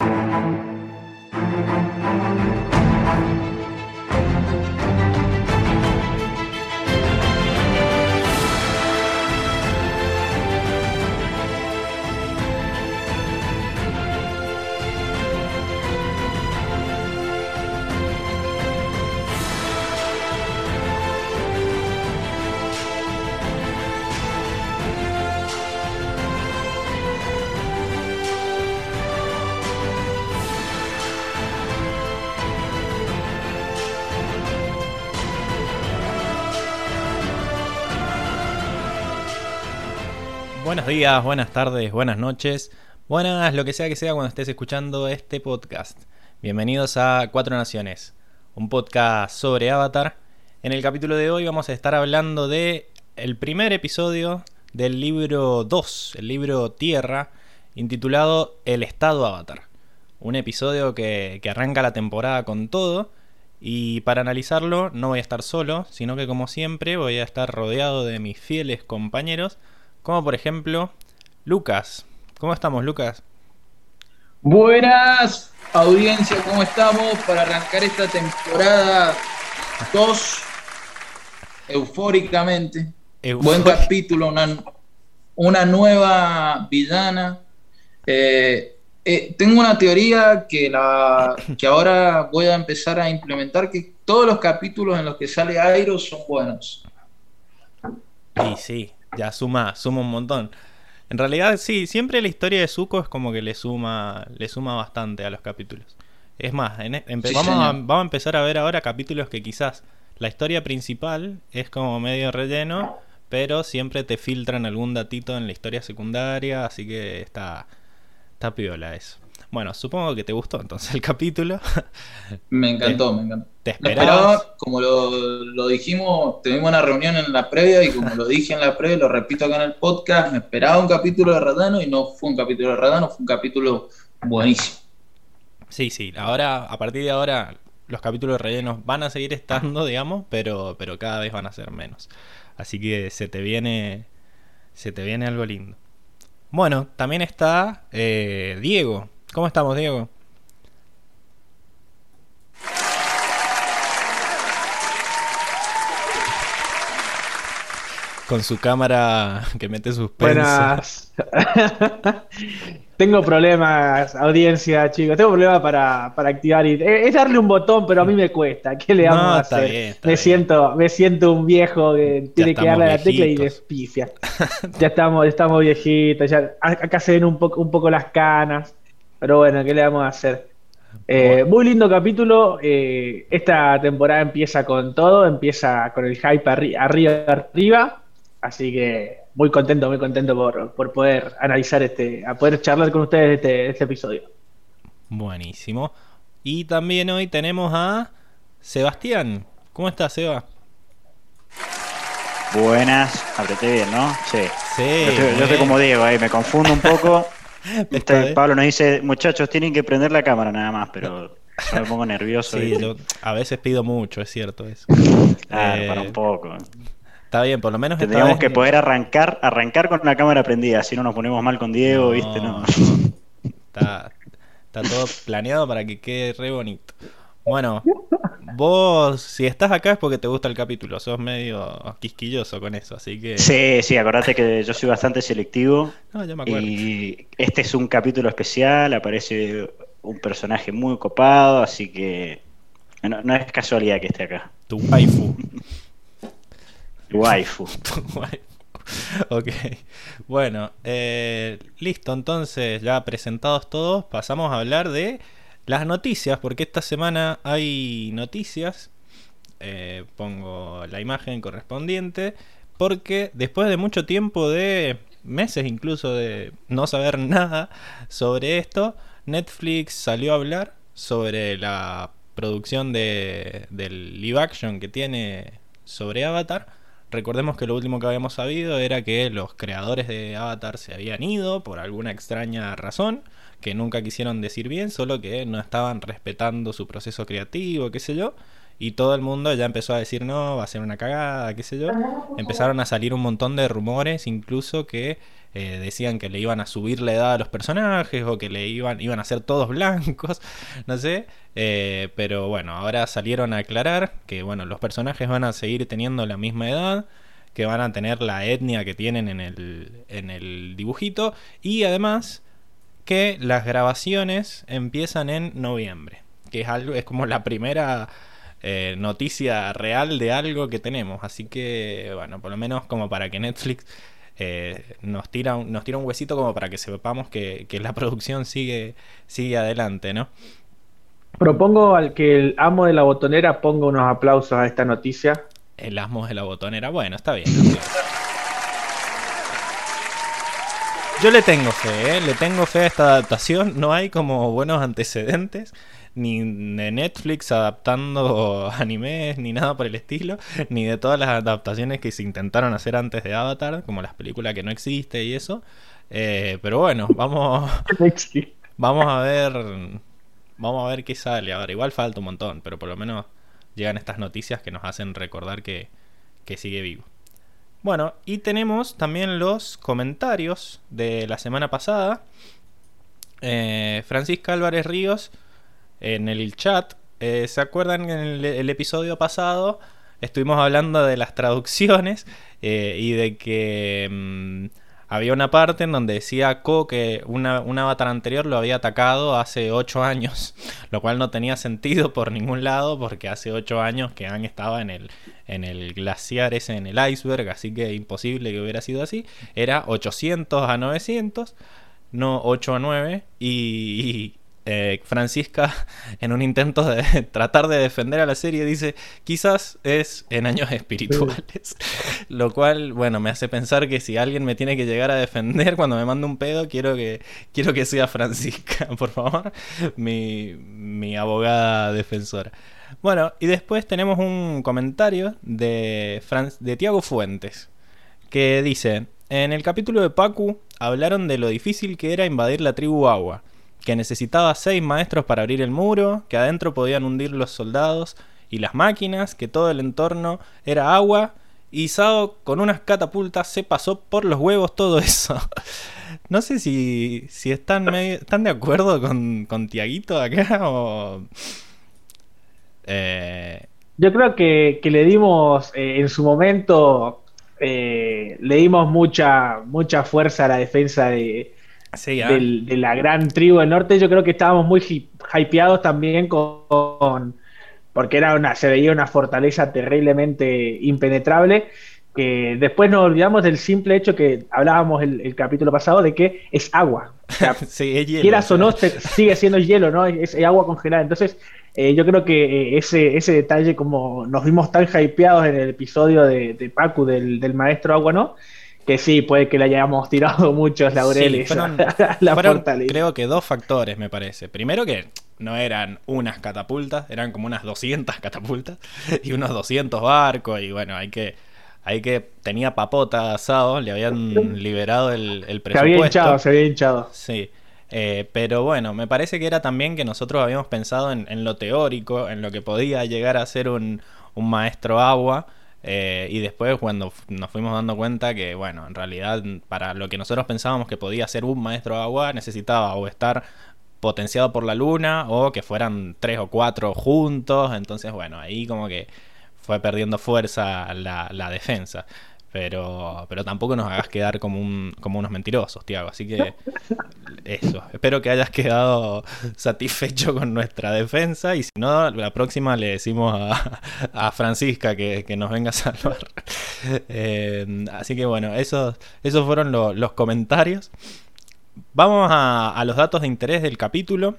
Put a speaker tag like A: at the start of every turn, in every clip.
A: Buenos días, buenas tardes, buenas noches, buenas lo que sea que sea cuando estés escuchando este podcast. Bienvenidos a Cuatro Naciones, un podcast sobre Avatar. En el capítulo de hoy vamos a estar hablando de el primer episodio del libro 2, el libro Tierra, intitulado El Estado Avatar. Un episodio que, que arranca la temporada con todo. Y para analizarlo no voy a estar solo, sino que como siempre voy a estar rodeado de mis fieles compañeros como por ejemplo, Lucas. ¿Cómo estamos, Lucas?
B: Buenas, audiencia, ¿cómo estamos? Para arrancar esta temporada 2, eufóricamente. Buen capítulo, una, nueva villana. Eh, eh, tengo una teoría que, la, que ahora voy a empezar a implementar, que todos los capítulos en los que sale Airo son buenos.
A: Y sí, ya suma, suma un montón. En realidad, sí, siempre la historia de Zuko es como que le suma, le suma bastante a los capítulos. Es más, e, vamos, a, vamos, a, empezar a ver ahora capítulos que quizás la historia principal es como medio relleno, pero siempre te filtran algún datito en la historia secundaria, así que está, está piola eso. Bueno, supongo que te gustó entonces el capítulo.
B: Me encantó, me encantó. ¿Te esperaba, como lo, lo, dijimos, tuvimos una reunión en la previa y como lo dije en la previa, lo repito acá en el podcast, me esperaba un capítulo de Radano y no fue un capítulo de Radano, fue un capítulo buenísimo.
A: Sí, sí, ahora, a partir de ahora, los capítulos de rellenos van a seguir estando, digamos, pero, pero cada vez van a ser menos. Así que se te viene, se te viene algo lindo. Bueno, también está eh, Diego, ¿Cómo estamos, Diego? Con su cámara que mete sus
C: Buenas. Tengo problemas, audiencia, chicos. Tengo problemas para, activar. Y, es darle un botón, pero a mí me cuesta. ¿Qué le vamos a hacer? me, Siento, me siento un viejo que tiene que darle a la tecla y despifia. ya estamos, estamos viejitos. Ya, acá se ven un poco, un poco las canas. Pero bueno, ¿qué le vamos a hacer? Eh, muy lindo capítulo. Eh, esta temporada empieza con todo, empieza con el hype arriba, arriba. Así que muy contento, muy contento por, poder analizar este, a poder charlar con ustedes este, este episodio.
A: Buenísimo. Y también hoy tenemos a Sebastián. ¿Cómo estás, Seba?
D: Buenas, apreté bien, ¿no? Sí. sí yo, estoy, como Diego ahí, me confundo un poco. Este, Pablo nos dice, muchachos, tienen que prender la cámara nada más, pero me pongo nervioso.
A: a veces pido mucho, es cierto eso.
D: Claro, para un eh, poco.
A: Está bien, por lo menos.
D: Tendríamos que poder arrancar, arrancar con la cámara prendida, si no nos ponemos mal con Diego, ¿viste? No.
A: Está, está todo planeado para que quede re bonito. Bueno, vos, si estás acá es porque te gusta el capítulo, sos medio quisquilloso con eso, así que...
D: Sí, sí, acordate que yo soy bastante selectivo. No, me acuerdo. Y este es un capítulo especial, aparece un personaje muy copado, así que no, es casualidad que esté acá.
A: Tu waifu.
D: tu waifu.
A: tu waifu. Ok, bueno, eh, listo, entonces ya presentados todos, pasamos a hablar de las noticias, porque esta semana hay noticias. Eh, pongo la imagen correspondiente. Porque después de mucho tiempo de meses incluso de no saber nada sobre esto, Netflix salió a hablar sobre la producción de, del live action que tiene sobre Avatar. Recordemos que lo último que habíamos sabido era que los creadores de Avatar se habían ido por alguna extraña razón que nunca quisieron decir bien, solo que no estaban respetando su proceso creativo, qué sé yo. y todo el mundo ya empezó a decir no, va a ser una cagada, qué sé yo. Empezaron a salir un montón de rumores, incluso que eh, decían que le iban a subir la edad a los personajes o que le iban, iban a ser todos blancos, no sé. Eh, pero bueno, ahora salieron a aclarar que bueno, los personajes van a seguir teniendo la misma edad que van a tener la etnia que tienen en el, en el dibujito y además que las grabaciones empiezan en noviembre, que es algo es como la primera eh, noticia real de algo que tenemos, así que bueno, por lo menos como para que Netflix eh, nos, tira un, nos tira un huesito como para que sepamos que, que la producción sigue, sigue adelante, ¿no?
C: Propongo al que el amo de la botonera ponga unos aplausos a esta noticia
A: el asmo de la botonera. Bueno, está bien. Yo le tengo fe, ¿eh? le tengo fe a esta adaptación. No hay como buenos antecedentes, ni de Netflix adaptando animes, ni nada por el estilo, ni de todas las adaptaciones que se intentaron hacer antes de Avatar, como las películas que no existe y eso. Eh, pero bueno, vamos, vamos a ver, vamos a ver qué sale ahora. Igual falta un montón, pero por lo menos llegan estas noticias que nos hacen recordar que, sigue vivo. Bueno, y tenemos también los comentarios de la semana pasada. Eh, Francisca Álvarez Ríos en el chat. Eh, ¿Se acuerdan en el, episodio pasado? Estuvimos hablando de las traducciones eh, y de que mm, había una parte en donde decía Ko que una, un avatar anterior lo había atacado hace 8 años, lo cual no tenía sentido por ningún lado porque hace 8 años que Han estaba en el, en el glaciar ese, en el iceberg, así que imposible que hubiera sido así. Era 800 a 900, no 8 a 9, y, eh, Francisca, en un intento de tratar de defender a la serie, dice, quizás es en años espirituales. Lo cual, bueno, me hace pensar que si alguien me tiene que llegar a defender cuando me manda un pedo, quiero que, quiero que sea Francisca, por favor, mi, mi abogada defensora. Bueno, y después tenemos un comentario de, de Tiago Fuentes, que dice, en el capítulo de Pacu hablaron de lo difícil que era invadir la tribu Agua que necesitaba seis maestros para abrir el muro, que adentro podían hundir los soldados y las máquinas, que todo el entorno era agua, y Sao con unas catapultas se pasó por los huevos todo eso. no sé si, si están, están de acuerdo con, con Tiaguito acá o...
C: Eh, Yo creo que, le dimos eh, en su momento, eh, le dimos mucha, mucha fuerza a la defensa de, de la gran tribu del norte, yo creo que estábamos muy hypeados también con, porque era una, se veía una fortaleza terriblemente impenetrable. Que después nos olvidamos del simple hecho que hablábamos el, capítulo pasado de que es agua.
A: sí, es hielo.
C: Quieras o no, sigue siendo hielo, ¿no? Es, agua congelada. Entonces, eh, yo creo que eh, ese, ese detalle, como nos vimos tan hypeados en el episodio de, de Pacu del, del maestro agua, ¿no? Que sí, puede que le hayamos tirado muchos laureles
A: la Creo que dos factores, me parece. Primero que no eran unas catapultas, eran como unas 200 catapultas y unos 200 barcos y bueno, hay que... Hay que tenía papota asado, le habían liberado el, presupuesto. Se
C: había hinchado, se había hinchado.
A: Sí. Eh, pero bueno, me parece que era también que nosotros habíamos pensado en, en lo teórico, en lo que podía llegar a ser un, un maestro agua, eh, y después cuando nos fuimos dando cuenta que, bueno, en realidad para lo que nosotros pensábamos que podía ser un maestro de agua, necesitaba o estar potenciado por la luna o que fueran tres o cuatro juntos. Entonces, bueno, ahí como que fue perdiendo fuerza la, la defensa. Pero, pero tampoco nos hagas quedar como, un, como unos mentirosos, Tiago. Así que eso. Espero que hayas quedado satisfecho con nuestra defensa. Y si no, la próxima le decimos a, Francisca que, nos venga a salvar. Eh, así que bueno, esos, esos fueron los comentarios. Vamos a, los datos de interés del capítulo.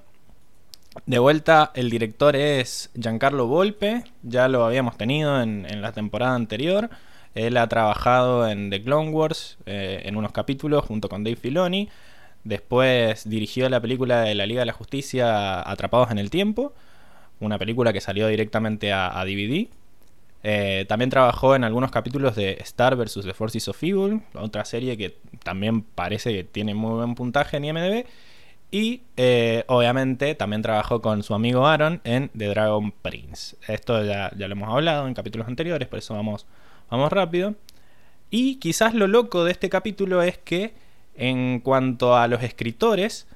A: De vuelta, el director es Giancarlo Volpe. Ya lo habíamos tenido en, en la temporada anterior. Él ha trabajado en The Clone Wars eh, en unos capítulos junto con Dave Filoni. Después dirigió la película de la Liga de la Justicia Atrapados en el Tiempo, una película que salió directamente a, DVD. Eh, también trabajó en algunos capítulos de Star vs. The Forces of Evil, otra serie que también parece que tiene muy buen puntaje en IMDb. Y eh, obviamente también trabajó con su amigo Aaron en The Dragon Prince. Esto ya, ya lo hemos hablado en capítulos anteriores, por eso vamos, vamos rápido. Y quizás lo loco de este capítulo es que en cuanto a los escritores,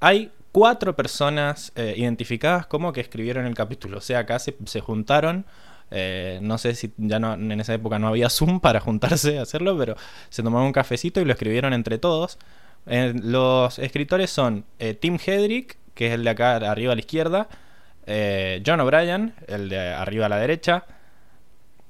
A: hay cuatro personas eh, identificadas como que escribieron el capítulo. O sea, acá se, juntaron. Eh, no sé si ya no, en esa época no había Zoom para juntarse a hacerlo, pero se tomaron un cafecito y lo escribieron entre todos. Eh, los escritores son Tim Hedrick, que es el de acá arriba a la izquierda, John O'Brien, el de arriba a la derecha,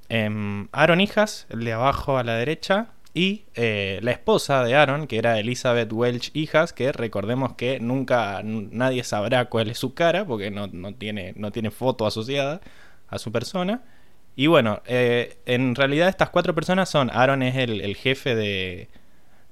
A: em, Aaron Hijas, el de abajo a la derecha, y eh, la esposa de Aaron, que era Elizabeth Welch Hijas, que recordemos que nunca nadie sabrá cuál es su cara, porque no, tiene, no tiene foto asociada a su persona. Y bueno, eh, en realidad estas cuatro personas son, Aaron es el, jefe de,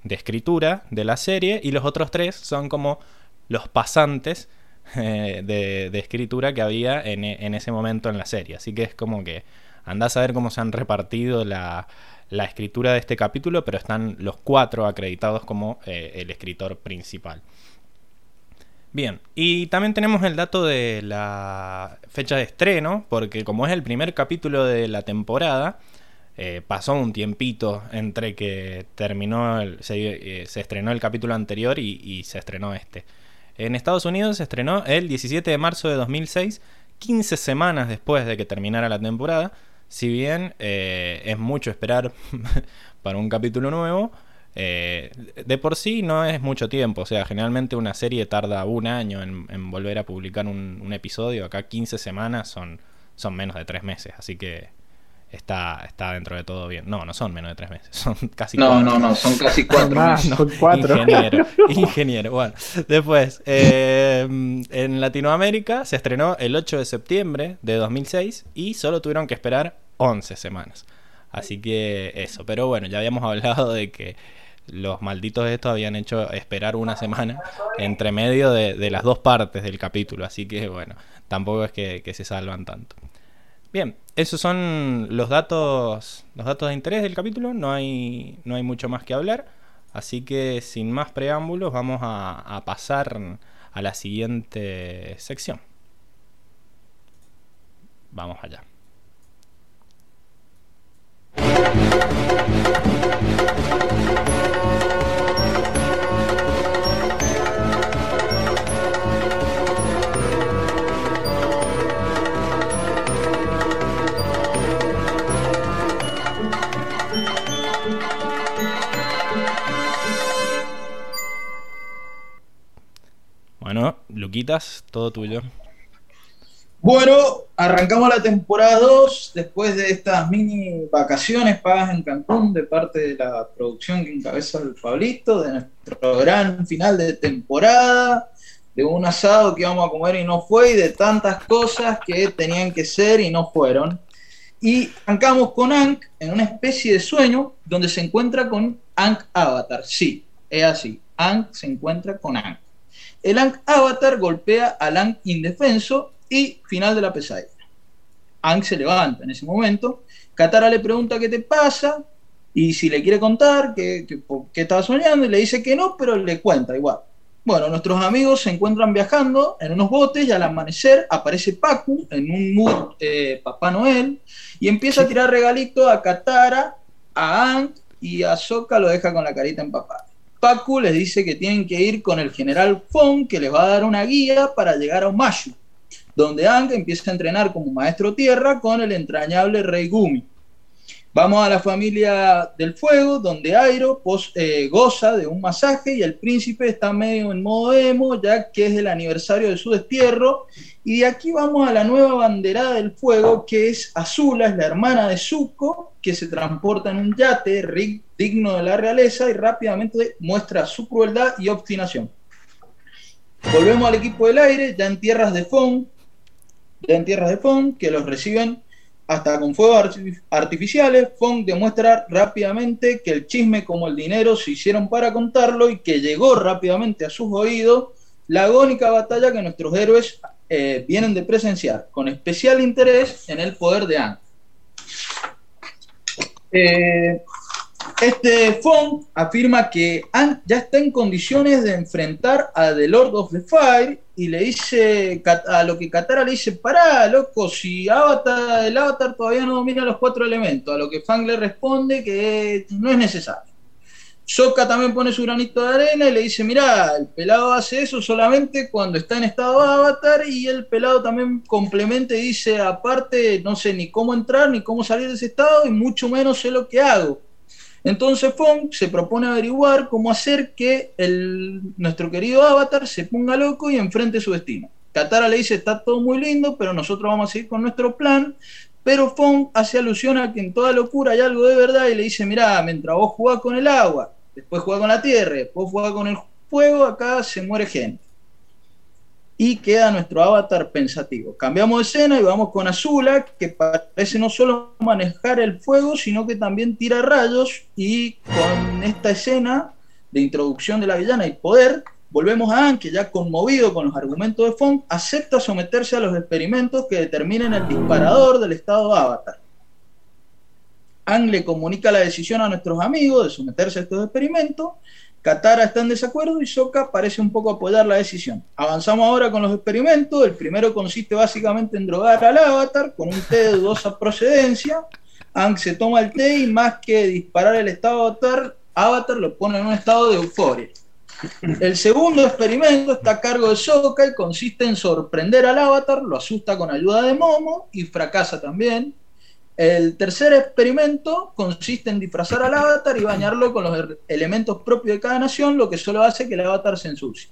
A: de, escritura de la serie, y los otros tres son como los pasantes eh, de, escritura que había en, en ese momento en la serie. Así que es como que andás a ver cómo se han repartido la escritura de este capítulo, pero están los cuatro acreditados como eh, el escritor principal. Bien, y también tenemos el dato de la fecha de estreno, porque como es el primer capítulo de la temporada, eh, pasó un tiempito entre que terminó, eh, se, estrenó el capítulo anterior y, y, se estrenó este. En Estados Unidos se estrenó el 17 de marzo de 2006, 15 semanas después de que terminara la temporada, si bien eh, es mucho esperar para un capítulo nuevo, eh, de por sí no es mucho tiempo. O sea, generalmente una serie tarda un año en, volver a publicar un, episodio. Acá 15 semanas son, son menos de 3 meses. Así que está, está dentro de todo bien. No, no son menos de 3 meses. Son casi
B: No, no, no, son casi 4 meses.
C: Son 4.
A: Ingeniero, ingeniero. Bueno, después, eh, en Latinoamérica se estrenó el 8 de septiembre de 2006 y solo tuvieron que esperar 11 semanas. Así que eso, pero bueno, ya habíamos hablado de que los malditos estos habían hecho esperar una semana entre medio de, las dos partes del capítulo, así que bueno, tampoco es que, se salvan tanto. Bien, esos son los datos, los datos de interés del capítulo, no hay, no hay mucho más que hablar, así que sin más preámbulos vamos a pasar a la siguiente sección. Vamos allá. Bueno, Luquitas, todo tuyo.
B: Bueno, arrancamos la temporada 2 después de estas mini vacaciones pagas en Cancún de parte de la producción que encabeza el Pablito, de nuestro gran final de temporada, de un asado que íbamos a comer y no fue, y de tantas cosas que tenían que ser y no fueron. Y arrancamos con Ank en una especie de sueño donde se encuentra con Ank Avatar. Sí, es así. Ank se encuentra con Ank. El Ank Avatar golpea al Ank indefenso y final de la pesadilla. Ang se levanta en ese momento. Katara le pregunta qué te pasa y si le quiere contar que, estaba soñando y le dice que no, pero le cuenta igual. Bueno, nuestros amigos se encuentran viajando en unos botes y al amanecer aparece Pacu en un mood eh, Papá Noel y empieza a tirar regalitos a Katara, a Ang y a Sokka lo deja con la carita empapada. Pacu les dice que tienen que ir con el general Fong que les va a dar una guía para llegar a Umashu donde Ang empieza a entrenar como maestro tierra con el entrañable rey Gumi. Vamos a la familia del fuego, donde Airo eh, goza de un masaje y el príncipe está medio en modo emo, ya que es el aniversario de su destierro. Y de aquí vamos a la nueva banderada del fuego, que es Azula, es la hermana de Zuko, que se transporta en un yate digno de la realeza y rápidamente muestra su crueldad y obstinación. Volvemos al equipo del aire, ya en tierras de Fong, en tierras de Fong, que los reciben hasta con fuegos artificiales. Fong demuestra rápidamente que el chisme como el dinero se hicieron para contarlo y que llegó rápidamente a sus oídos la agónica batalla que nuestros héroes eh, vienen de presenciar, con especial interés en el poder de Anne. Eh, Este Fong afirma que ya está en condiciones de enfrentar a The Lord of the Fire y le dice a lo que Katara le dice, pará, loco, si Avatar, el Avatar todavía no domina los cuatro elementos, a lo que Fang le responde que no es necesario. Sokka también pone su granito de arena y le dice, mira, el pelado hace eso solamente cuando está en estado avatar y el pelado también complementa y dice, aparte, no sé ni cómo entrar ni cómo salir de ese estado y mucho menos sé lo que hago. Entonces Fong se propone averiguar cómo hacer que el, nuestro querido avatar se ponga loco y enfrente su destino. Katara le dice, está todo muy lindo, pero nosotros vamos a seguir con nuestro plan. Pero Fong hace alusión a que en toda locura hay algo de verdad y le dice, mira, mientras vos jugás con el agua después juega con la tierra, después juega con el fuego, acá se muere gente. Y queda nuestro avatar pensativo. Cambiamos de escena y vamos con Azula, que parece no solo manejar el fuego, sino que también tira rayos. Y con esta escena de introducción de la villana y poder, volvemos a Anne, que ya conmovido con los argumentos de Fong, acepta someterse a los experimentos que determinen el disparador del estado avatar. Ang le comunica la decisión a nuestros amigos de someterse a estos experimentos. Katara está en desacuerdo y Sokka parece un poco apoyar la decisión. Avanzamos ahora con los experimentos. El primero consiste básicamente en drogar al avatar con un té de dudosa procedencia. Ang se toma el té y más que disparar el estado avatar, avatar lo pone en un estado de euforia. El segundo experimento está a cargo de Sokka y consiste en sorprender al avatar, lo asusta con ayuda de Momo y fracasa también. El tercer experimento consiste en disfrazar al avatar y bañarlo con los elementos propios de cada nación, lo que solo hace que el avatar se ensucie.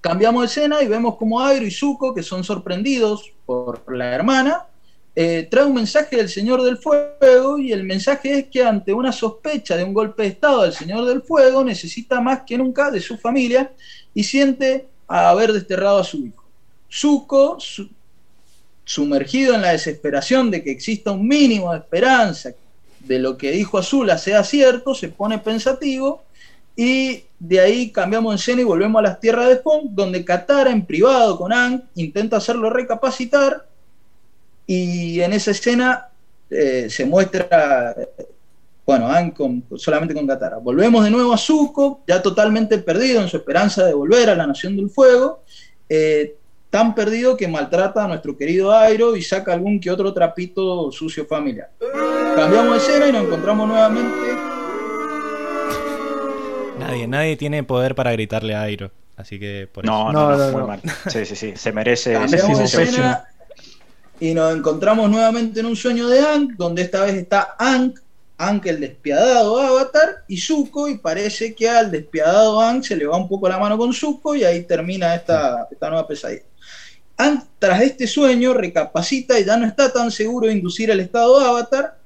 B: Cambiamos de escena y vemos como Airo y Zuko, que son sorprendidos por la hermana, eh, trae un mensaje del Señor del Fuego y el mensaje es que ante una sospecha de un golpe de Estado del Señor del Fuego necesita más que nunca de su familia y siente haber desterrado a su hijo. Zuko, sumergido en la desesperación de que exista un mínimo de esperanza de lo que dijo Azula sea cierto, se pone pensativo y de ahí cambiamos en escena y volvemos a las tierras de Fong, donde Katara en privado con Ang intenta hacerlo recapacitar y en esa escena eh, se muestra, bueno, Ang solamente con Katara. Volvemos de nuevo a Zuko, ya totalmente perdido en su esperanza de volver a la Nación del Fuego. Eh, tan perdido que maltrata a nuestro querido Airo y saca algún que otro trapito sucio familiar. Cambiamos de escena y nos encontramos nuevamente.
A: Nadie, nadie tiene poder para gritarle a Airo. Así que por
D: eso. No, no, no, Mal. Sí, sí, sí. Se merece.
B: Cambiamos de escena y nos encontramos nuevamente en un sueño de Ank, donde esta vez está Ank, Ank el despiadado Avatar, y Zuko, y parece que al despiadado Ank se le va un poco la mano con Zuko, y ahí termina esta, esta nueva pesadilla tras este sueño recapacita y ya no está tan seguro de inducir el estado de avatar.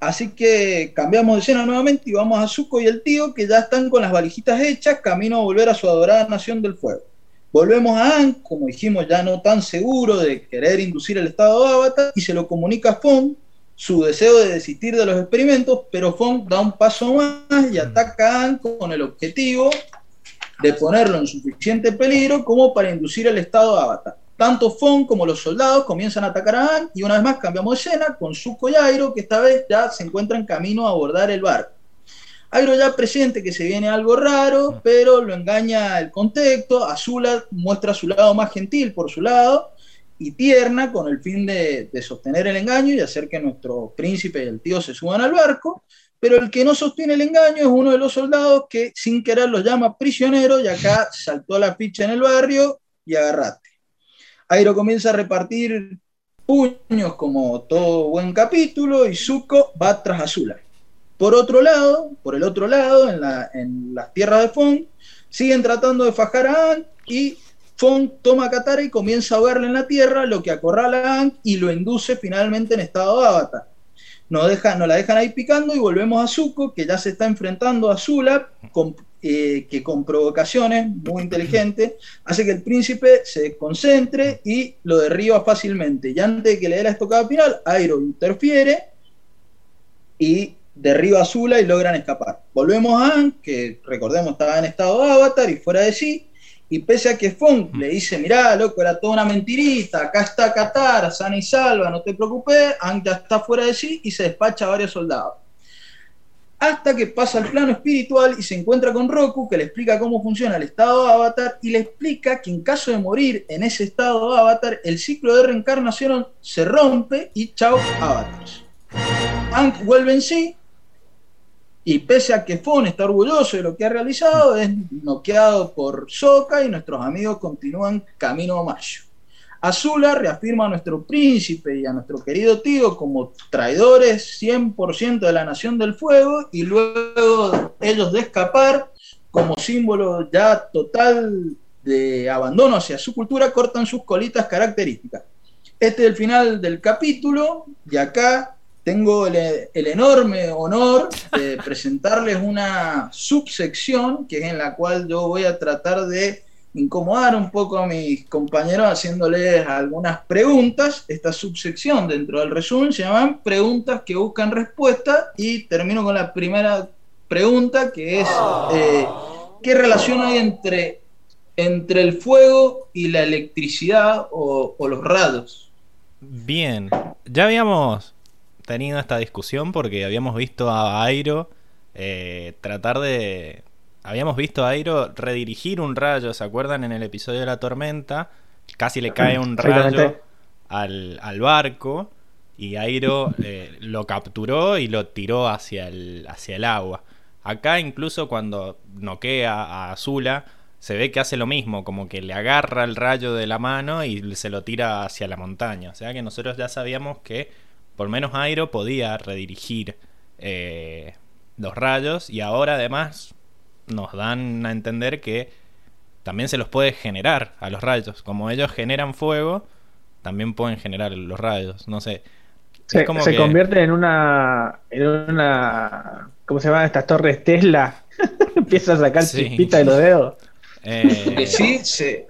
B: Así que cambiamos de escena nuevamente y vamos a Zuko y el tío que ya están con las valijitas hechas, camino a volver a su adorada nación del fuego. Volvemos a An, como dijimos, ya no tan seguro de querer inducir el estado de avatar, y se lo comunica a Fong su deseo de desistir de los experimentos, pero Fong da un paso más y ataca a An con el objetivo de ponerlo en suficiente peligro como para inducir el estado de Avatar. Tanto Fong como los soldados comienzan a atacar a Aang y una vez más cambiamos de escena con Zuko y Airo que esta vez ya se encuentran camino a abordar el barco. Airo ya presiente que se viene algo raro, pero lo engaña el contexto. Azula muestra su lado más gentil por su lado y tierna con el fin de, de sostener el engaño y hacer que nuestro príncipe y el tío se suban al barco pero el que no sostiene el engaño es uno de los soldados que sin querer los llama prisionero y acá saltó la ficha en el barrio y agarrate. Airo comienza a repartir puños como todo buen capítulo y Zuko va tras Azula. Por otro lado, por el otro lado, en, la, las tierras de Fong, siguen tratando de fajar a y Fong toma a Katara y comienza a verla en la tierra, lo que acorrala a y lo induce finalmente en estado de avatar nos, dejan, la dejan ahí picando y volvemos a Zuko, que ya se está enfrentando a Zula, eh, que con provocaciones muy inteligentes hace que el príncipe se concentre y lo derriba fácilmente. Y antes de que le dé la estocada final, Airo interfiere y derriba a Zula y logran escapar. Volvemos a An, que recordemos estaba en estado de avatar y fuera de sí, y pese a que Funk le dice, mirá, loco, era toda una mentirita, acá está Qatar, sana y salva, no te preocupes, Ang ya está fuera de sí y se despacha a varios soldados. hasta que pasa al plano espiritual y se encuentra con Roku, que le explica cómo funciona el estado de avatar y le explica que en caso de morir en ese estado de avatar, el ciclo de reencarnación se rompe y chao, avatars. Hank vuelve en sí y pese a que Fon está orgulloso de lo que ha realizado, es noqueado por Soka y nuestros amigos continúan camino a Mayo. Azula reafirma a nuestro príncipe y a nuestro querido tío como traidores 100% de la Nación del Fuego y luego ellos de escapar como símbolo ya total de abandono hacia su cultura cortan sus colitas características. Este es el final del capítulo y acá tengo el, el, enorme honor de presentarles una subsección que es en la cual yo voy a tratar de incomodar un poco a mis compañeros haciéndoles algunas preguntas. Esta subsección dentro del resumen se llaman preguntas que buscan respuesta y termino con la primera pregunta que es eh, ¿qué relación hay entre, entre el fuego y la electricidad o, los rayos?
A: Bien, ya habíamos tenido esta discusión porque habíamos visto a Airo eh, tratar de habíamos visto a Airo redirigir un rayo, ¿se acuerdan? En el episodio de la tormenta, casi le cae un rayo al, barco y Airo eh, lo capturó y lo tiró hacia el, hacia el agua. Acá incluso cuando noquea a Azula, se ve que hace lo mismo, como que le agarra el rayo de la mano y se lo tira hacia la montaña. O sea que nosotros ya sabíamos que por lo menos Airo podía redirigir eh, los rayos y ahora además nos dan a entender que también se los puede generar a los rayos. Como ellos generan fuego, también pueden generar los rayos. No sé.
C: Se, convierte en una, en una. ¿Cómo se llaman estas torres Tesla? Empieza a sacar chispitas de los dedos.
B: Eh... Lo que sí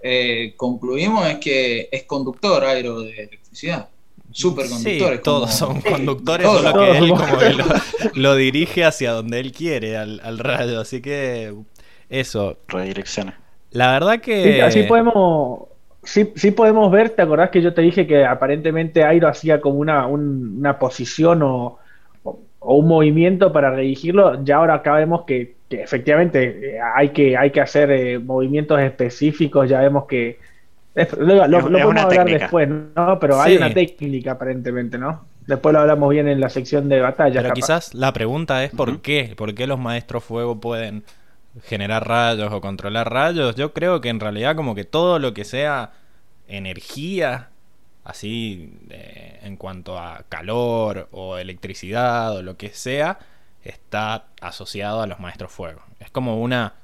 B: eh, concluimos es que es conductor aero de electricidad superconductores.
A: Sí, todos son conductores, solo que él como que lo, dirige hacia donde él quiere, al, al rayo. Así que eso.
D: Redirecciona.
A: La verdad que.
C: así podemos. Sí, sí podemos ver, ¿te acordás que yo te dije que aparentemente Airo hacía como una, una posición o, o, un movimiento para redirigirlo? Ya ahora acá vemos que, efectivamente eh, hay que, hay que hacer eh, movimientos específicos, ya vemos que, lo, lo, podemos hablar después, ¿no? Pero hay una técnica aparentemente, ¿no? Después lo hablamos bien en la sección de batalla.
A: Pero quizás la pregunta es ¿por qué? ¿Por qué los maestros fuego pueden generar rayos o controlar rayos? Yo creo que en realidad como que todo lo que sea energía, así en cuanto a calor o electricidad o lo que sea, está asociado a los maestros fuego. Es como una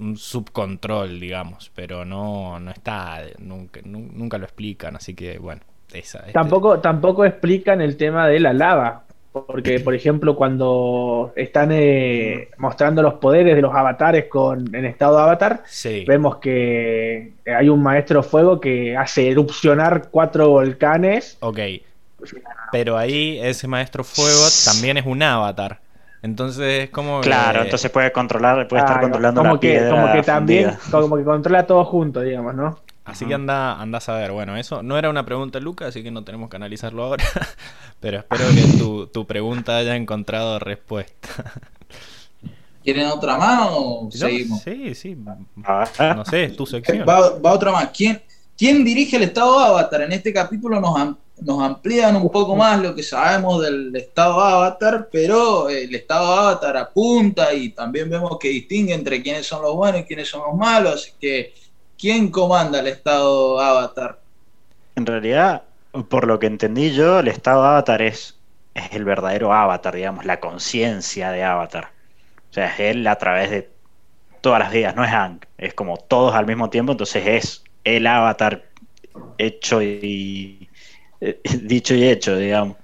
A: un subcontrol, digamos, pero no, no está, nunca, nunca lo explican, así que bueno. Esa,
C: este tampoco, tampoco explican el tema de la lava, porque por ejemplo cuando están eh, mostrando los poderes de los avatares con, en estado de avatar, vemos que hay un maestro fuego que hace erupcionar cuatro volcanes.
A: Ok. Pero ahí ese maestro fuego también es un avatar. Entonces, como
D: Claro, entonces puede controlar, puede estar controlando como la que, piedra
C: Como que también, como que controla todo junto, digamos, ¿no?
A: Así que anda, anda a saber. Bueno, eso no era una pregunta, Luca, así que no tenemos que analizarlo ahora. Pero espero que tu, tu pregunta haya encontrado respuesta.
B: ¿Quieren otra más o seguimos?
A: Sí, sí. No sé, es tu sección.
B: Va, va otra más. ¿Quién, ¿Quién dirige el estado Avatar? En este capítulo nos, nos amplían un poco más lo que sabemos del estado avatar, pero el estado avatar apunta y también vemos que distingue entre quiénes son los buenos y quiénes son los malos, así que ¿quién comanda el estado avatar?
D: En realidad, por lo que entendí yo, el estado avatar es, es el verdadero avatar, digamos, la conciencia de avatar. O sea, es él a través de todas las vidas, no es Hank, es como todos al mismo tiempo, entonces es el avatar hecho y dicho y hecho, digamos.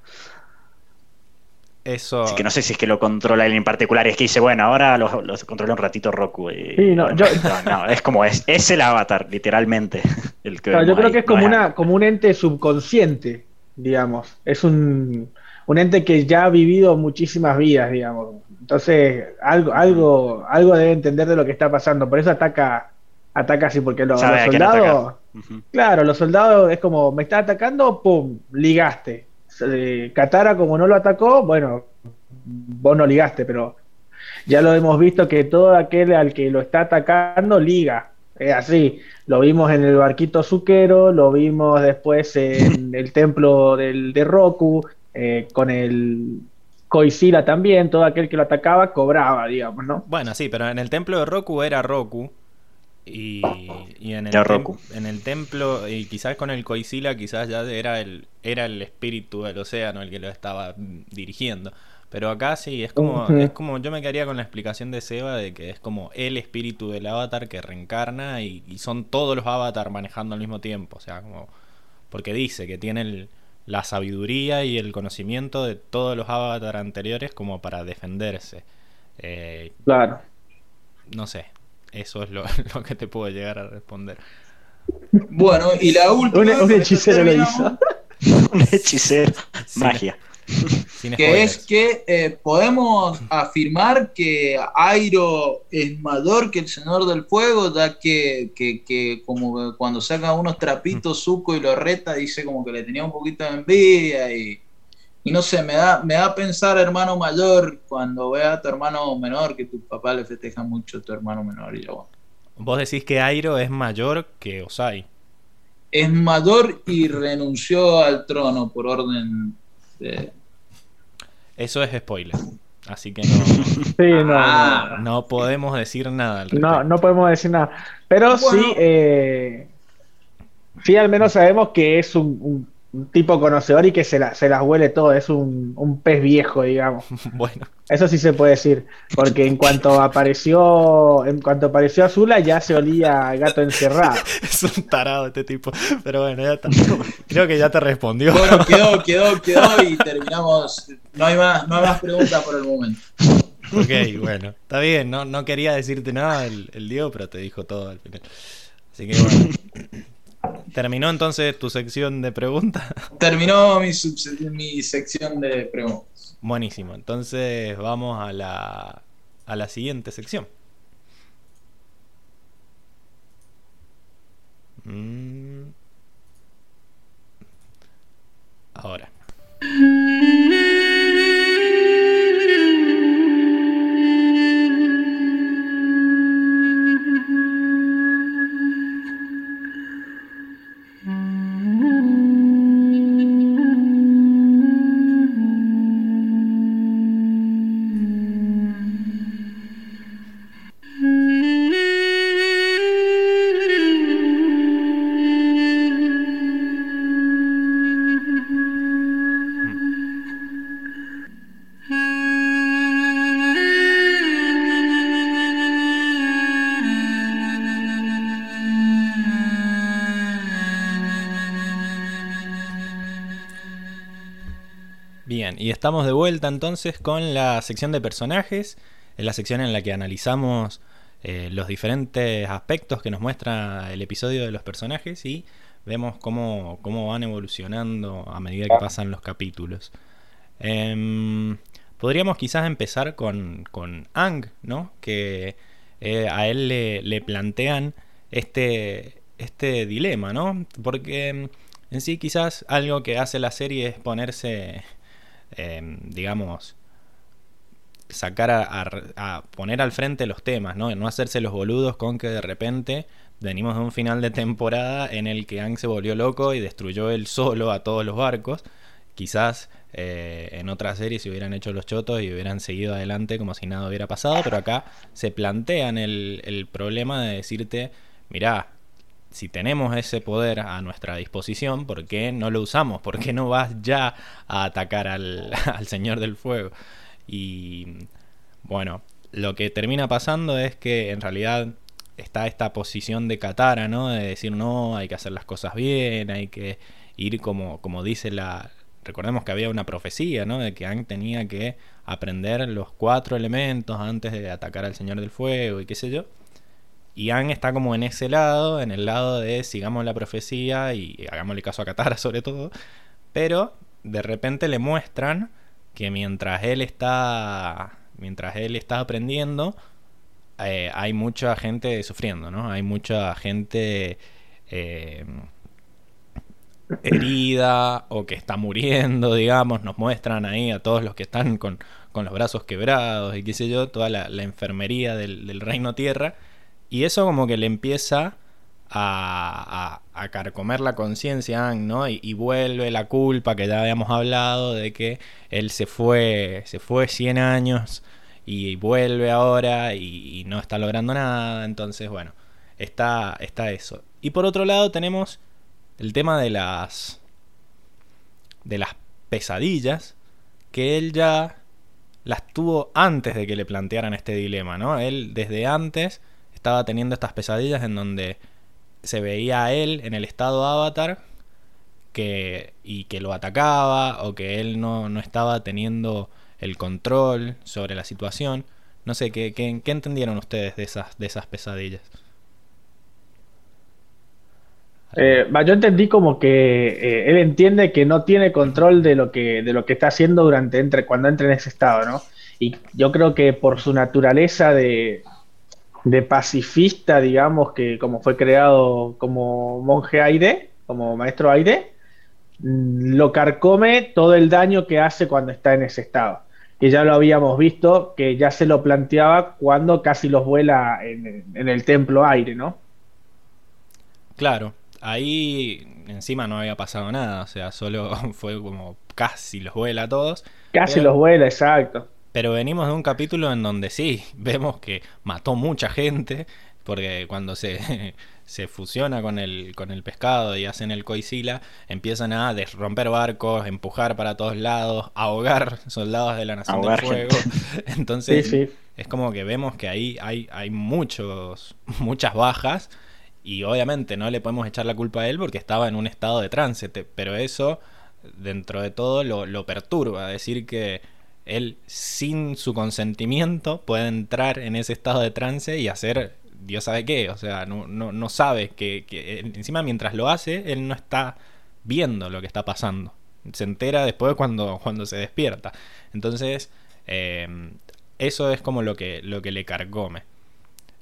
A: Eso.
D: Así que no sé si es que lo controla él en particular, es que dice, bueno, ahora lo, controla un ratito Roku. no, es como, es, es el avatar, literalmente.
C: El que yo creo que es como, una, como un ente subconsciente, digamos. Es un, un ente que ya ha vivido muchísimas vidas, digamos. Entonces, algo, algo, algo debe entender de lo que está pasando. Por eso ataca ataca así, porque los, soldados. Claro, los soldados es como, me está atacando, pum, ligaste. Katara, como no lo atacó, bueno, vos no ligaste, pero ya lo hemos visto que todo aquel al que lo está atacando liga. Es así. Lo vimos en el barquito Zuquero, lo vimos después en el templo del, de Roku, eh, con el Koisila también, todo aquel que lo atacaba cobraba, digamos, ¿no?
A: Bueno, sí, pero en el templo de Roku era Roku. Y, en, el en el templo, y quizás con el Koisila, quizás ya era el, era el espíritu del océano el que lo estaba dirigiendo. Pero acá sí, es como, es como, yo me quedaría con la explicación de Seba de que es como el espíritu del avatar que reencarna y, son todos los avatars manejando al mismo tiempo. O sea, como, porque dice que tiene la sabiduría y el conocimiento de todos los avatars anteriores como para defenderse.
C: Eh, claro.
A: No sé, eso es lo, que te puedo llegar a responder.
B: Bueno, y la última.
C: Un, hechicero lo hizo.
D: un hechicero. Magia
B: que es que eh, podemos afirmar que Airo es mayor que el Señor del Fuego, ya que, que, como cuando saca unos trapitos Zuko y lo reta, dice como que le tenía un poquito de envidia y, y no sé, me da, me da a pensar hermano mayor cuando vea a tu hermano menor, que tu papá le festeja mucho a tu hermano menor y yo.
A: Vos decís que Airo es mayor que Osai.
B: Es mayor y renunció al trono por orden de,
A: eso es spoiler. Así que no,
C: ah.
A: no, podemos decir nada.
C: no, no podemos decir nada. Pero sí, eh, sí, al menos sabemos que es un, un tipo conocedor y que se, la, se las huele todo, es un, un, pez viejo, digamos.
A: Bueno.
C: Eso sí se puede decir, porque en cuanto apareció, en cuanto apareció Azula ya se olía gato encerrado.
A: es un tarado este tipo, pero bueno, ya está. Creo que ya te respondió.
B: Bueno, quedó, quedó, quedó y terminamos. No hay más, no hay más preguntas por el momento.
A: Ok, bueno, está bien, no, no quería decirte nada el, el Diego, pero te dijo todo al final. Así que bueno. ¿Terminó entonces tu sección de preguntas?
B: Terminó mi, mi sección de preguntas.
A: Buenísimo, entonces vamos a la, a la siguiente sección. Mm. Ahora. Y estamos de vuelta entonces con la sección de personajes, en la sección en la que analizamos eh, los diferentes aspectos que nos muestra el episodio de los personajes y vemos cómo, van evolucionando a medida que pasan los capítulos. Em, podríamos quizás empezar con, con Ang, ¿no? Que eh, a él le, le, plantean este, este dilema, ¿no? Porque en sí quizás algo que hace la serie es ponerse Em, digamos, sacar a, poner al frente los temas, ¿no? No hacerse los boludos con que de repente venimos de un final de temporada en el que Ang se volvió loco y destruyó él solo a todos los barcos. Quizás eh, en otras series se hubieran hecho los chotos y hubieran seguido adelante como si nada hubiera pasado, pero acá se plantean el, el problema de decirte, mirá, si tenemos ese poder a nuestra disposición, ¿por qué no lo usamos? ¿Por qué no vas ya a atacar al, Señor del Fuego? Y bueno, lo que termina pasando es que en realidad está esta posición de Katara, ¿no? De decir, no, hay que hacer las cosas bien, hay que ir como, como dice la... Recordemos que había una profecía, ¿no? De que Aang tenía que aprender los cuatro elementos antes de atacar al Señor del Fuego y qué sé yo. Y está como en ese lado, en el lado de sigamos la profecía y hagámosle caso a Katara sobre todo. Pero de repente le muestran que mientras él está. Mientras él está aprendiendo. Eh, hay mucha gente sufriendo, ¿no? Hay mucha gente eh, herida o que está muriendo, digamos. Nos muestran ahí a todos los que están con, con los brazos quebrados y qué sé yo, toda la, enfermería del, reino tierra. Y eso como que le empieza a, a, carcomer la conciencia, ¿no? Y, vuelve la culpa que ya habíamos hablado de que él se fue, se fue 100 años y vuelve ahora y, no está logrando nada. Entonces, bueno, está, está eso. Y por otro lado tenemos el tema de las de las pesadillas que él ya las tuvo antes de que le plantearan este dilema, ¿no? Él desde antes estaba teniendo estas pesadillas en donde se veía a él en el estado avatar que, y que lo atacaba o que él no, no estaba teniendo el control sobre la situación. No sé, ¿qué, qué, entendieron ustedes de esas, de esas pesadillas?
C: Eh, yo entendí como que eh, él entiende que no tiene control de lo que, de lo que está haciendo durante entre, cuando entra en ese estado, ¿no? Y yo creo que por su naturaleza de, de pacifista, digamos, que como fue creado como monje Aire, como maestro Aire, mm, lo carcome todo el daño que hace cuando está en ese estado. Que ya lo habíamos visto, que ya se lo planteaba cuando casi los vuela en, en el templo Aire, ¿no?
A: Claro, ahí encima no había pasado nada, o sea, solo fue como casi los vuela a todos.
C: Casi los vuela, exacto.
A: Pero venimos de un capítulo en donde sí, vemos que mató mucha gente, porque cuando se, se fusiona con el, con el pescado y hacen el coisila, empiezan a romper barcos, empujar para todos lados, ahogar soldados de la Nación del Fuego. Entonces, es como que vemos que ahí hay, hay muchos, muchas bajas y obviamente no le podemos echar la culpa a él porque estaba en un estado de trance, pero eso dentro de todo lo, lo perturba, decir que él sin su consentimiento puede entrar en ese estado de trance y hacer Dios sabe qué, o sea, no, no, no sabe que, encima mientras lo hace, él no está viendo lo que está pasando. Se entera después cuando, cuando se despierta. Entonces, eh, eso es como lo que, lo que le cargome.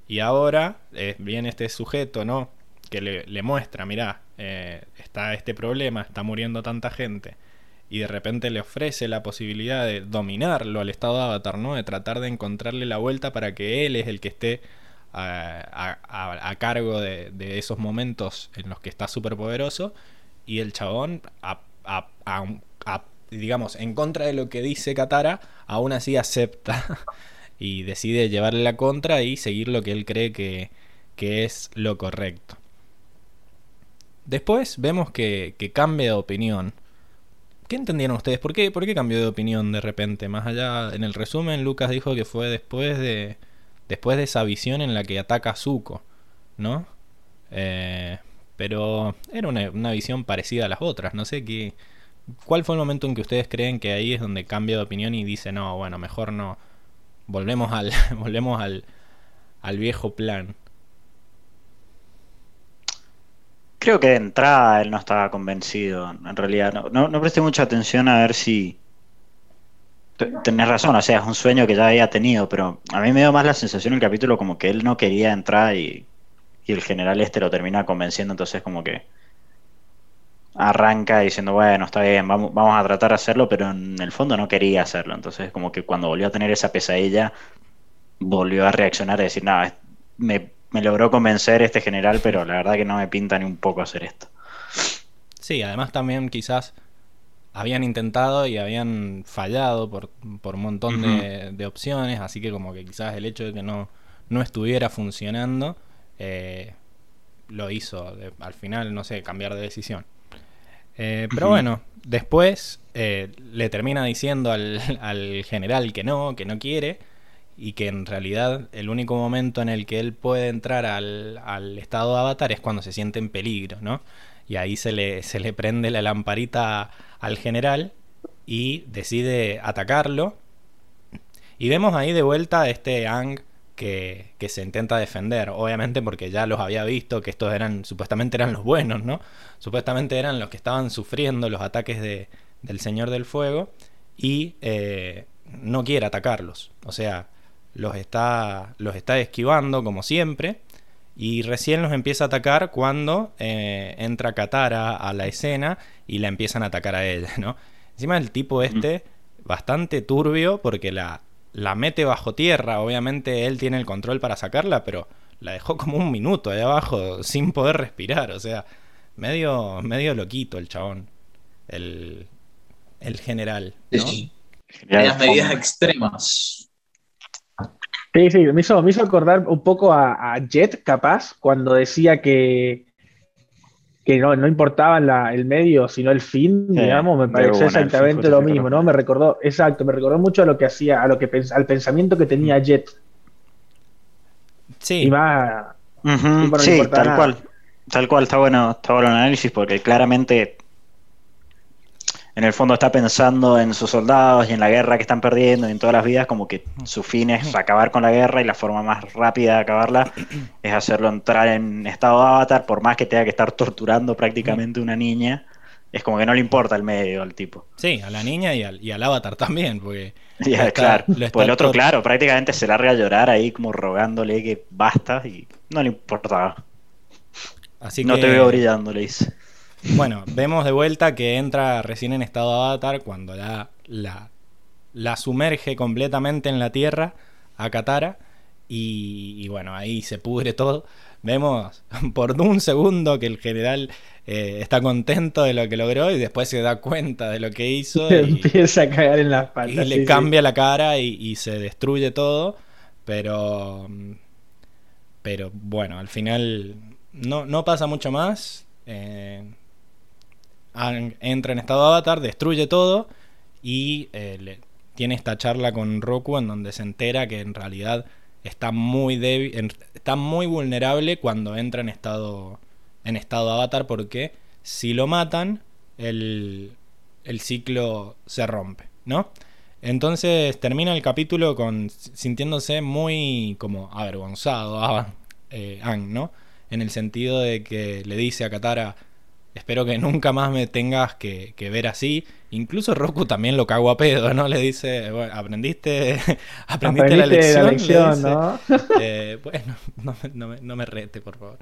A: Y ahora eh, viene este sujeto, ¿no? Que le, muestra, mirá, eh, está este problema, está muriendo tanta gente. Y de repente le ofrece la posibilidad de dominarlo al estado de avatar, ¿no? De tratar de encontrarle la vuelta para que él es el que esté a, cargo de, esos momentos en los que está súper poderoso. Y el chabón, digamos, en contra de lo que dice Katara, aún así acepta y decide llevarle la contra y seguir lo que él cree que, es lo correcto. Después vemos que, cambia de opinión. ¿Qué entendieron ustedes? ¿Por qué, ¿Por qué cambió de opinión de repente? Más allá, en el resumen, Lucas dijo que fue después de, después de esa visión en la que ataca a Zuko, ¿no? Eh, pero era una, una, visión parecida a las otras, no sé qué... ¿Cuál fue el momento en que ustedes creen que ahí es donde cambia de opinión y dice, no, bueno, mejor no, volvemos al, volvemos al, al viejo plan.
D: Creo que de entrada él no estaba convencido, en realidad. No, presté mucha atención a ver si... Tenés razón, o sea, es un sueño que ya había tenido, pero a mí me dio más la sensación en el capítulo como que él no quería entrar y, y el general este lo termina convenciendo, entonces como que arranca diciendo, bueno, está bien, vamos, vamos a tratar de hacerlo, pero en el fondo no quería hacerlo. Entonces, como que cuando volvió a tener esa pesadilla, volvió a reaccionar y decir, nada, me, logró convencer este general, pero la verdad que no me pinta ni un poco hacer esto.
A: Sí, además también quizás habían intentado y habían fallado por, por un montón de, opciones, así que como que quizás el hecho de que no, no estuviera funcionando eh, lo hizo al final, no sé, cambiar de decisión. Eh, pero bueno, después eh, le termina diciendo al, general que no, que no quiere, y que en realidad el único momento en el que él puede entrar al, al estado de avatar es cuando se siente en peligro, ¿no? Y ahí se le, se le prende la lamparita al general y decide atacarlo. Y vemos ahí de vuelta a este Ang que, se intenta defender, obviamente porque ya los había visto, que estos eran, supuestamente eran los buenos, ¿no? Supuestamente eran los que estaban sufriendo los ataques de, del Señor del Fuego y eh, no quiere atacarlos, o sea, los está, los está esquivando como siempre y recién los empieza a atacar cuando eh, entra Katara a la escena y la empiezan a atacar a ella, ¿no? Encima el tipo este bastante turbio porque la, la mete bajo tierra. Obviamente él tiene el control para sacarla, pero la dejó como un minuto ahí abajo sin poder respirar. O sea, medio, medio loquito el chabón. El, el general. ¿no?
B: Las medidas extremas.
C: Sí, sí, me hizo, me hizo acordar un poco a, Jet, capaz, cuando decía que, que no, no importaba el medio, sino el fin, digamos, me pareció exactamente lo mismo, ¿no? Me recordó, exacto, me recordó mucho a lo que hacía, a lo que al pensamiento que tenía Jet.
A: Sí.
C: Y más.
D: sí, tal cual. Tal cual, está bueno, está bueno el análisis porque claramente en el fondo está pensando en sus soldados y en la guerra que están perdiendo y en todas las vidas, como que su fin es acabar con la guerra y la forma más rápida de acabarla es hacerlo entrar en estado de avatar, por más que tenga que estar torturando prácticamente una niña, es como que no le importa el medio al tipo.
A: Sí, a la niña y al, y al avatar también, porque...
D: claro, pues el otro, claro, prácticamente se larga a llorar ahí como rogándole que basta y no le importaba. Así no te veo brillando, le dice.
A: Bueno, vemos de vuelta que entra recién en estado de avatar cuando la, la, la sumerge completamente en la tierra a Katara y, bueno, ahí se pudre todo. Vemos por un segundo que el general eh, está contento de lo que logró y después se da cuenta de lo que hizo.
C: Y, empieza a caer en la espalda.
A: Y le cambia la cara y, se destruye todo. Pero. Pero bueno, al final no, no pasa mucho más. Eh, entra en estado avatar, destruye todo y eh, tiene esta charla con Roku en donde se entera que en realidad está muy débil, está muy vulnerable cuando entra en estado en estado avatar porque si lo matan el, el ciclo se rompe, ¿no? Entonces termina el capítulo con sintiéndose muy como avergonzado a eh, ¿no? En el sentido de que le dice a Katara espero que nunca más me tengas que, ver así. Incluso Roku también lo cago a pedo, ¿no? Le dice, bueno, aprendiste, aprendiste, la lección. ¿no? Eh, bueno, no, me rete, por favor.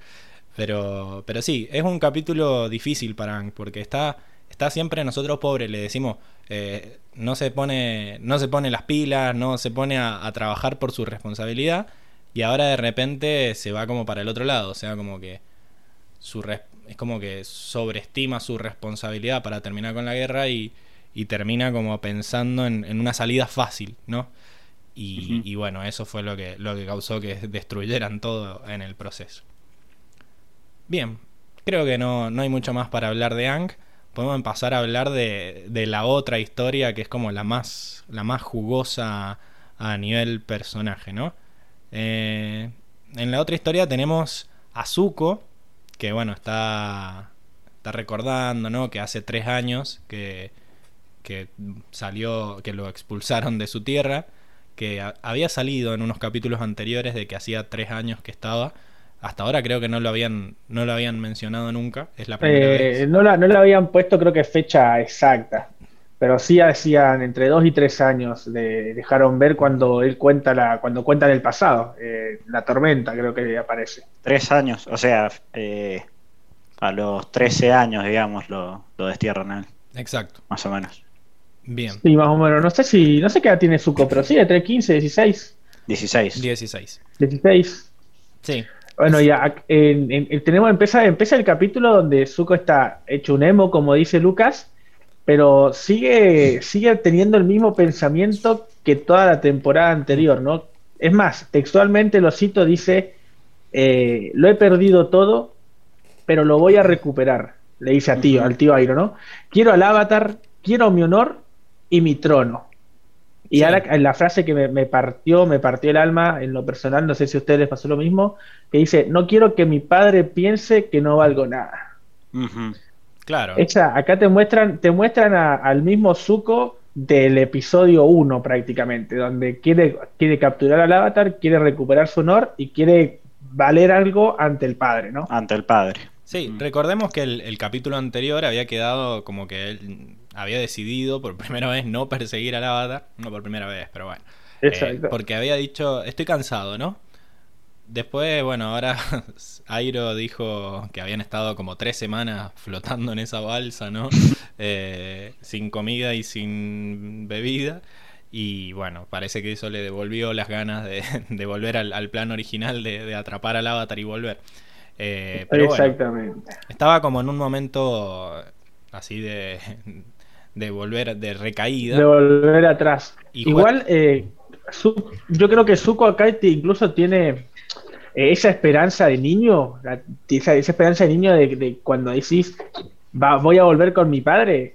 A: Pero, pero sí, es un capítulo difícil para Ang, porque está, está siempre nosotros pobres, le decimos, eh, no, se pone, no se pone las pilas, no se pone a, trabajar por su responsabilidad, y ahora de repente se va como para el otro lado, o sea, como que su, es como que sobreestima su responsabilidad para terminar con la guerra y, termina como pensando en, una salida fácil, ¿no? Y, bueno, eso fue lo que, lo que causó que destruyeran todo en el proceso. Bien, creo que no, no hay mucho más para hablar de Ang. Podemos pasar a hablar de, de, la otra historia que es como la más, la más jugosa a nivel personaje, ¿no? Eh, en la otra historia tenemos a Zuko, que bueno, está, está recordando, ¿no? Que hace tres años que, que salió, que lo expulsaron de su tierra, que había salido en unos capítulos anteriores de que hacía tres años que estaba. Hasta ahora creo que no lo habían, no lo habían mencionado nunca. Es la primera
C: eh,
A: vez.
C: No, la, no le habían puesto, creo que fecha exacta. Pero sí hacían entre dos y tres años. Le dejaron ver cuando él cuenta la, cuando cuenta el pasado. Eh, la tormenta, creo que aparece.
D: Tres años, o sea, eh, a los 13 años, digamos, lo, lo destierran a él.
A: Exacto.
D: Más o menos.
A: Bien.
C: Sí, más o menos. No sé si, no sé qué edad tiene Zuko, pero sí, entre 15 y 16.
D: 16.
A: 16.
C: 16.
A: Sí.
C: Bueno, ya tenemos, empieza, empieza el capítulo donde Zuko está hecho un emo, como dice Lucas, pero sigue, sigue teniendo el mismo pensamiento que toda la temporada anterior, ¿no? Es más, textualmente lo cito, dice, eh, lo he perdido todo, pero lo voy a recuperar, le dice a tío, al tío Airo, ¿no? Quiero al avatar, quiero mi honor y mi trono. Y ahora en la frase que me, partió, me partió el alma en lo personal, no sé si a ustedes les pasó lo mismo, que dice, no quiero que mi padre piense que no valgo nada.
A: Claro.
C: Esa, acá te muestran, te muestran al mismo Zuko del episodio 1 prácticamente, donde quiere, quiere capturar al avatar, quiere recuperar su honor y quiere valer algo ante el padre, ¿no?
D: Ante el padre.
A: Sí, recordemos que el, capítulo anterior había quedado como que él había decidido por primera vez no perseguir al avatar. No por primera vez, pero bueno. Eh, porque había dicho, estoy cansado, ¿no? Después, bueno, ahora Airo dijo que habían estado como tres semanas flotando en esa balsa, ¿no? Eh, sin comida y sin bebida. Y bueno, parece que eso le devolvió las ganas de, volver al, plan original de, atrapar al avatar y volver.
C: Eh, Exactamente.
A: estaba como en un momento así de, de volver, de recaída.
C: De volver atrás. Igual, eh, yo creo que Zuko acá incluso tiene esa esperanza de niño, esa, esperanza de niño de, cuando decís, va, voy a volver con mi padre.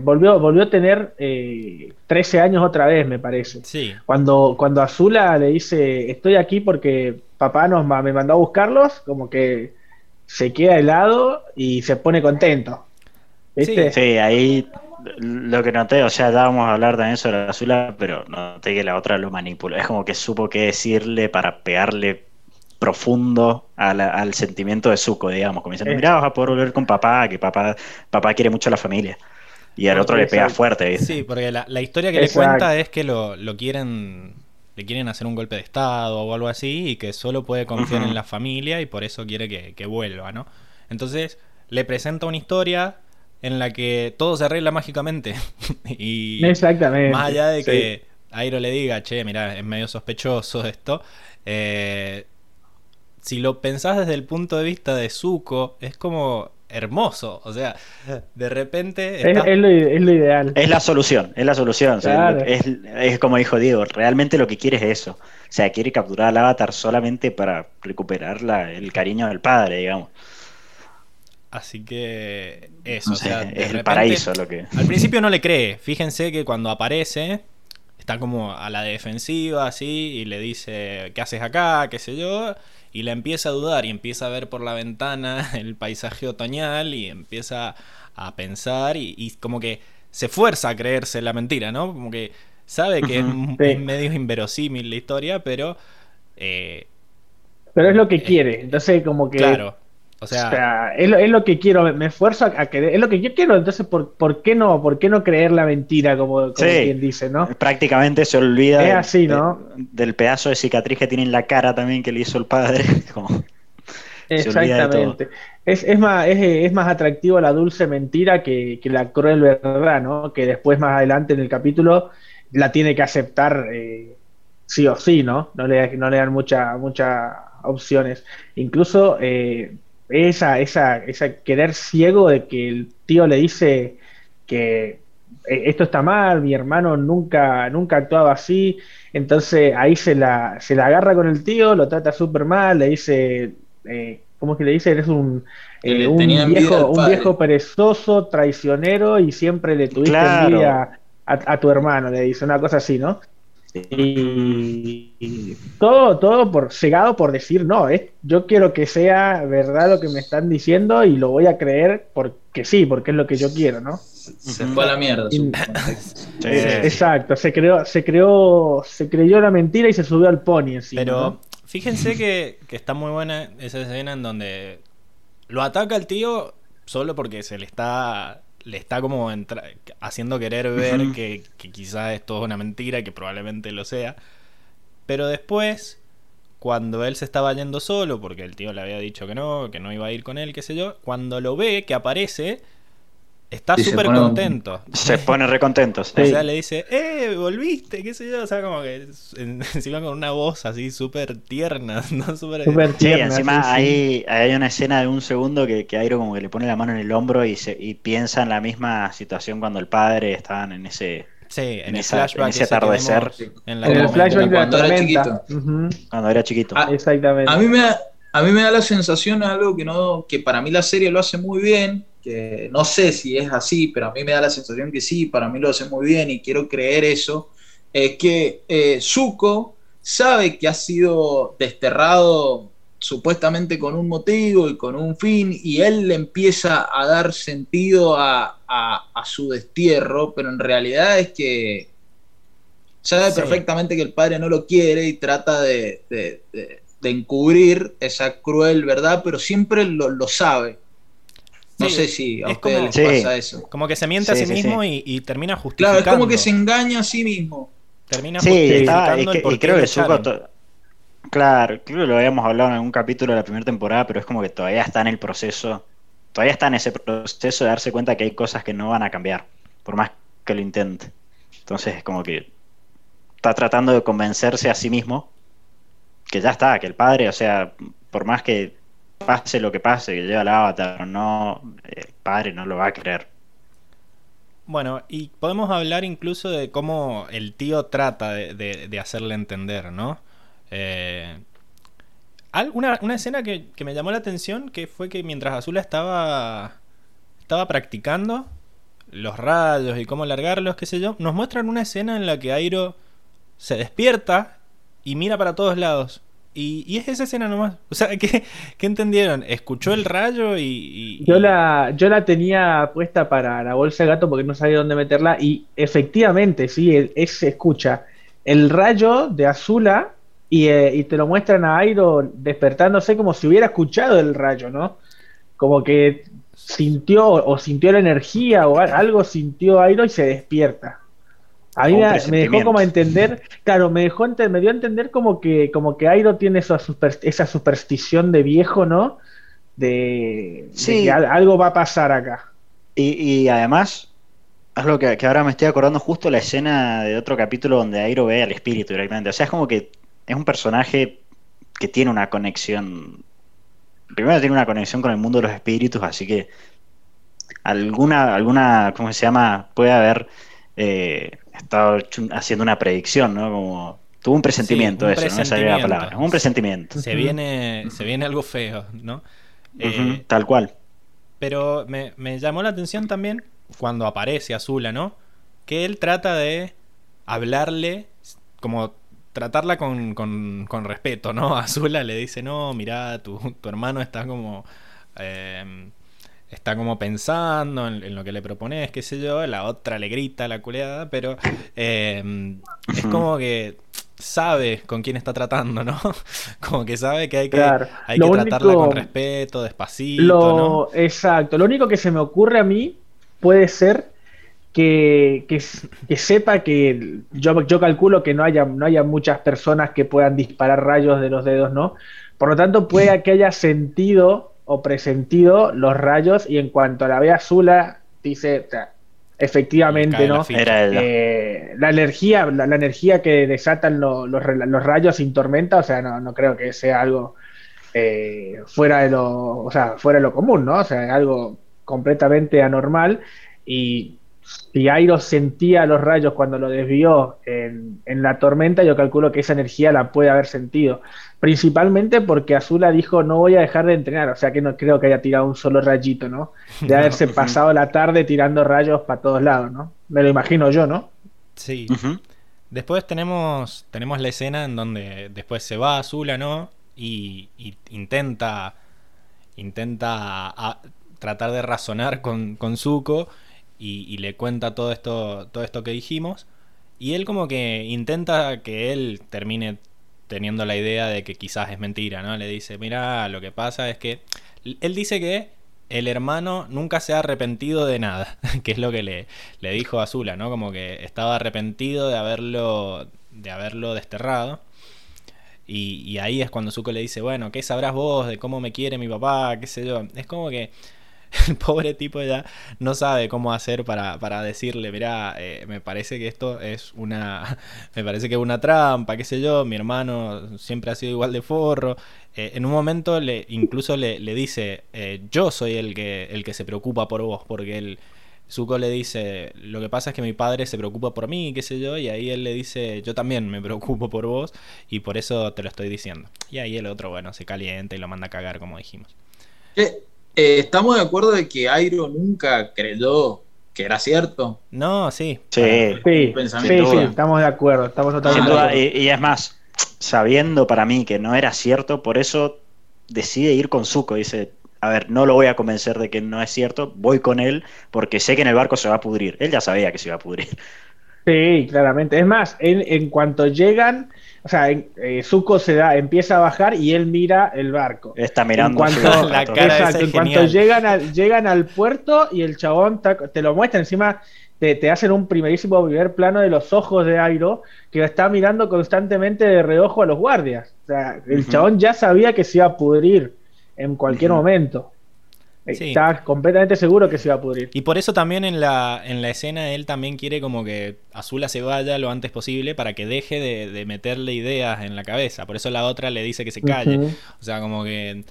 C: Volvió, volvió a tener eh, 13 años otra vez, me parece.
A: Sí.
C: Cuando, cuando Azula le dice, estoy aquí porque papá nos, me mandó a buscarlos, como que se queda helado y se pone contento.
D: ¿Viste? Sí, ahí lo que noté, o sea, ya vamos a hablar también sobre Azula, pero noté que la otra lo manipuló. Es como que supo qué decirle para pegarle profundo al sentimiento de Zuko, digamos, como diciendo, mira, vas a poder volver con papá, que papá, papá quiere mucho a la familia. Y al otro le pega fuerte,
A: Sí, porque la, historia que le cuenta es que lo, quieren le quieren hacer un golpe de estado o algo así y que solo puede confiar en la familia y por eso quiere que, que vuelva, ¿no? Entonces le presenta una historia en la que todo se arregla mágicamente. y
C: Exactamente.
A: Más allá de que Airo le diga, che, mira, es medio sospechoso esto. Eh, si lo pensás desde el punto de vista de Zuko, es como hermoso. O sea, de repente.
C: Es, lo, ideal.
D: Es la solución, es la solución. es, como dijo Diego, realmente lo que quiere es eso. O sea, quiere capturar al avatar solamente para recuperar el cariño del padre, digamos.
A: Así que eso, o sea,
D: es el paraíso lo que...
A: Al principio no le cree, fíjense que cuando aparece está como a la defensiva así y le dice, ¿qué haces acá? qué sé yo, y le empieza a dudar y empieza a ver por la ventana el paisaje otoñal y empieza a pensar y, como que se fuerza a creerse la mentira, ¿no? Como que sabe que es, medio inverosímil la historia, pero... Eh,
C: pero es lo que eh, quiere, entonces como que...
A: Claro o
C: sea, es, lo, que quiero, me esfuerzo a, querer, es lo que yo quiero, entonces ¿por, por qué no por qué no creer la mentira como, quien dice, ¿no?
D: Prácticamente se olvida
C: es así, ¿no?
D: del pedazo de cicatriz que tiene en la cara también que le hizo el padre.
C: Exactamente. Es, es, más, es, más atractivo la dulce mentira que, la cruel verdad, ¿no? Que después más adelante en el capítulo la tiene que aceptar eh, sí o sí, ¿no? No le, no le dan muchas muchas opciones. Incluso eh, esa, esa, esa querer ciego de que el tío le dice que eh, esto está mal, mi hermano nunca, nunca actuaba así, entonces ahí se la, se la agarra con el tío, lo trata súper mal, le dice, eh, ¿cómo es que le dice? Eres un, eh, un, viejo, un viejo perezoso, traicionero y siempre le tuviste envidia a, tu hermano, le dice una cosa así, ¿no? Y, todo, todo por cegado por decir, no, eh, yo quiero que sea verdad lo que me están diciendo y lo voy a creer porque sí, porque es lo que yo quiero, ¿no?
B: Se fue a la mierda.
C: Exacto, se creó, se creó, se creyó la mentira y se subió al pony
A: Pero fíjense que, que está muy buena esa escena en donde lo ataca el tío solo porque se le está le está como haciendo querer ver que, que quizás esto es una mentira, que probablemente lo sea. Pero después, cuando él se estaba yendo solo, porque el tío le había dicho que no, que no iba a ir con él, qué sé yo, cuando lo ve que aparece, Está súper contento.
D: Se pone recontento.
A: O sea, le dice, ¡eh! Volviste, qué sé yo. O sea, como que encima con una voz así súper tierna, ¿no? Súper
D: tierna. Sí, encima Hay, hay una escena de un segundo que, que Airo como que le pone la mano en el hombro y, se, y piensa en la misma situación cuando el padre estaban en ese.
A: Sí, en, el flashback.
D: ese atardecer.
C: En, el flashback
B: cuando era chiquito.
D: Cuando era chiquito.
C: Ah, Exactamente.
B: A mí me da, a mí me da la sensación algo que no que para mí la serie lo hace muy bien no sé si es así, pero a mí me da la sensación que sí, para mí lo hace muy bien y quiero creer eso, es que eh, Zuko sabe que ha sido desterrado supuestamente con un motivo y con un fin, y él le empieza a dar sentido a, su destierro, pero en realidad es que sabe perfectamente que el padre no lo quiere y trata de, encubrir esa cruel verdad, pero siempre lo sabe. No sé si a ustedes les pasa eso.
A: Como que se miente a sí, mismo y, termina justificando.
B: Claro, es como que se engaña a sí mismo.
A: Termina justificando
D: y creo que Zuko Claro, creo que lo habíamos hablado en algún capítulo de la primera temporada, pero es como que todavía está en el proceso, todavía está en ese proceso de darse cuenta que hay cosas que no van a cambiar, por más que lo intente. Entonces es como que está tratando de convencerse a sí mismo que ya está, que el padre, o sea, por más que pase lo que pase, que lleva el avatar, no, el padre no lo va a creer.
A: Bueno, y podemos hablar incluso de cómo el tío trata de, hacerle entender, ¿no? Eh, una, una, escena que, me llamó la atención que fue que mientras Azula estaba, estaba practicando los rayos y cómo largarlos, qué sé yo, nos muestran una escena en la que Airo se despierta y mira para todos lados. Y, es esa escena nomás. O sea, ¿qué, entendieron? ¿Escuchó el rayo y,
C: Yo, la, yo la tenía puesta para la bolsa de gato porque no sabía dónde meterla. Y efectivamente, sí, es, se escucha el rayo de Azula eh, y, te lo muestran a Airo despertándose como si hubiera escuchado el rayo, ¿no? Como que sintió o sintió la energía o algo sintió Airo y se despierta. A mí me, dejó como entender, claro, me dejó me dio a entender como que, como que Airo tiene esa, esa superstición de viejo, ¿no? De, que algo va a pasar acá.
D: Y, además, es lo que, ahora me estoy acordando justo la escena de otro capítulo donde Airo ve al espíritu directamente. O sea, es como que es un personaje que tiene una conexión. Primero tiene una conexión con el mundo de los espíritus, así que alguna, alguna, ¿cómo se llama? Puede haber eh, estaba haciendo una predicción, ¿no? Como tuvo un presentimiento, eso, no sabía la palabra. Un presentimiento.
A: Se viene, se viene algo feo, ¿no?
D: Eh, tal cual.
A: Pero me, llamó la atención también cuando aparece Azula, ¿no? Que él trata de hablarle, como tratarla con, con, con respeto, ¿no? Azula le dice, no, mira, tu, tu hermano está como... Eh, está como pensando en, lo que le propones, qué sé yo, la otra le grita la culeada, pero eh, es como que sabe con quién está tratando, ¿no? Como que sabe que hay que, hay que tratarla con respeto, despacito,
C: ¿no? Exacto. Lo único que se me ocurre a mí puede ser que, que, sepa que yo, yo calculo que no haya, no haya muchas personas que puedan disparar rayos de los dedos, ¿no? Por lo tanto, puede que haya sentido o presentido los rayos y en cuanto la ve Azula, dice, efectivamente, ¿no? Eh, la, energía, la, energía que desatan los, rayos sin tormenta, o sea, no, no creo que sea algo eh, fuera de lo, o sea, fuera de lo común, ¿no? O sea, algo completamente anormal y si Airo sentía los rayos cuando lo desvió en, la tormenta, yo calculo que esa energía la puede haber sentido. Principalmente porque Azula dijo no voy a dejar de entrenar, o sea que no creo que haya tirado un solo rayito, ¿no? De haberse pasado la tarde tirando rayos para todos lados, ¿no? Me lo imagino yo, ¿no?
A: Sí. Después tenemos, tenemos la escena en donde después se va Azula, ¿no? Y, intenta, intenta tratar de razonar con, con Zuko y, le cuenta todo esto, todo esto que dijimos. Y él como que intenta que él termine teniendo la idea de que quizás es mentira, ¿no? Le dice, mira, lo que pasa es que... Él dice que el hermano nunca se ha arrepentido de nada, que es lo que le, le dijo a Azula, ¿no? Como que estaba arrepentido de haberlo, de haberlo desterrado. Y, y ahí es cuando Zuko le dice, bueno, ¿qué sabrás vos de cómo me quiere mi papá? ¿Qué sé yo? Es como que el pobre tipo ya no sabe cómo hacer para, decirle, mira, eh, me parece que esto es una, me parece que es una trampa, qué sé yo, mi hermano siempre ha sido igual de forro. Eh, en un momento le, incluso le, dice, eh, yo soy el que, el que se preocupa por vos, porque el Zuko le dice, lo que pasa es que mi padre se preocupa por mí, qué sé yo, y ahí él le dice, yo también me preocupo por vos, y por eso te lo estoy diciendo. Y ahí el otro, bueno, se calienta y lo manda a cagar, como dijimos.
B: Eh, ¿estamos de acuerdo de que Airo nunca creyó que era cierto?
A: No, sí.
C: Sí, sí, estamos de acuerdo. Estamos
D: Y, es más, sabiendo para mí que no era cierto, por eso decide ir con Zuko. Dice, a ver, no lo voy a convencer de que no es cierto, voy con él porque sé que en el barco se va a pudrir. Él ya sabía que se iba a pudrir.
C: Sí, claramente. Es más, en cuanto llegan, o sea, eh, Zuko se da, empieza a bajar y él mira el barco.
D: Está mirando
C: en cuanto, la cara en cuanto llegan al, llegan al puerto y el chabón te lo muestra encima te, hacen un primerísimo primer plano de los ojos de Airo que está mirando constantemente de reojo a los guardias. O sea, el chabón ya sabía que se iba a pudrir en cualquier momento. Estaba completamente seguro que se iba a pudrir.
A: Y por eso también en la, en la escena él también quiere como que Azula se vaya lo antes posible para que deje de, meterle ideas en la cabeza. Por eso la otra le dice que se calle. O sea, como que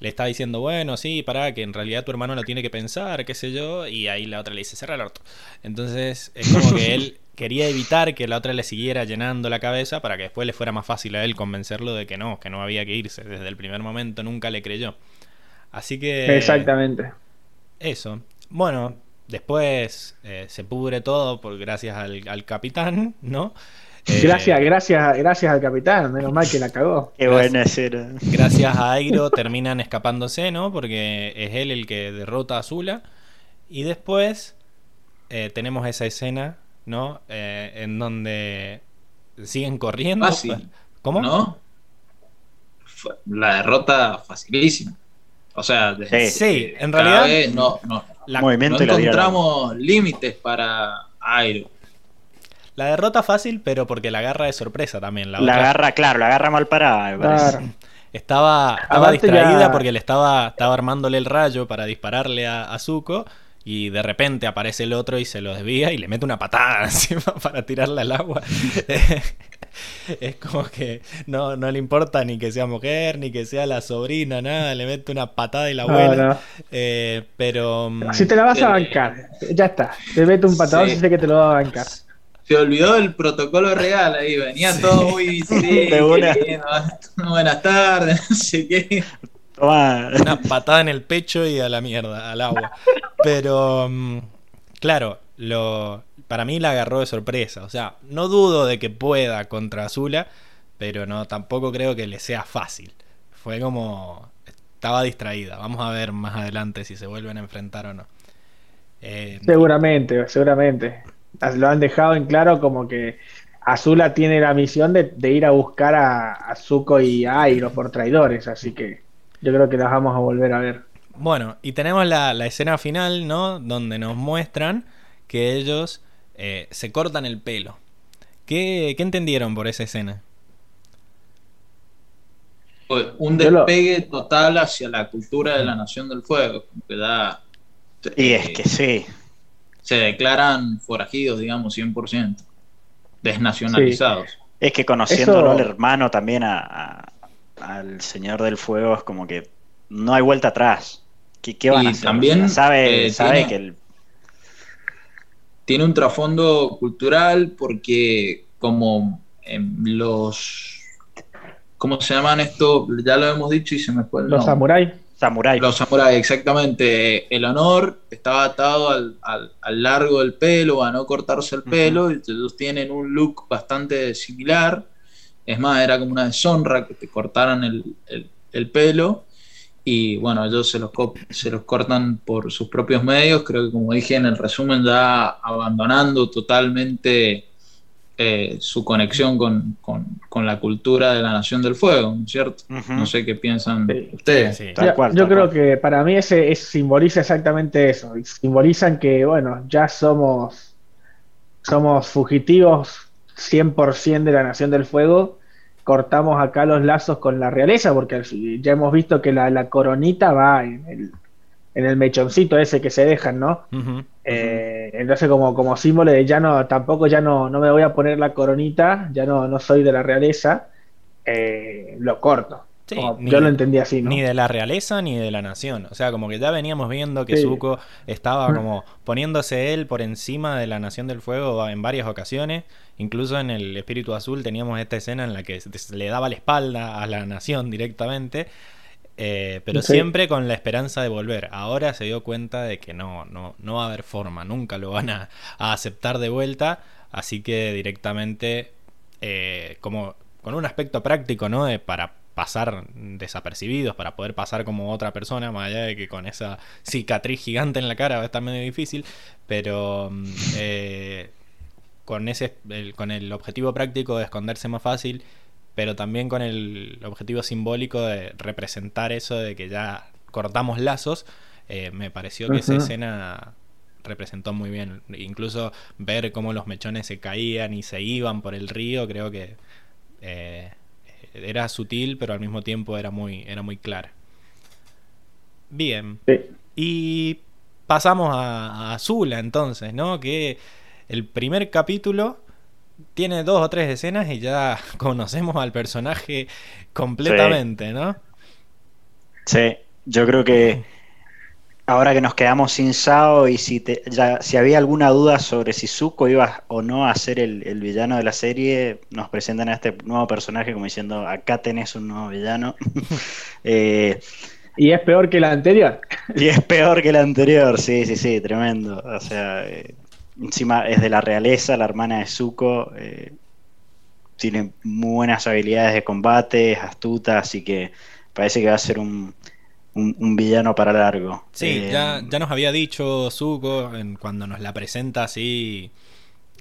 A: le está diciendo, bueno, sí, para que en realidad tu hermano lo tiene que pensar, qué sé yo, y ahí la otra le dice, cerra el orto. Entonces es como que él quería evitar que la otra le siguiera llenando la cabeza para que después le fuera más fácil a él convencerlo de que no, que no había que irse. Desde el primer momento nunca le creyó. Así que...
C: Exactamente.
A: Eso. Bueno, después eh, se pudre todo por gracias al, al capitán, ¿no?
C: Eh, gracias, gracias, gracias al capitán, menos mal que la cagó.
D: Qué buena escena.
A: Gracias a Airo terminan escapándose, ¿no? Porque es él el que derrota a Zula. Y después eh, tenemos esa escena, ¿no? Eh, en donde siguen corriendo.
B: Fácil. ¿Cómo? ¿No? La derrota facilísima. O sea,
A: sí, en realidad
B: no, no, no encontramos límites para Airo.
A: La derrota fácil, pero porque la agarra de sorpresa también.
D: La, agarra, claro, la agarra mal parada, me
A: Estaba, estaba distraída porque le estaba, estaba armándole el rayo para dispararle a, Zuko. Y de repente aparece el otro y se lo desvía y le mete una patada encima para tirarle al agua. es como que no, no le importa ni que sea mujer, ni que sea la sobrina, nada, le mete una patada y la abuela. Eh, pero.
C: Si te la vas a eh, bancar, ya está. Te mete un patadón y sé que te lo va a bancar
B: se olvidó el protocolo real ahí, venía todo muy sí, buenas tardes, no sé qué.
A: Una patada en el pecho y a la mierda, al agua. Pero, mm, claro, lo, para mí la agarró de sorpresa. O sea, no dudo de que pueda contra Azula, pero no, tampoco creo que le sea fácil. Fue como. Estaba distraída. Vamos a ver más adelante si se vuelven a enfrentar o no.
C: Eh, seguramente, seguramente lo han dejado en claro como que Azula tiene la misión de, ir a buscar a, Zuko y a Airo por traidores, así que yo creo que las vamos a volver a ver.
A: Bueno, y tenemos la, escena final, ¿no? Donde nos muestran que ellos eh, se cortan el pelo. ¿Qué, entendieron por esa escena?
B: Un despegue total hacia la cultura de la Nación del Fuego. Que da,
D: y es que sí
B: se declaran forajidos, digamos, 100%, desnacionalizados.
D: Es que conociéndolo el hermano también al Señor del Fuego es como que no hay vuelta atrás. ¿Qué, van a hacer?
B: También
D: sabe, eh, sabe que el...
B: tiene un trasfondo cultural porque como en los ¿cómo se llaman esto? Ya lo hemos dicho y se me fue
C: Los samuráis.
B: Los samuráis, exactamente. El honor estaba atado al, largo del pelo, a no cortarse el pelo. y Ellos tienen un look bastante similar. Es más, era como una deshonra que te cortaran el, pelo. Y bueno, ellos se los, se los cortan por sus propios medios. Creo que, como dije en el resumen, ya abandonando totalmente eh, su conexión con, la cultura de la Nación del Fuego, ¿no es cierto? No sé qué piensan ustedes.
C: yo, creo que para mí ese simboliza exactamente eso. Simbolizan que, bueno, ya somos, somos fugitivos 100% de la Nación del Fuego. Cortamos acá los lazos con la realeza, porque ya hemos visto que la, coronita va en el, en el mechoncito ese que se dejan, ¿no? Eh, entonces como, como símbolo de ya no, tampoco ya no, no me voy a poner la coronita, ya no, no soy de la realeza, eh, lo corto. Yo lo entendí así,
A: Ni de la realeza ni de la nación. O sea, como que ya veníamos viendo que Zuko estaba como poniéndose él por encima de la Nación del Fuego en varias ocasiones. Incluso en el Espíritu Azul teníamos esta escena en la que le daba la espalda a la nación directamente. Eh, pero siempre con la esperanza de volver. Ahora se dio cuenta de que no, no, no va a haber forma, nunca lo van a, aceptar de vuelta, así que directamente, eh, como con un aspecto práctico, ¿no? De, para pasar desapercibidos, para poder pasar como otra persona, más allá de que con esa cicatriz gigante en la cara va a estar medio difícil, pero mm, eh, con, ese, con el objetivo práctico de esconderse más fácil pero también con el objetivo simbólico de representar eso de que ya cortamos lazos, eh, me pareció que esa escena representó muy bien. Incluso ver cómo los mechones se caían y se iban por el río, creo que eh, era sutil, pero al mismo tiempo era muy, era muy clara. Bien. Y pasamos a, a Zula entonces, ¿no? Que el primer capítulo tiene dos o tres escenas y ya conocemos al personaje completamente, ¿no?
D: Sí, yo creo que ahora que nos quedamos sin Sao y si, ya, si había alguna duda sobre si Zuko iba o no a ser el, villano de la serie, nos presentan a este nuevo personaje como diciendo, acá tenés un nuevo villano.
C: Eh, ¿Y es peor que la anterior?
D: Y es peor que la anterior, sí, sí, sí, tremendo. O sea, eh, encima es de la realeza, la hermana de Zuko. Eh, tiene muy buenas habilidades de combate, es astuta, así que parece que va a ser un, un, villano para largo.
A: Sí, eh, ya, ya, nos había dicho Zuko en, cuando nos la presenta así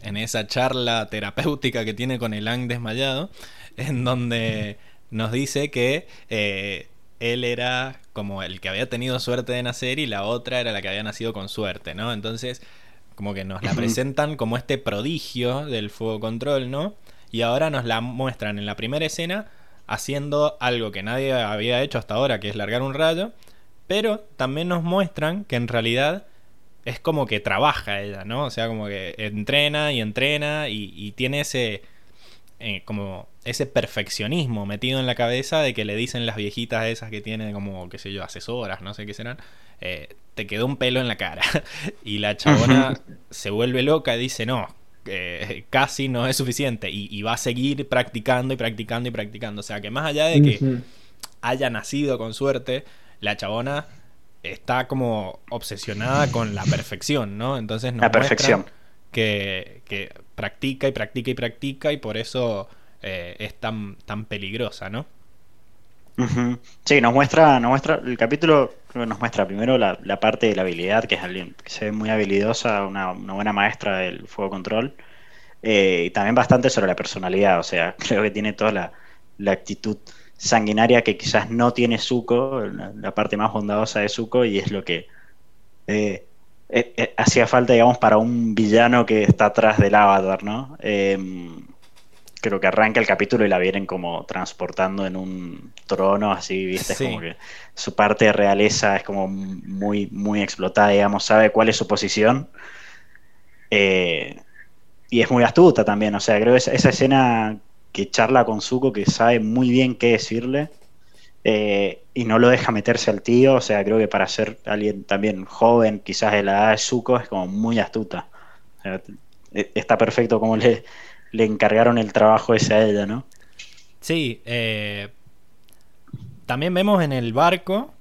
A: en esa charla terapéutica que tiene con el Ang desmayado, en donde nos dice que eh, él era como el que había tenido suerte de nacer y la otra era la que había nacido con suerte, ¿no? Entonces, como que nos la presentan como este prodigio del fuego control, ¿no? Y ahora nos la muestran en la primera escena haciendo algo que nadie había hecho hasta ahora, que es largar un rayo, pero también nos muestran que en realidad es como que trabaja ella, ¿no? O sea, como que entrena y entrena y, tiene ese eh, como ese perfeccionismo metido en la cabeza de que le dicen las viejitas esas que tiene como, qué sé yo, asesoras, no sé qué serán, eh, te quedó un pelo en la cara. y la chabona se vuelve loca y dice, no, casi no es suficiente y, va a seguir practicando y practicando y practicando. O sea que más allá de que haya nacido con suerte, la chabona está como obsesionada con la perfección, ¿no? Entonces
D: la perfección.
A: Que, que, practica y practica y practica y por eso eh, es tan, tan peligrosa, ¿no?
D: Sí, nos muestra, nos muestra, el capítulo nos muestra primero la, parte de la habilidad, que es alguien que se ve muy habilidosa, una, buena maestra del fuego control, eh, y también bastante sobre la personalidad, o sea, creo que tiene toda la, actitud sanguinaria que quizás no tiene Zuko, la, parte más bondadosa de Zuko, y es lo que eh, eh, hacía falta, digamos, para un villano que está atrás del avatar, ¿no? Creo que arranca el capítulo y la vienen como transportando en un trono, así, ¿viste? Es como que su parte de realeza es como muy, muy explotada, digamos, sabe cuál es su posición. Eh, y es muy astuta también, o sea, creo que esa, esa, escena que charla con Zuko, que sabe muy bien qué decirle, eh, y no lo deja meterse al tío, o sea, creo que para ser alguien también joven, quizás de la edad de Zuko, es como muy astuta. E, está perfecto como le, le encargaron el trabajo ese a ella, ¿no?
A: Sí, eh, también vemos en el barco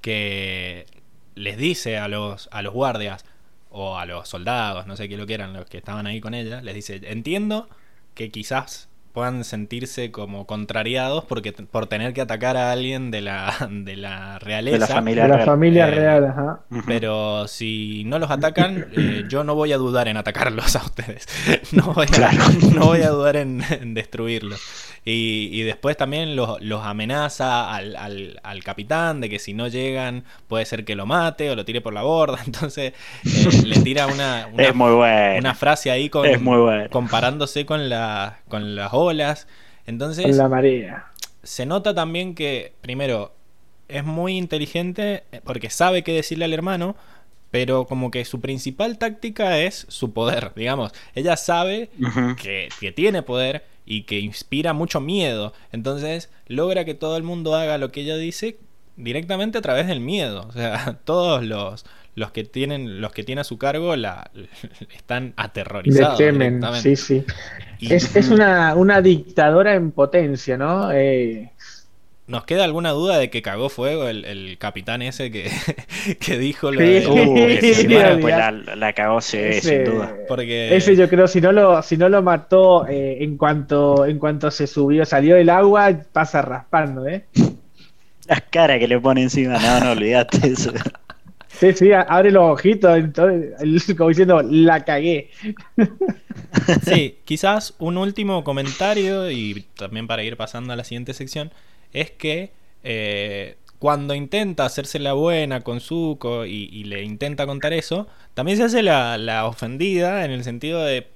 A: que les dice a los, a los guardias o a los soldados, no sé qué lo que eran, los que estaban ahí con ella, les dice, entiendo que quizás puedan sentirse como contrariados porque por tener que atacar a alguien de la, de la realeza. De
C: la familia, la familia real, eh, ajá.
A: Pero si no los atacan, eh, yo no voy a dudar en atacarlos a ustedes. No voy a, no voy a dudar en, destruirlos. Y, después también los, amenaza al, al, capitán de que si no llegan puede ser que lo mate o lo tire por la borda. Entonces eh, le tira una, una, una, frase ahí con, comparándose con, la, con las olas. Entonces...
C: la marea.
A: Se nota también que, primero, es muy inteligente porque sabe qué decirle al hermano, pero como que su principal táctica es su poder, digamos. Ella sabe que, que, tiene poder y que inspira mucho miedo. Entonces logra que todo el mundo haga lo que ella dice directamente a través del miedo. O sea, todos los, los que tienen los que tiene a su cargo la, están aterrorizados.
C: Le temen, sí, sí. Es, es una, una, dictadora en potencia, ¿no? Eh,
A: ¿Nos queda alguna duda de que cagó fuego el, capitán ese que, que dijo lo de...
D: Uh, pues la, cagó ese, sin duda.
C: Porque... Ese yo creo, si no lo, si no lo mató eh, en, cuanto, en cuanto se subió, salió del agua, pasa raspando, ¿eh?
D: Las caras que le pone encima, no, no olvidaste eso.
C: Sí, sí, abre los ojitos, entonces, como diciendo, la cagué.
A: Sí, quizás un último comentario y también para ir pasando a la siguiente sección es que eh, cuando intenta hacerse la buena con Zuko y, le intenta contar eso, también se hace la, la ofendida en el sentido de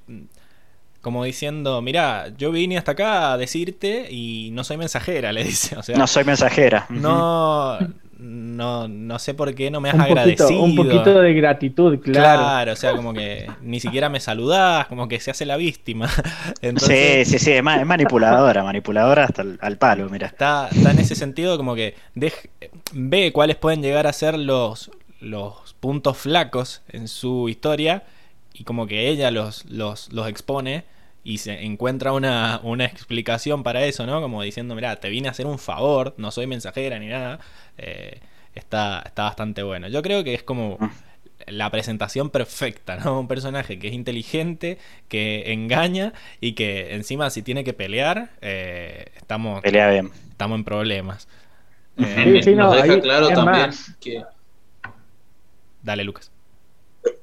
A: como diciendo, mira, yo vine hasta acá a decirte y no soy mensajera, le dice. O sea,
D: no soy mensajera.
A: No, no, no sé por qué no me has agradecido.
C: Un poquito de gratitud, claro.
A: Claro, o sea, como que ni siquiera me saludás, como que se hace la víctima.
D: sí, sí, sí, es, manipuladora, manipuladora hasta el, al palo, mira.
A: Está, está en ese sentido como que ve cuáles pueden llegar a ser los, los puntos flacos en su historia y como que ella los, los, los expone y se encuentra una, una, explicación para eso, ¿no? Como diciendo, mira, te vine a hacer un favor, no soy mensajera ni nada. Eh, está, está bastante bueno. Yo creo que es como ah. la presentación perfecta, ¿no? Un personaje que es inteligente, que engaña y que encima si tiene que pelear, eh, estamos, estamos en problemas.
B: Eh, sí, nos deja claro también que...
A: Dale, Lucas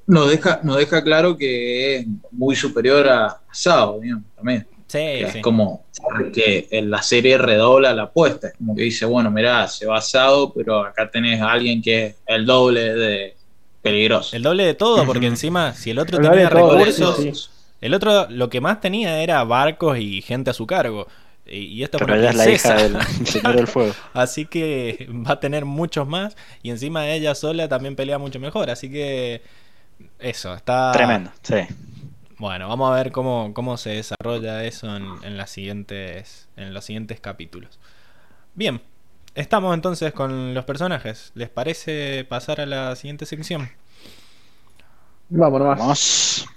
B: nos deja, nos deja claro que es muy superior a Sao, también.
A: Sí,
B: Es como que en la serie redobla la apuesta. Es como que dice, bueno, mirá, se va Sao, pero acá tenés a alguien que es el doble de peligroso.
A: El doble de todo, porque encima, si el otro tenía recursos, el otro lo que más tenía era barcos y gente a su cargo. Y, esto
D: Pero ella es la hija del Señor del Fuego.
A: así que va a tener muchos más. Y encima ella sola también pelea mucho mejor. Así que eso, está.
D: Tremendo, sí.
A: Bueno, vamos a ver cómo, cómo se desarrolla eso en, las siguientes, en los siguientes capítulos. Bien, estamos entonces con los personajes. ¿Les parece pasar a la siguiente sección?
C: Vámonos.
D: Vamos.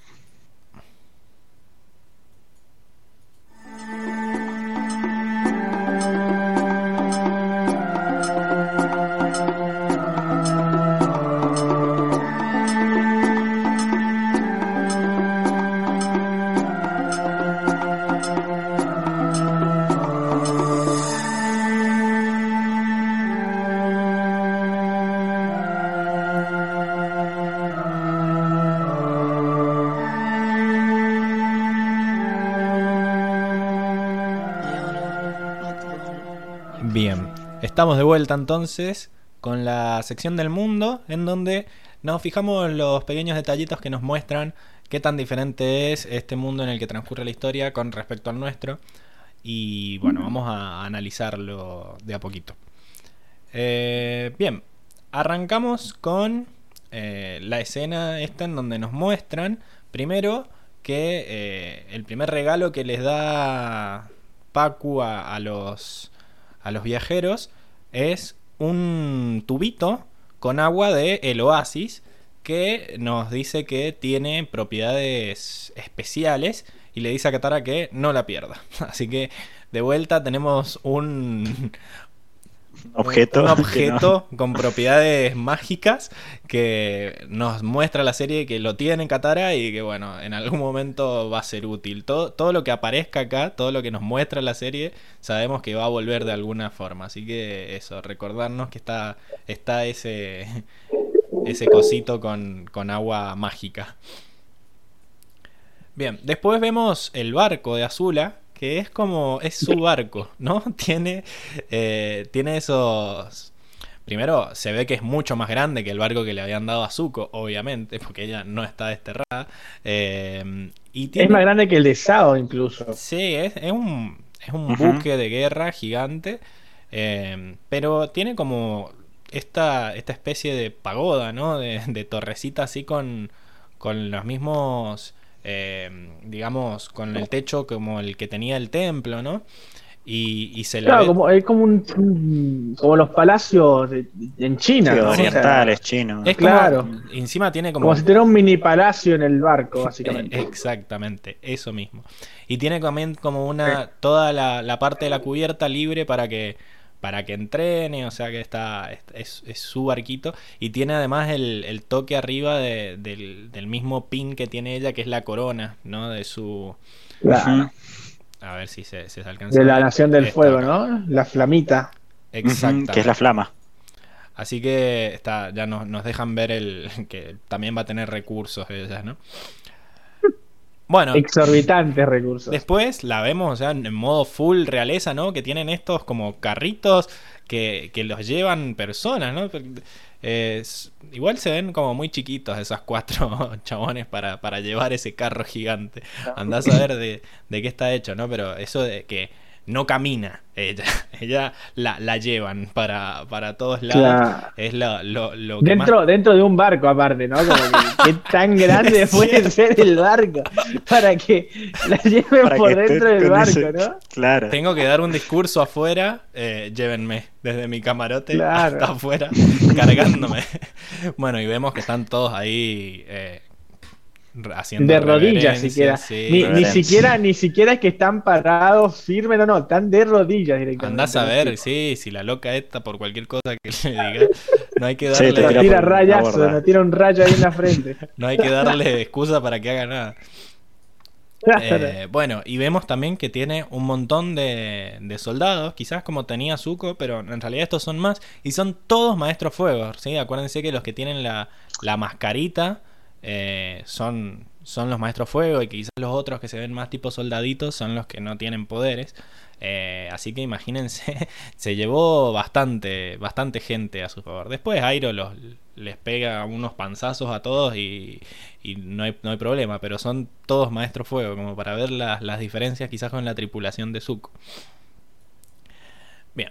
A: Estamos de vuelta entonces con la sección del mundo en donde nos fijamos los pequeños detallitos que nos muestran qué tan diferente es este mundo en el que transcurre la historia con respecto al nuestro. Y bueno, vamos a analizarlo de a poquito. Eh, bien, arrancamos con eh, la escena esta en donde nos muestran primero que eh, el primer regalo que les da Pacu a los, a los viajeros es un tubito con agua de el oasis que nos dice que tiene propiedades especiales y le dice a Katara que no la pierda. Así que de vuelta tenemos un,
D: objeto,
A: un objeto con propiedades mágicas que nos muestra la serie que lo tiene en Katara y que bueno, en algún momento va a ser útil. Todo, todo lo que aparezca acá, todo lo que nos muestra la serie, sabemos que va a volver de alguna forma. Así que eso, recordarnos que está, está ese, ese cosito con, con agua mágica. Bien, después vemos el barco de Azula, que es como, es su barco, ¿no? Tiene, eh, tiene esos... Primero, se ve que es mucho más grande que el barco que le habían dado a Zuko, obviamente, porque ella no está desterrada. Eh, y
C: Es más grande que el de Sao, incluso.
A: Sí, es, un, es un buque de guerra gigante, eh, pero tiene como esta, esta especie de pagoda, ¿no? De, de torrecita así con, con los mismos eh, digamos, con el techo como el que tenía el templo, ¿no? Y, se
C: claro, como, es como un como los palacios en China,
D: orientales, chinos.
A: Es claro. encima tiene como
C: como si tuviera un mini palacio en el barco, básicamente.
A: Eh, exactamente, eso mismo. Y tiene también como una toda la parte de la cubierta libre para que para que entrene, o sea que está es, su barquito y tiene además el, toque arriba del, mismo pin que tiene ella, que es la corona, ¿no? De su... A ver si se, se alcanza.
C: De la Nación del Fuego, ¿no? La flamita.
A: Exacto.
D: Que es la flama.
A: Así que está, ya nos, nos dejan ver el que también va a tener recursos ella, ¿no?
C: Bueno. Exorbitantes recursos.
A: Después la vemos, o sea, en modo full realeza, ¿no? Que tienen estos como carritos que, que los llevan personas, ¿no? igual se ven como muy chiquitos esas cuatro chabones para, para llevar ese carro gigante. Andás a ver de, de qué está hecho, ¿no? Pero eso de que no camina ella, ella la, la llevan para, para todos lados. Es lo, lo,
C: que dentro, dentro de un barco aparte, ¿no? Como que, tan grande puede ser el barco para que la lleven por dentro del barco, ¿no?
A: Claro. Tengo que dar un discurso afuera, eh, llévenme desde mi camarote hasta afuera, cargándome. bueno, y vemos que están todos ahí eh,
C: de rodillas siquiera. ni, siquiera. Ni siquiera es que están parados firmes, no, no, están de rodillas directamente.
A: Andás a ver, sí, si la loca esta por cualquier cosa que le diga, no hay que darle.
C: no tira rayazo, no tira un rayo ahí en la frente.
A: no hay que darle excusa para que haga nada. Eh, bueno, y vemos también que tiene un montón de, de, soldados, quizás como tenía Zuko, pero en realidad estos son más, y son todos maestros fuegos, ¿sí? Acuérdense que los que tienen la, la mascarita eh, son, son los maestros fuego y quizás los otros que se ven más tipo soldaditos son los que no tienen poderes. Eh, así que imagínense, se llevó bastante, bastante gente a su favor. Después Airo los, les pega unos panzazos a todos y, no, hay, no, hay, problema, pero son todos maestros fuego, como para ver las, las diferencias quizás con la tripulación de Zuko. Bien,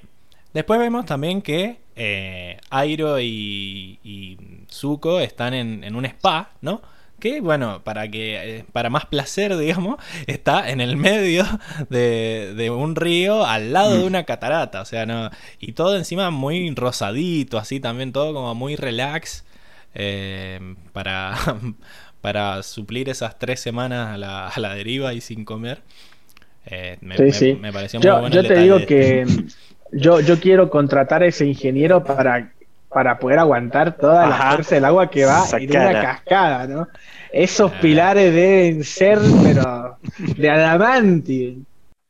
A: Después vemos también que eh, Airo y, y Zuko están en, un spa, ¿no? Que bueno, para que eh, para más placer, digamos, está en el medio de, un río al lado de mm. una catarata, o sea, no y todo encima muy rosadito, así también todo como muy relax eh, para para suplir esas tres semanas a la, a la deriva y sin comer.
C: me, pareció muy yo, bueno. Yo te digo que yo, yo quiero contratar a ese ingeniero para, para poder aguantar toda la fuerza del agua que va en una cascada, ¿no? Esos ah. pilares deben ser, pero de adamante.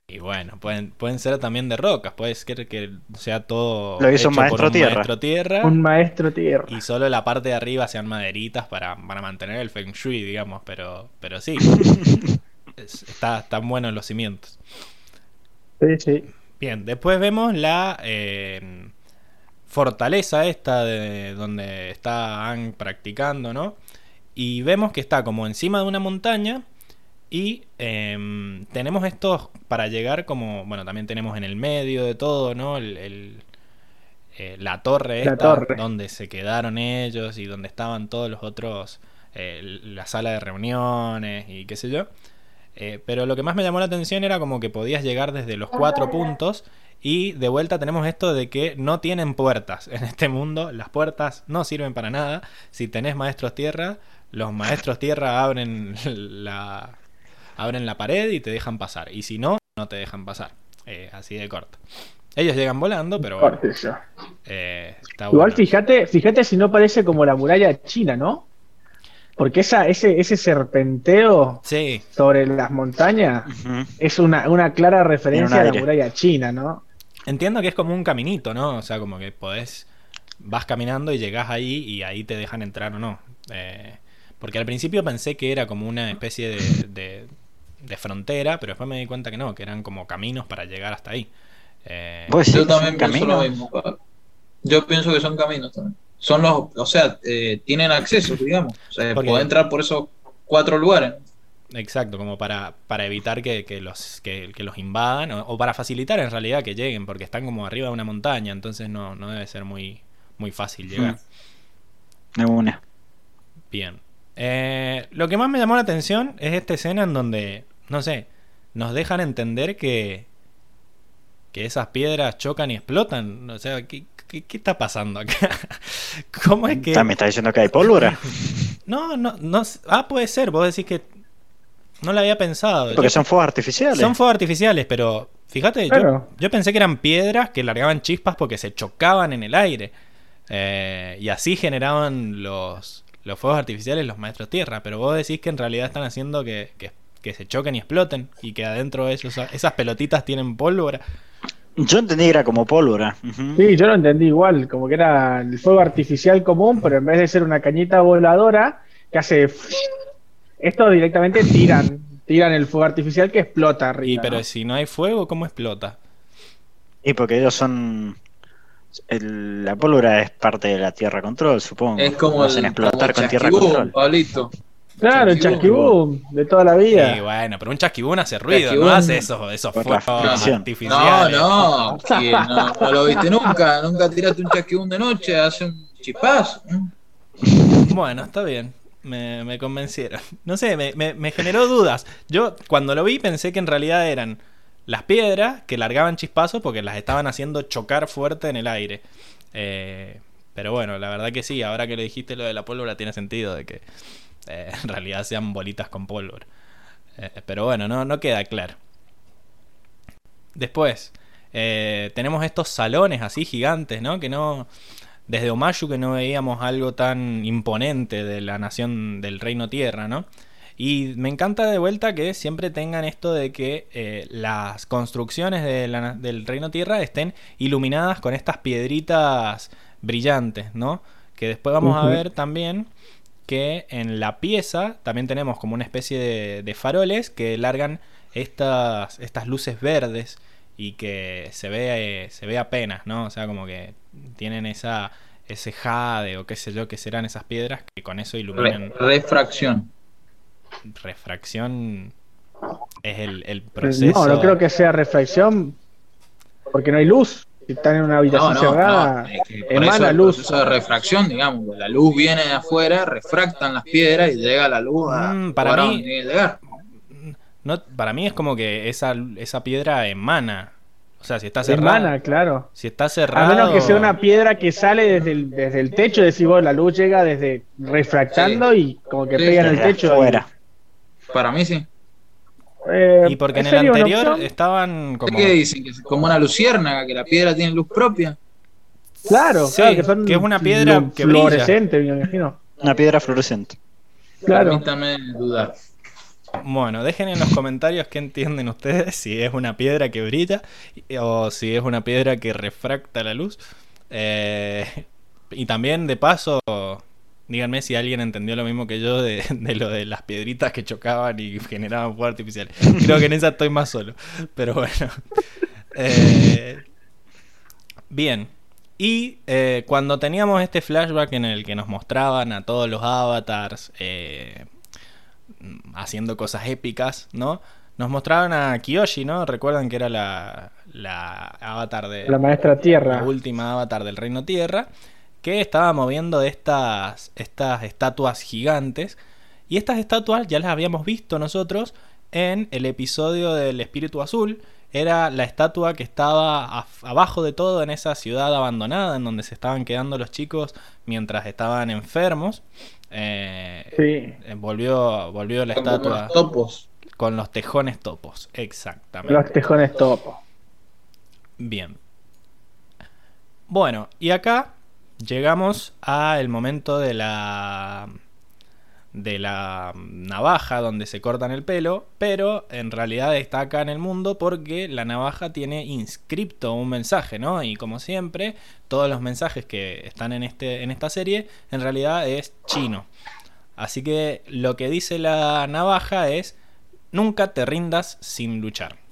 A: Y bueno, pueden, pueden ser también de rocas, puede ser que sea todo
D: Lo hizo un maestro, tierra.
A: maestro tierra.
C: Un maestro tierra.
A: Y solo la parte de arriba sean maderitas para, para mantener el feng shui, digamos, pero, pero sí. está, están buenos los cimientos.
C: Sí, sí.
A: Bien, después vemos la eh, fortaleza esta de donde está practicando, ¿no? Y vemos que está como encima de una montaña y em, tenemos estos para llegar como, bueno, también tenemos en el medio de todo, ¿no? El, eh, la torre esta, donde se quedaron ellos y donde estaban todos los otros, eh, la sala de reuniones y qué sé yo. Eh, pero lo que más me llamó la atención era como que podías llegar desde los cuatro puntos y de vuelta tenemos esto de que no tienen puertas en este mundo. Las puertas no sirven para nada. Si tenés maestros tierra, los maestros tierra abren la, abren la pared y te dejan pasar. Y si no, no te dejan pasar. Eh, así de corto. Ellos llegan volando, pero bueno,
C: eh, Igual fíjate, fíjate si no parece como la muralla china, ¿no? Porque esa, ese, ese serpenteo sobre las montañas es una, clara referencia a la muralla china, ¿no?
A: Entiendo que es como un caminito, ¿no? O sea, como que podés, vas caminando y llegás ahí y ahí te dejan entrar o no. Eh, porque al principio pensé que era como una especie de, de, frontera, pero después me di cuenta que no, que eran como caminos para llegar hasta ahí.
B: Eh, yo también pienso lo mismo. Yo pienso que son caminos también son los, o sea, eh, tienen acceso, digamos. O sea, puede entrar por esos cuatro lugares.
A: Exacto, como para, para evitar que, los, que, los invadan o, para facilitar en realidad que lleguen, porque están como arriba de una montaña, entonces no, no debe ser muy, muy fácil llegar.
D: De una.
A: Bien. Eh, lo que más me llamó la atención es esta escena en donde, no sé, nos dejan entender que, que esas piedras chocan y explotan. O sea, ¿qué, ¿Qué, está pasando acá?
D: ¿Cómo es que.? ¿Me está diciendo que hay pólvora?
A: No, no, no. Ah, puede ser. Vos decís que. No lo había pensado.
D: Porque son fuegos artificiales.
A: Son fuegos artificiales, pero. Fíjate, yo, pensé que eran piedras que largaban chispas porque se chocaban en el aire. Eh, y así generaban los, los fuegos artificiales los maestros tierra. Pero vos decís que en realidad están haciendo que, que, se choquen y exploten. Y que adentro de esos, esas pelotitas tienen pólvora.
D: Yo entendí que era como pólvora.
C: Sí, yo lo entendí igual, como que era el fuego artificial común, pero en vez de ser una cañita voladora que hace... Esto directamente tiran, tiran el fuego artificial que explota arriba.
A: Y pero si no hay fuego, ¿cómo explota?
D: Y porque ellos son la pólvora es parte de la Tierra Control, supongo.
B: Es como
D: el, explotar con Tierra Control.
C: Pablito. Claro, el chasquibú de toda la vida.
A: Sí, bueno, pero un chasquibú no hace ruido, no hace esos, esos fuegos artificiales.
B: No, no, no, no, lo viste nunca. Nunca tiraste un chasquibú de noche, hace un chispaz.
A: Bueno, está bien. Me, me convencieron. No sé, me, me, me generó dudas. Yo cuando lo vi pensé que en realidad eran las piedras que largaban chispazos porque las estaban haciendo chocar fuerte en el aire. Eh, pero bueno, la verdad que sí, ahora que le dijiste lo de la pólvora tiene sentido de que eh, en realidad sean bolitas con pólvora. Eh, pero bueno, no, no queda claro. Después, tenemos estos salones así gigantes, ¿no? Que no... Desde Omayu que no veíamos algo tan imponente de la nación del Reino Tierra, ¿no? Y me encanta de vuelta que siempre tengan esto de que eh, las construcciones del Reino Tierra estén iluminadas con estas piedritas brillantes, ¿no? Que después vamos a ver también que en la pieza también tenemos como una especie de, faroles que largan estas, estas luces verdes y que se ve, se ve apenas, ¿no? O sea, como que tienen esa, ese jade o qué sé yo que serán esas piedras que con eso iluminan.
B: refracción
A: refracción es el, proceso.
C: No, no creo que sea refracción porque no hay luz. Si están en una habitación cerrada, emana luz.
B: de refracción, digamos, la luz viene de afuera, refractan las piedras y llega la luz a,
A: mm, para mí, No, para mí es como que esa, esa piedra emana. O sea, si está cerrada. Emana,
C: claro.
A: Si está cerrada.
C: A menos que sea una piedra que sale desde el, desde el techo, decís vos, la luz llega desde refractando y como que pega en el techo.
B: Afuera. Para mí sí.
A: Eh, y porque en el anterior estaban como.
B: ¿Qué dicen? Que es como una luciérnaga, que la piedra tiene luz propia.
C: Claro, claro que, son
A: que es una piedra que fluorescente,
C: me imagino.
D: Una piedra fluorescente.
C: Claro.
B: Permítanme dudar.
A: Bueno, dejen en los comentarios qué entienden ustedes, si es una piedra que brilla o si es una piedra que refracta la luz. Eh, y también, de paso, Díganme si alguien entendió lo mismo que yo de, lo de las piedritas que chocaban y generaban fuego artificial. Creo que en esa estoy más solo. Pero bueno. Eh, bien. Y eh, cuando teníamos este flashback en el que nos mostraban a todos los avatars eh, haciendo cosas épicas, ¿no? Nos mostraban a Kiyoshi, ¿no? Recuerdan que era la, la avatar de...
C: La maestra Tierra.
A: La última avatar del Reino Tierra que estaba moviendo estas, estas estatuas gigantes. Y estas estatuas ya las habíamos visto nosotros en el episodio del Espíritu Azul. Era la estatua que estaba abajo de todo en esa ciudad abandonada en donde se estaban quedando los chicos mientras estaban enfermos. Eh, sí. volvió, volvió la estatua.
B: Con los topos.
A: Con los tejones topos, exactamente.
C: Los tejones topos.
A: Bien. Bueno, y acá llegamos al momento de la de la navaja donde se cortan el pelo, pero en realidad está acá en el mundo porque la navaja tiene inscripto un mensaje, ¿no? Y como siempre, todos los mensajes que están en este en esta serie en realidad es chino. Así que lo que dice la navaja es nunca te rindas sin luchar.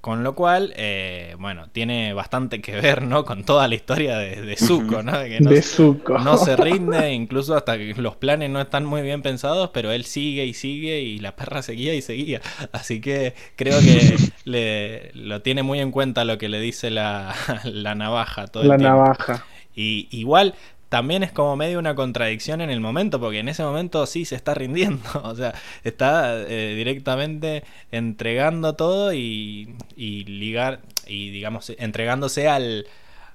A: Con lo cual, eh, bueno, tiene bastante que ver, ¿no? Con toda la historia de, de Zuko, ¿no?
C: Que no, de Zuko.
A: No se rinde, incluso hasta que los planes no están muy bien pensados, pero él sigue y sigue y la perra seguía y seguía. Así que creo que le, lo tiene muy en cuenta lo que le dice la, la navaja todo
C: La navaja.
A: Y igual también es como medio una contradicción en el momento, porque en ese momento sí se está rindiendo, o sea, está eh, directamente entregando todo y, ligar, y digamos, entregándose al,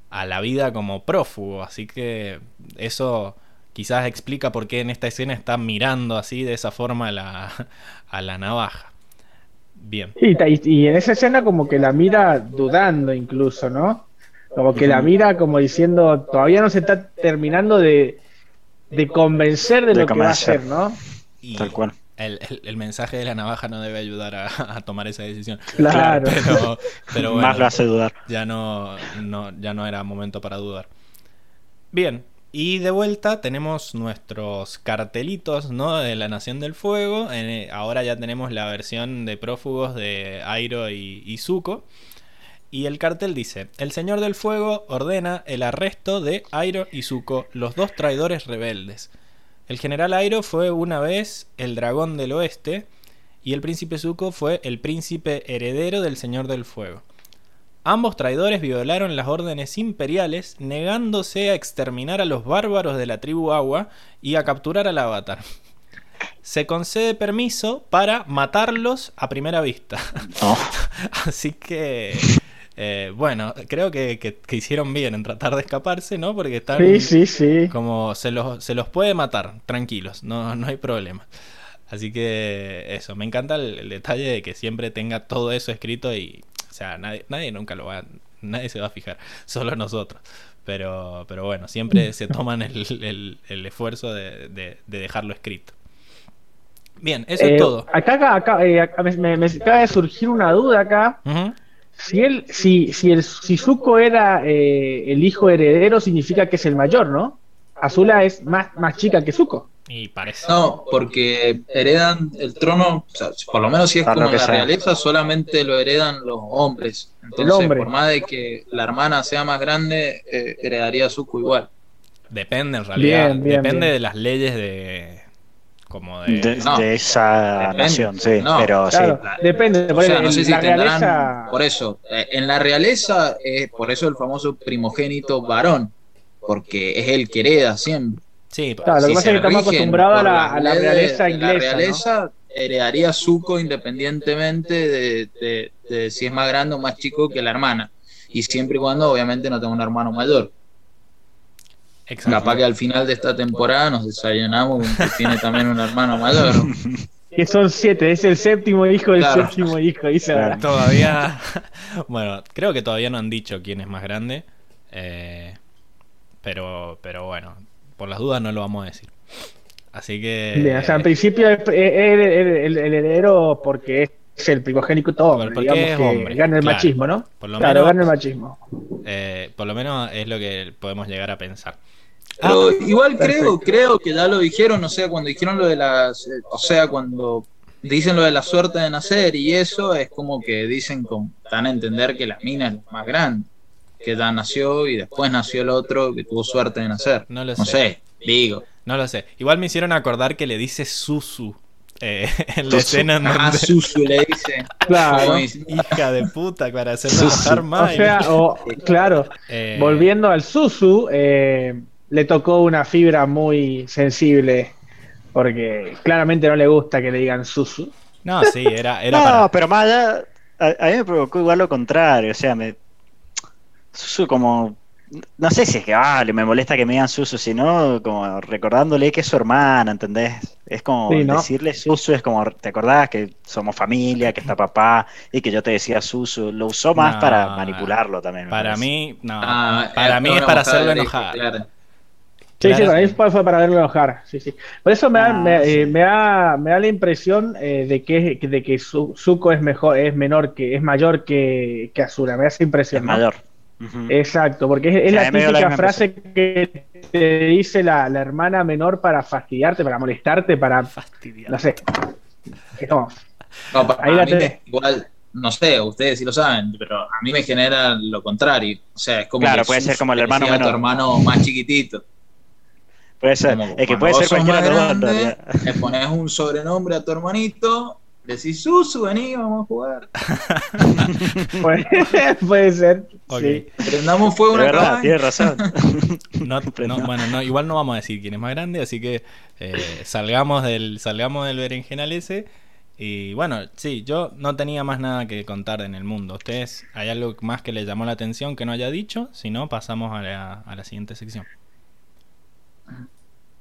A: a la vida como prófugo, así que eso quizás explica por qué en esta escena está mirando así de esa forma a la, a la navaja. Bien.
C: y en esa escena como que la mira dudando incluso, ¿no? Como que la mira como diciendo, todavía no se está terminando de, convencer de, lo que va a hacer, ¿no?
A: Tal cual. El, mensaje de la navaja no debe ayudar a, tomar esa decisión.
C: Claro.
A: Pero,
D: bueno, Más lo hace dudar.
A: Ya no, ya no era momento para dudar. Bien, y de vuelta tenemos nuestros cartelitos ¿no? de la Nación del Fuego. ahora ya tenemos la versión de prófugos de Airo y, y Zuko. Y el cartel dice: El Señor del Fuego ordena el arresto de Airo y Zuko, los dos traidores rebeldes. El general Airo fue una vez el dragón del oeste y el príncipe Zuko fue el príncipe heredero del Señor del Fuego. Ambos traidores violaron las órdenes imperiales, negándose a exterminar a los bárbaros de la tribu Agua y a capturar al avatar. Se concede permiso para matarlos a primera vista. Así que, eh, bueno, creo que, hicieron bien en tratar de escaparse, ¿no? Porque están
C: sí, sí, sí.
A: como se los, se los puede matar, tranquilos, no, no hay problema. Así que eso, me encanta el, detalle de que siempre tenga todo eso escrito y, o sea, nadie, nadie nunca lo va, nadie se va a fijar, solo nosotros. Pero, pero bueno, siempre se toman el, esfuerzo de, dejarlo escrito. Bien, eso es eh, todo.
C: Acá, acá, eh, me, acaba de surgir una duda acá. Si él, si, si el si Zuko era eh, el hijo heredero, significa que es el mayor, ¿no? Azula es más, más chica que Zuko.
A: Y parece.
B: No, porque heredan el trono, por lo menos si es como la realeza, solamente lo heredan los hombres. Entonces, por más de que la hermana sea más grande, eh, heredaría Zuko igual.
A: Depende en realidad. Depende de las leyes de. Como de,
D: esa nación, sí. pero sí.
C: Depende. Por, no sé si realeza...
B: por eso, eh, en la realeza, es por eso el famoso primogénito varón, porque es el que hereda siempre.
C: Sí, claro, lo que pasa es que estamos acostumbrados a la, realeza inglesa. La
B: realeza heredaría Zuko independientemente de, si es más grande o más chico que la hermana. Y siempre y cuando, obviamente, no tenga un hermano mayor. Exacto. Capaz que al final de esta temporada nos desayunamos que tiene también un hermano mayor.
C: Que son siete, es el séptimo hijo del séptimo hijo. Dice
A: Todavía, bueno, creo que todavía no han dicho quién es más grande. Eh, pero, pero bueno, por las dudas no lo vamos a decir. Así que.
C: o sea, en principio es el, heredero porque es el primogénico todo. porque es hombre. Gana el machismo, ¿no?
A: Por lo claro, menos, gana el machismo. Eh, por lo menos es lo que podemos llegar a pensar.
B: Pero igual creo, creo que ya lo dijeron, o sea, cuando dijeron lo de las. O sea, cuando dicen lo de la suerte de nacer y eso, es como que dicen, con, dan a entender que la mina es más grande que ya nació y después nació el otro que tuvo suerte de nacer. No lo sé. digo.
A: No lo sé. Igual me hicieron acordar que le dice Susu. Eh, en la escena
B: en ah, Susu le dice.
C: Claro.
A: Hija de puta, para hacerlo notar más.
C: O sea, claro. Eh, volviendo al Susu, eh, le tocó una fibra muy sensible. Porque claramente no le gusta que le digan Susu.
A: No, sí, era, era
D: no, pero más allá, a, a, mí me provocó igual lo contrario. O sea, me, Susu como no sé si es que vale, me molesta que me digan Susu, sino como recordándole que es su hermana, ¿entendés? Es como decirle Susu, es como, ¿te acordás que somos familia, que está papá y que yo te decía Susu? Lo usó más para manipularlo también.
A: Para mí, no. Ah, para mí es para hacerlo enojar.
C: Sí, sí, para mí fue para verlo enojar. Sí, sí. Por eso me, da, ah, eh, me, da, me da la impresión eh, de que de que Zuko es mejor, es menor que, es mayor que, que Azura. Me da esa impresión.
D: Es mayor.
C: Exacto, porque es, la típica frase que te dice la, hermana menor para fastidiarte, para molestarte, para. Fastidiar. No sé.
B: No, Ahí la igual, no sé, ustedes sí lo saben, pero a mí me genera lo contrario. O sea, es como.
D: Claro, puede ser como el hermano menor.
B: Tu hermano más chiquitito.
D: Puede ser. es que puede ser cualquier grande,
B: Le pones un sobrenombre a tu hermanito Decís, Susu, vení, vamos a jugar.
C: puede, ser.
B: Prendamos fuego una
D: verdad, Tienes razón.
A: bueno, no, igual no vamos a decir quién es más grande, así que eh, salgamos del salgamos del berenjenal ese. Y bueno, sí, yo no tenía más nada que contar en el mundo. ¿Ustedes hay algo más que les llamó la atención que no haya dicho? Si no, pasamos a la, siguiente sección.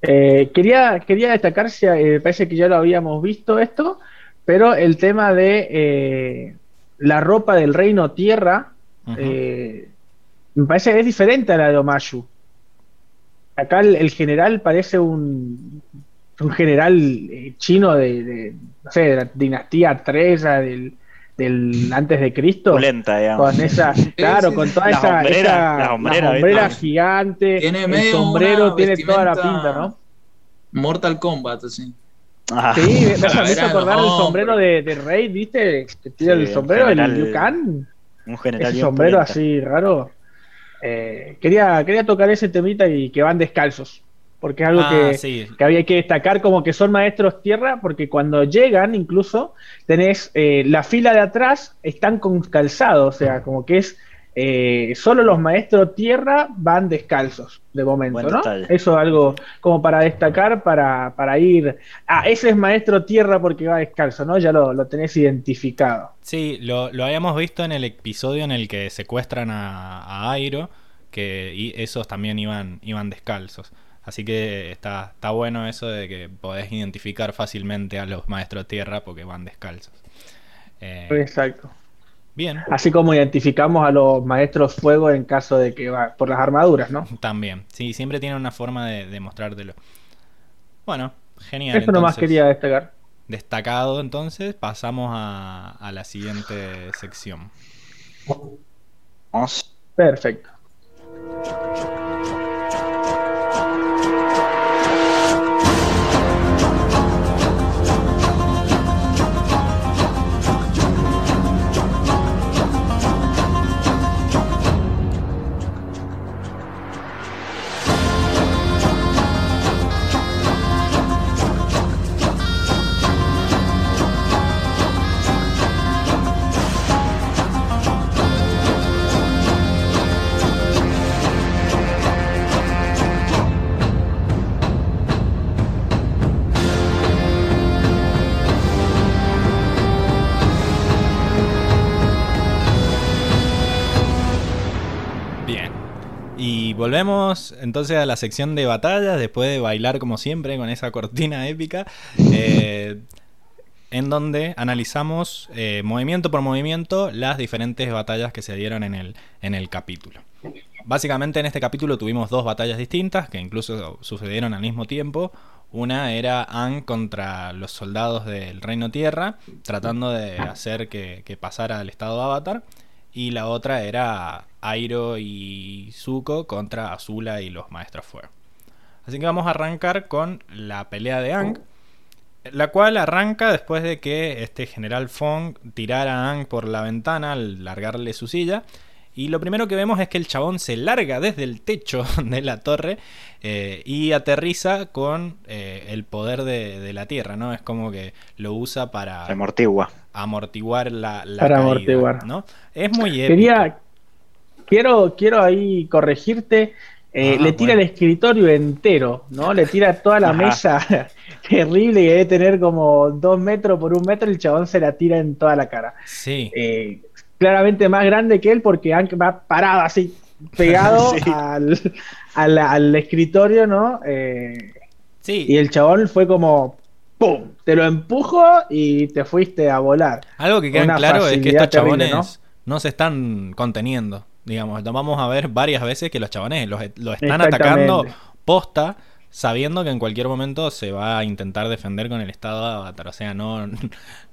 C: Eh, quería, quería destacar, si, eh, parece que ya lo habíamos visto esto, pero el tema de eh, la ropa del reino tierra eh, me parece que es diferente a la de Omashu. Acá el, general parece un, un general eh, chino de, no sé, de la dinastía 3, del, del antes de Cristo. Con esa, claro, con toda esa, hombrera, gigante.
B: Tiene
C: el sombrero tiene toda la pinta, ¿no?
B: Mortal Kombat, así.
C: Sí, me, me, acordar el sombrero de, de, Rey, ¿viste? Que tiene el sombrero, el Yukan. Un general ese sombrero así raro. Eh, quería, quería tocar ese temita y que van descalzos. Porque es algo ah, que, que, había que destacar como que son maestros tierra, porque cuando llegan incluso tenés eh, la fila de atrás, están con calzado, o sea, como que es eh, solo los maestros tierra van descalzos de momento, ¿no? Eso es algo como para destacar, para, para, ir. Ah, ese es maestro tierra porque va descalzo, ¿no? Ya lo, tenés identificado.
A: Sí, lo, habíamos visto en el episodio en el que secuestran a, Airo, que esos también iban, iban descalzos. Así que está, está bueno eso de que podés identificar fácilmente a los maestros tierra porque van descalzos.
C: Eh, Exacto. Bien. Así como identificamos a los maestros fuego en caso de que va por las armaduras, ¿no?
A: También, sí, siempre tienen una forma de, de mostrártelo. Bueno, genial.
C: Eso nomás quería destacar.
A: Destacado, entonces, pasamos a, a la siguiente sección.
C: Perfecto.
A: Volvemos entonces a la sección de batallas, después de bailar como siempre con esa cortina épica, eh, en donde analizamos eh, movimiento por movimiento las diferentes batallas que se dieron en el, en el capítulo. Básicamente en este capítulo tuvimos dos batallas distintas que incluso sucedieron al mismo tiempo. Una era Ang contra los soldados del Reino Tierra, tratando de hacer que, que pasara al estado de Avatar y la otra era Airo y Zuko contra Azula y los Maestros Fuego. Así que vamos a arrancar con la pelea de Ang, la cual arranca después de que este general Fong tirara a Ang por la ventana al largarle su silla y lo primero que vemos es que el chabón se larga desde el techo de la torre eh, y aterriza con eh, el poder de, la tierra, ¿no? Es como que lo usa para...
D: Amortigua.
A: Amortiguar la, la
C: Para amortiguar.
A: ¿no? Es muy épico.
C: Quería... Quiero, quiero ahí corregirte. Eh, le tira el escritorio entero, ¿no? Le tira toda la mesa terrible que debe tener como dos metros por un metro. El chabón se la tira en toda la cara.
A: Sí
C: claramente más grande que él porque va parado así, pegado al, escritorio, ¿no? Eh, sí. Y el chabón fue como, ¡pum! Te lo empujo y te fuiste a volar.
A: Algo que queda claro es que estos chabones ¿no? se están conteniendo. Digamos, vamos a ver varias veces que los chabones los, están atacando posta sabiendo que en cualquier momento se va a intentar defender con el estado de avatar, o sea, no,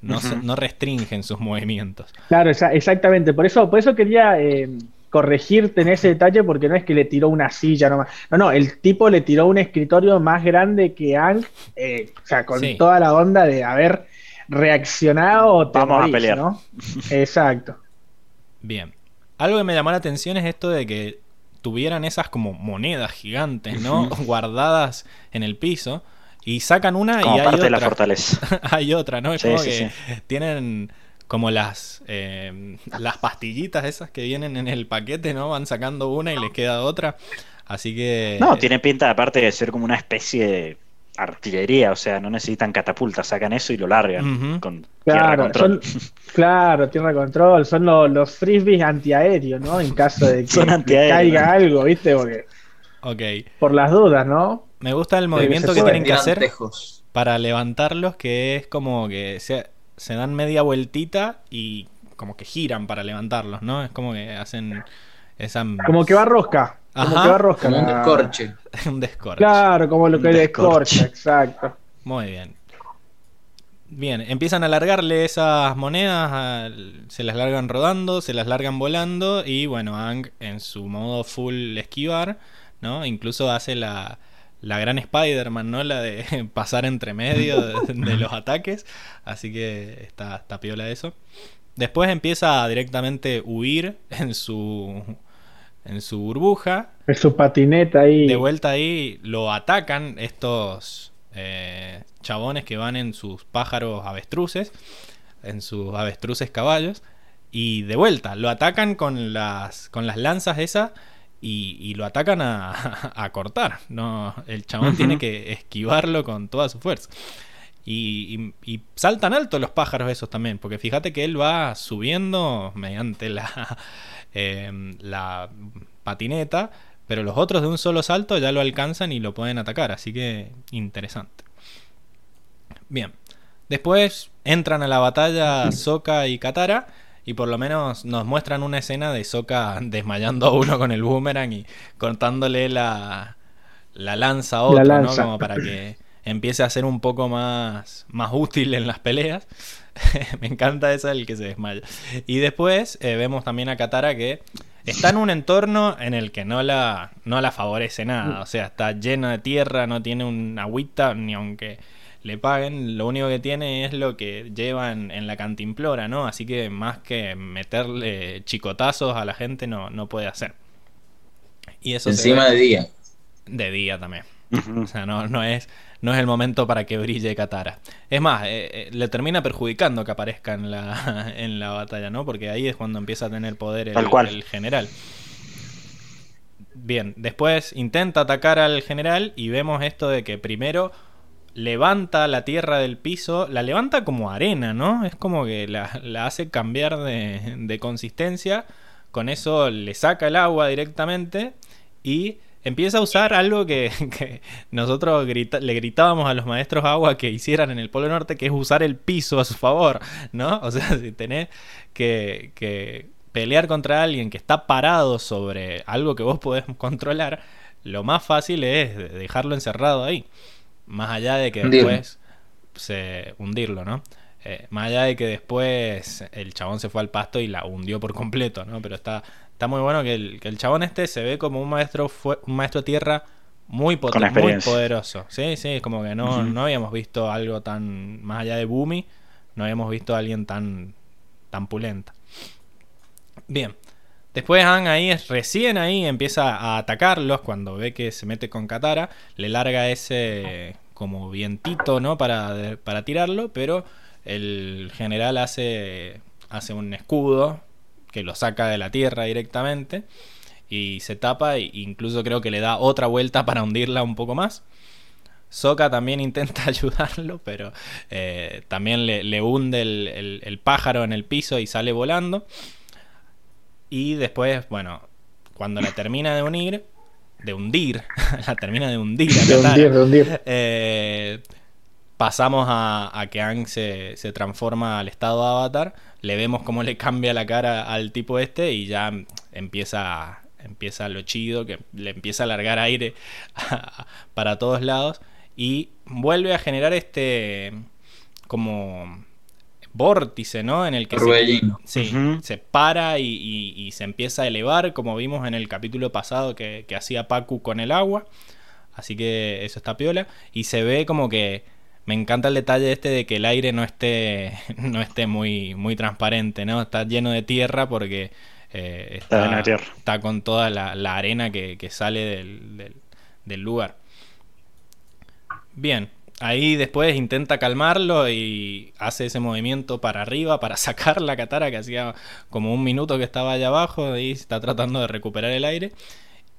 A: no, restringen sus movimientos.
C: Claro, exactamente, por eso, por eso quería eh, corregirte en ese detalle, porque no es que le tiró una silla nomás, no, no, el tipo le tiró un escritorio más grande que Ang, eh, o sea, con toda la onda de haber reaccionado o
D: Vamos a pelear.
C: ¿no? Exacto.
A: Bien. Algo que me llamó la atención es esto de que tuvieran esas como monedas gigantes, ¿no? Guardadas en el piso. Y sacan una y hay
D: parte
A: otra.
D: De la fortaleza.
A: hay otra, ¿no? Es como que tienen como las eh, las pastillitas esas que vienen en el paquete, ¿no? Van sacando una y les queda otra. Así que.
D: No, tiene pinta, aparte de ser como una especie de artillería, o sea, no necesitan catapultas, sacan eso y lo largan con
C: tierra control. claro, tierra control, son los, frisbees antiaéreos, ¿no? En caso de que, caiga algo, ¿viste? Porque, Por las dudas, ¿no?
A: Me gusta el movimiento que tienen que hacer para levantarlos, que es como que se, se dan media vueltita y como que giran para levantarlos, ¿no? Es como que hacen esa...
C: Como que va rosca. Como que va rosca.
B: un descorche.
A: un descorche.
C: Claro, como lo que descorche, exacto.
A: Muy bien. Bien, empiezan a largarle esas monedas, se las largan rodando, se las largan volando y bueno, Ang en su modo full esquivar, ¿no? Incluso hace la, la gran Spider-Man, ¿no? La de pasar entre medio de, los ataques, así que está, está piola eso. Después empieza a directamente huir en su en su burbuja.
C: En su patineta ahí.
A: De vuelta ahí lo atacan estos eh, chabones que van en sus pájaros avestruces, en sus avestruces caballos. Y de vuelta, lo atacan con las, con las lanzas esas y, lo atacan a, cortar. No, el chabón tiene que esquivarlo con toda su fuerza. Y, saltan alto los pájaros esos también, porque fíjate que él va subiendo mediante la, em, la patineta, pero los otros de un solo salto ya lo alcanzan y lo pueden atacar, así que interesante. Bien, después entran a la batalla Soka y Katara y por lo menos nos muestran una escena de Soka desmayando a uno con el boomerang y cortándole la, la lanza a otro, ¿no? Como para que empiece a ser un poco más, más útil en las peleas. Me encanta esa el que se desmaya. Y después eh, vemos también a Katara que está en un entorno en el que no la, no la favorece nada. O sea, está lleno de tierra, no tiene un agüita, ni aunque le paguen, lo único que tiene es lo que lleva en, la cantimplora, ¿no? Así que más que meterle chicotazos a la gente no, no puede hacer.
B: Y eso Encima de día.
A: De día también. O sea, no, no, es, no es el momento para que brille Katara. Es más, eh, eh, le termina perjudicando que aparezca en la, en la batalla, ¿no? Porque ahí es cuando empieza a tener poder el, el general. Bien, después intenta atacar al general y vemos esto de que primero levanta la tierra del piso, la levanta como arena, ¿no? Es como que la, hace cambiar de, consistencia, con eso le saca el agua directamente y empieza a usar algo que, nosotros le gritábamos a los maestros agua que hicieran en el Polo Norte, que es usar el piso a su favor, ¿no? O sea, si tenés que, que pelear contra alguien que está parado sobre algo que vos podés controlar, lo más fácil es dejarlo encerrado ahí. Más allá de que después se hundirlo, ¿no? Eh, más allá de que después el chabón se fue al pasto y la hundió por completo, ¿no? Pero está, está muy bueno que el, que el chabón este se ve como un maestro fue, un maestro tierra muy potente, muy poderoso. Sí, sí, como que no, no habíamos visto algo tan más allá de Boomy, no habíamos visto a alguien tan tan pulenta. Bien. Después Han ahí, recién ahí, empieza a atacarlos cuando ve que se mete con Katara. Le larga ese como vientito, ¿no? Para, para tirarlo, pero el general hace, hace un escudo que lo saca de la tierra directamente y se tapa e incluso creo que le da otra vuelta para hundirla un poco más. Soka también intenta ayudarlo, pero eh, también le, hunde el, pájaro en el piso y sale volando. Y después, bueno, cuando la termina de unir, de hundir, la termina de hundir, de hundir, de hundir. Eh, pasamos a, que Ang se, transforma al estado de avatar, le vemos cómo le cambia la cara al tipo este y ya empieza, empieza lo chido, que le empieza a largar aire para todos lados y vuelve a generar este como vórtice, ¿no? En el que se, se, para y, se empieza a elevar, como vimos en el capítulo pasado que, hacía Pacu con el agua. Así que eso está piola. Y se ve como que. Me encanta el detalle este de que el aire no esté, no esté muy, muy transparente, ¿no? Está lleno de tierra porque eh, está, está, con toda la, arena que, sale del, del lugar. Bien, Ahí después intenta calmarlo y hace ese movimiento para arriba para sacar la catara que hacía como un minuto que estaba allá abajo y está tratando de recuperar el aire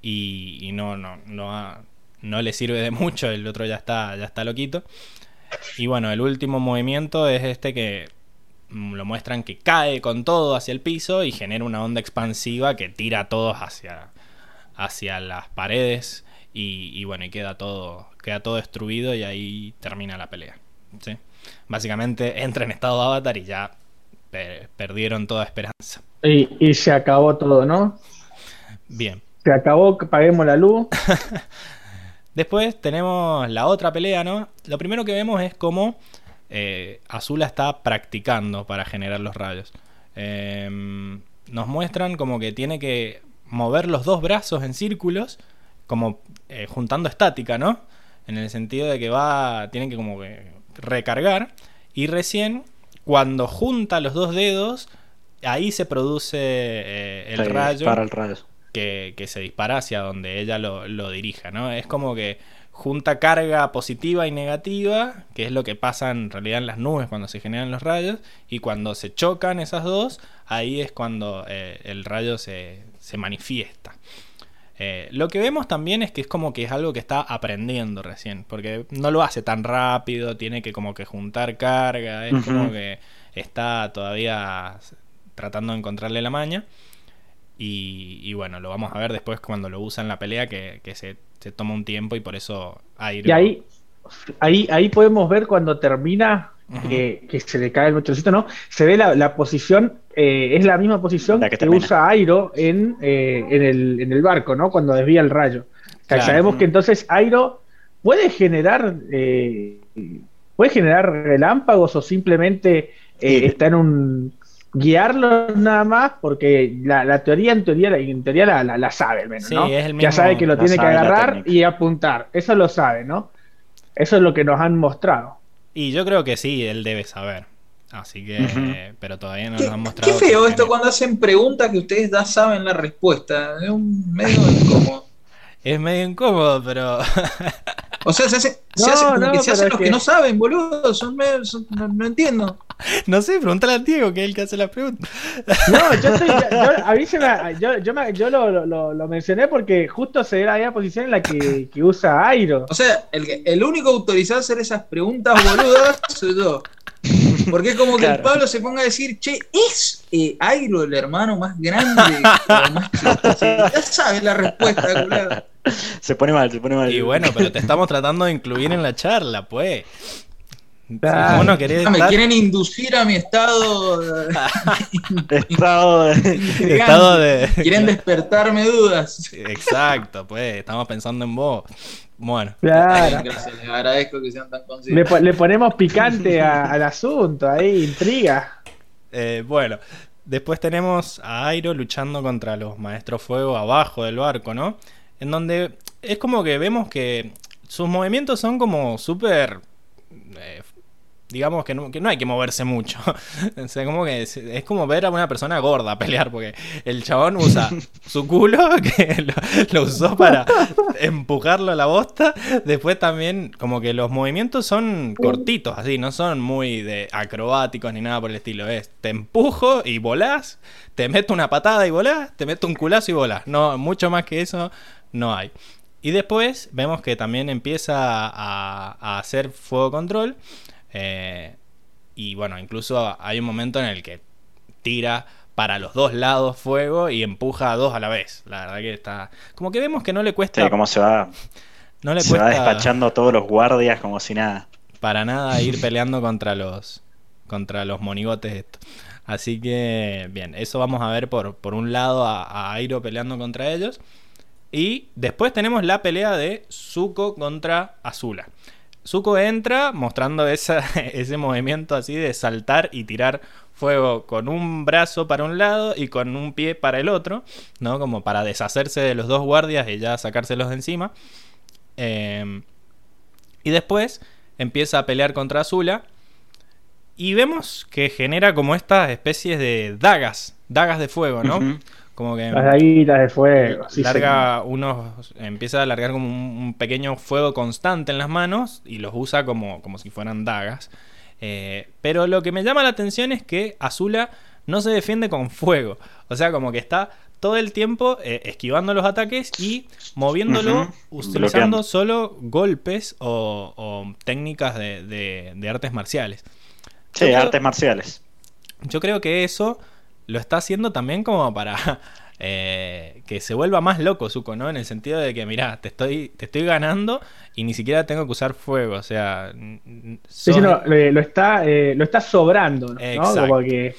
A: y, no, no, no, no le sirve de mucho, el otro ya está, ya está loquito. Y bueno, el último movimiento es este que mm, lo muestran que cae con todo hacia el piso y genera una onda expansiva que tira a todos hacia, hacia las paredes y, bueno, y queda todo, queda todo destruido y ahí termina la pelea. ¿sí? Básicamente entra en estado de avatar y ya perdieron toda esperanza.
C: Y, se acabó todo, ¿no?
A: Bien.
C: Se acabó, paguemos la luz.
A: Después tenemos la otra pelea, ¿no? Lo primero que vemos es cómo eh, Azula está practicando para generar los rayos. Em, nos muestran como que tiene que mover los dos brazos en círculos como eh, juntando estática, ¿no? En el sentido de que va, tiene que como recargar y recién cuando junta los dos dedos ahí se produce eh, el rayo.
D: Para el rayo.
A: Que, se dispara hacia donde ella lo, lo, dirija, ¿no? Es como que junta carga positiva y negativa, que es lo que pasa en realidad en las nubes cuando se generan los rayos, y cuando se chocan esas dos, ahí es cuando eh, el rayo se, se manifiesta. Eh, lo que vemos también es que es como que es algo que está aprendiendo recién, porque no lo hace tan rápido, tiene que como que juntar carga, es como que está todavía tratando de encontrarle la maña. Y, bueno, lo vamos a ver después cuando lo usa en la pelea, que, se, toma un tiempo y por eso
C: hay... Y ahí, ahí, ahí podemos ver cuando termina que, se le cae el motorcito, ¿no? Se ve la, posición, eh, es la misma posición que, usa Airo en, eh, en, el, en, el, barco, ¿no? Cuando desvía el rayo. sabemos que entonces Airo puede generar, eh, puede generar relámpagos o simplemente está en un guiarlo nada más porque la, teoría en teoría en teoría la, sabe al menos, ¿no? ya sabe que lo tiene que agarrar y apuntar, eso lo sabe, ¿no? Eso es lo que nos han mostrado.
A: Y yo creo que sí, él debe saber. Así que, pero todavía no nos han mostrado.
B: Qué feo esto cuando hacen preguntas que ustedes ya saben la respuesta. Es un medio incómodo.
A: Es medio incómodo, pero.
B: O sea, se hace, se hace como que se hacen los que... no saben, boludo. Son, no, entiendo.
A: No sé, pregúntale a Diego, que es el que hace la pregunta.
C: No, yo, estoy, yo, a mí se me, yo, yo, me, yo lo, lo, lo, mencioné porque justo se ve la posición en la que, que usa Airo.
B: O sea, el, el único autorizado a hacer esas preguntas boludas soy yo. Porque es como que el Pablo se ponga a decir, che, ¿es eh, Airo el hermano más grande o más Ya sabes la respuesta, culado.
D: Se pone mal, se pone mal.
A: Y bueno, pero te estamos tratando de incluir en la charla, pues.
B: Ah, me quieren inducir a mi estado.
D: estado,
A: de... estado de.
B: Quieren despertarme dudas.
A: Exacto, pues, estamos pensando en vos. Bueno.
B: Gracias, les agradezco que sean tan
C: conscientes. Le, ponemos picante al asunto, ahí, intriga.
A: Eh, bueno, después tenemos a Airo luchando contra los maestros fuego abajo del barco, ¿no? En donde es como que vemos que sus movimientos son como súper eh, digamos que no, que no hay que moverse mucho. o sea, como que es, como ver a una persona gorda pelear, porque el chabón usa su culo, que lo, usó para empujarlo a la bosta. Después también, como que los movimientos son cortitos, así, no son muy de acrobáticos ni nada por el estilo. Es te empujo y volás, te meto una patada y volás, te meto un culazo y volás. No, mucho más que eso no hay. Y después vemos que también empieza a, a hacer fuego control. Eh, y bueno, incluso hay un momento en el que tira para los dos lados fuego y empuja a dos a la vez. La verdad que está. Como que vemos que no le cuesta.
D: Sí, como se va. No le se va despachando a todos los guardias como si nada.
A: Para nada ir peleando contra los. contra los monigotes Así que, bien, eso vamos a ver por, por un lado a, a, Airo peleando contra ellos. Y después tenemos la pelea de Zuko contra Azula. Zuko entra mostrando ese movimiento así de saltar y tirar fuego con un brazo para un lado y con un pie para el otro, ¿no? Como para deshacerse de los dos guardias y ya sacárselos de encima. Em, y después empieza a pelear contra Azula. Y vemos que genera como estas especies de dagas, dagas de fuego, ¿no? Como que.
C: Las de fuego.
A: larga unos. Empieza a largar como un, pequeño fuego constante en las manos y los usa como, como si fueran dagas. Eh, pero lo que me llama la atención es que Azula no se defiende con fuego. O sea, como que está todo el tiempo eh, esquivando los ataques y moviéndolo utilizando solo golpes o, técnicas de, de, artes marciales.
D: Sí, artes marciales.
A: Yo creo que eso lo está haciendo también como para eh, que se vuelva más loco Zuko, ¿no? En el sentido de que, mira, te estoy, te estoy ganando y ni siquiera tengo que usar fuego, o sea...
C: lo, está, eh, lo está sobrando, ¿no? Como que...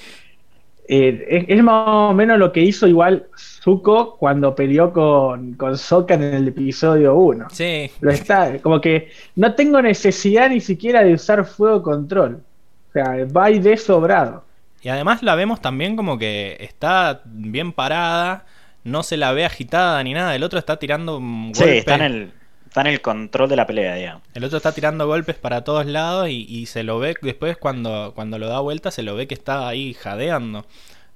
C: Eh, es, más o menos lo que hizo igual Zuko cuando peleó con, con Sokka en el episodio 1.
A: Sí.
C: Lo está, como que no tengo necesidad ni siquiera de usar fuego control. O sea, va y de sobrado.
A: Y además la vemos también como que está bien parada, no se la ve agitada ni nada. El otro está tirando golpes.
D: Sí, está en el, está en el control de la pelea, digamos.
A: El otro está tirando golpes para todos lados y, se lo ve después cuando, cuando lo da vuelta, se lo ve que está ahí jadeando.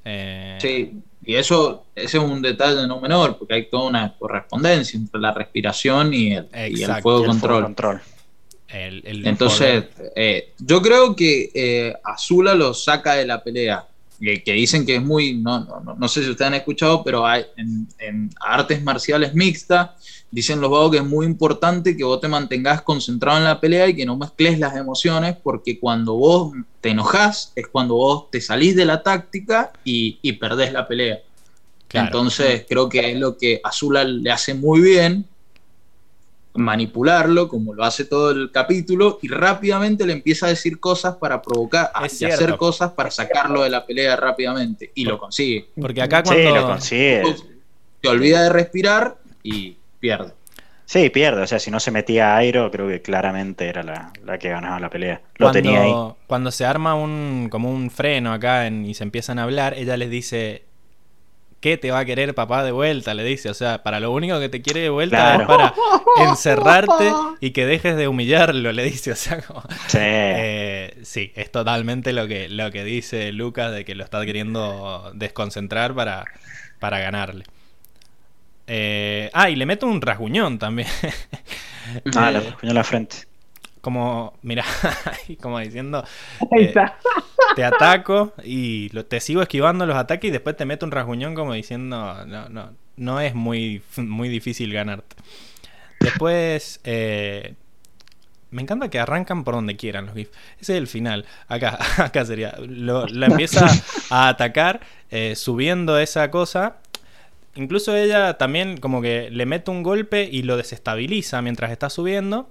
B: Eh, sí, y eso ese es un detalle no menor, porque hay toda una correspondencia entre la respiración y el, fuego, control. Entonces, eh, yo creo que eh, Azula lo saca de la pelea. Que, dicen que es muy, no, no, no, sé si ustedes han escuchado, pero hay, en, artes marciales mixtas, dicen los vagos que es muy importante que vos te mantengas concentrado en la pelea y que no mezcles las emociones, porque cuando vos te enojas es cuando vos te salís de la táctica y, y perdés la pelea. Entonces, creo que es lo que Azula le hace muy bien, manipularlo, como lo hace todo el capítulo, y rápidamente le empieza a decir cosas para provocar, y hacer cosas para sacarlo de la pelea rápidamente, y lo consigue.
A: Porque acá cuando
D: lo consigue.
B: te olvida de respirar y pierde.
D: Sí, pierde. O sea, si no se metía a Airo, creo que claramente era la, que ganaba la pelea. Lo tenía ahí.
A: Cuando se arma un como un freno acá y se empiezan a hablar, ella les dice, ¿qué te va a querer papá de vuelta? Le dice, o sea, para lo único que te quiere de vuelta es para encerrarte y que dejes de humillarlo, le dice, o sea, como, sí. Eh, sí, es totalmente lo que, lo que dice Lucas de que lo está queriendo desconcentrar para, para ganarle. Eh, ah, y le meto un rasguñón también.
D: ah, le rasguñó la frente
A: como, mira, como diciendo, eh, te ataco y te sigo esquivando los ataques y después te meto un rasguñón como diciendo, no, no, no es muy, muy difícil ganarte. Después, eh, me encanta que arrancan por donde quieran los GIFs. Ese es el final. Acá, acá sería. Lo, la empieza a atacar eh, subiendo esa cosa. Incluso ella también como que le mete un golpe y lo desestabiliza mientras está subiendo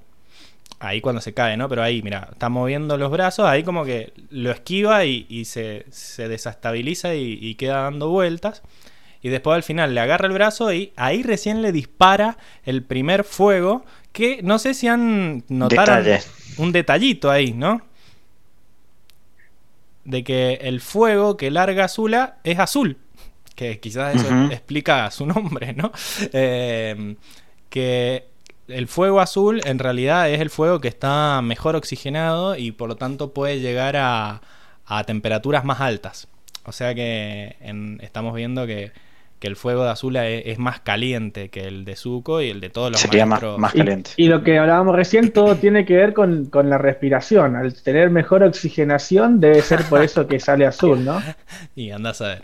A: ahí cuando se cae, ¿no? Pero ahí, mira, está moviendo los brazos, ahí como que lo esquiva y, se, se, desestabiliza y, queda dando vueltas. Y después al final le agarra el brazo y ahí recién le dispara el primer fuego. Que no sé si han notado un detallito ahí, ¿no? De que el fuego que larga Azula es azul. Que quizás eso explica su nombre, ¿no? Eh, que el fuego azul en realidad es el fuego que está mejor oxigenado y por lo tanto puede llegar a, temperaturas más altas. O sea que estamos viendo que, el fuego de azul es, más caliente que el de Zuko y el de todos los
D: Sería más, caliente.
C: Y, lo que hablábamos recién, todo tiene que ver con, con, la respiración. Al tener mejor oxigenación, debe ser por eso que sale azul, ¿no?
A: y andás a ver.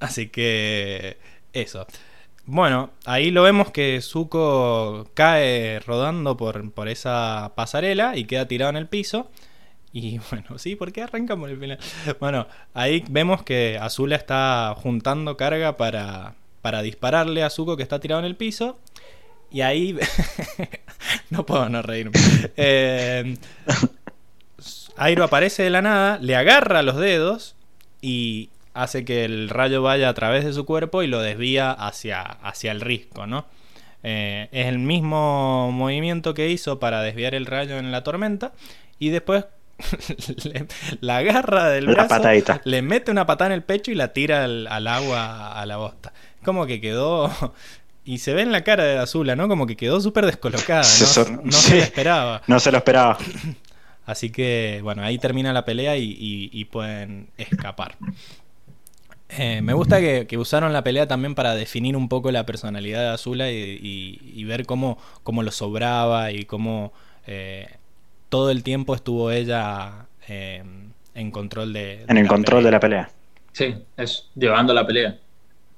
A: Así que eso. Bueno, ahí lo vemos que Zuko cae rodando por, por, esa pasarela y queda tirado en el piso. Y bueno, sí, ¿por qué arrancamos el final? Bueno, ahí vemos que Azula está juntando carga para, para dispararle a Zuko que está tirado en el piso. Y ahí. no puedo no reírme. Eh, Airo aparece de la nada, le agarra los dedos y, hace que el rayo vaya a través de su cuerpo y lo desvía hacia, hacia el risco, ¿no? Eh, es el mismo movimiento que hizo para desviar el rayo en la tormenta y después la agarra del brazo, le mete una patada en el pecho y la tira al, agua a la bosta. Como que quedó y se ve en la cara de Azula, ¿no? Como que quedó súper descolocada. No, se lo esperaba.
D: No se lo esperaba.
A: Así que, bueno, ahí termina la pelea y pueden escapar. Eh, me gusta que, usaron la pelea también para definir un poco la personalidad de Azula y, ver cómo, cómo, lo sobraba y cómo eh, todo el tiempo estuvo ella eh, en control de,
D: En el control de la pelea.
B: Sí, es llevando la pelea.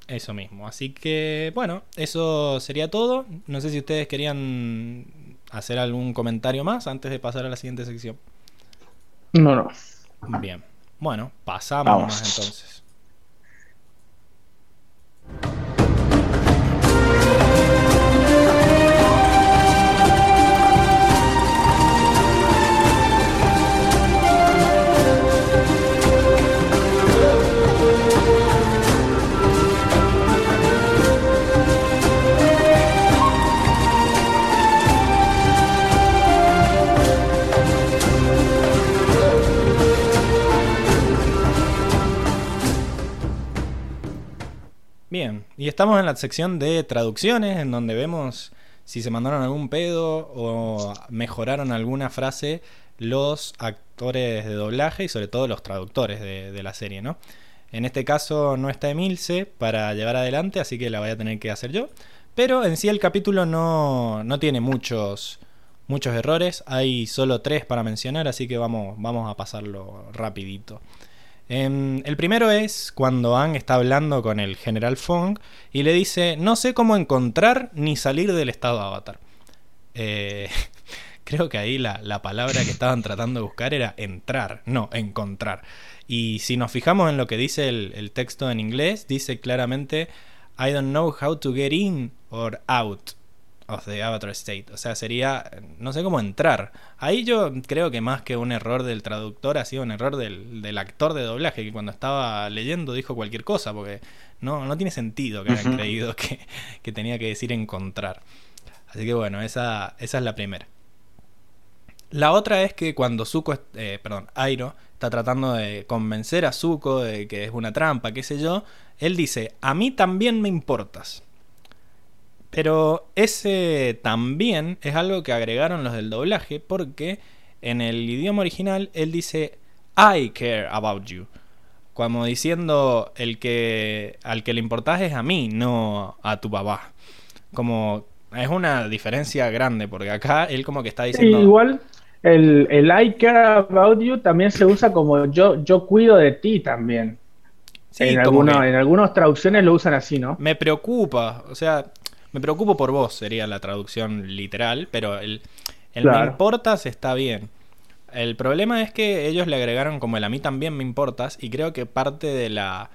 A: Eso mismo. Así que, bueno, eso sería todo. No sé si ustedes querían hacer algún comentario más antes de pasar a la siguiente sección.
C: No, no.
A: Bien. Bueno, pasamos entonces. Thank you. Bien, y estamos en la sección de traducciones, en donde vemos si se mandaron algún pedo o mejoraron alguna frase los actores de doblaje y sobre todo los traductores de, la serie, ¿no? En este caso no está Emilce para llevar adelante, así que la voy a tener que hacer yo. Pero en sí el capítulo no, no tiene muchos, muchos errores. Hay solo tres para mencionar, así que vamos, vamos a pasarlo rapidito. Em, el primero es cuando Ang está hablando con el general Fong y le dice, no sé cómo encontrar ni salir del estado de avatar. Eh, creo que ahí la, palabra que estaban tratando de buscar era entrar, no encontrar. Y si nos fijamos en lo que dice el, el texto en inglés, dice claramente, I don't know how to get in or out of the Avatar State. O sea, sería, no sé cómo entrar. Ahí yo creo que más que un error del traductor ha sido un error del, actor de doblaje que cuando estaba leyendo dijo cualquier cosa, porque no, no tiene sentido que haya creído que, tenía que decir encontrar. Así que bueno, esa, esa es la primera. La otra es que cuando Zuko, eh, perdón, Airo está tratando de convencer a Zuko de que es una trampa, qué sé yo, él dice, a mí también me importas. Pero ese también es algo que agregaron los del doblaje porque en el idioma original él dice I care about you. Como diciendo el que al que le importas es a mí, no a tu papá. Como es una diferencia grande porque acá él como que está diciendo...
C: igual el, el I care about you también se usa como yo, yo cuido de ti también. en, algunos, en algunas traducciones lo usan así, ¿no?
A: Me preocupa, o sea, me preocupo por vos, sería la traducción literal, pero el, el me importas está bien. El problema es que ellos le agregaron como el a mí también me importas y creo que parte de la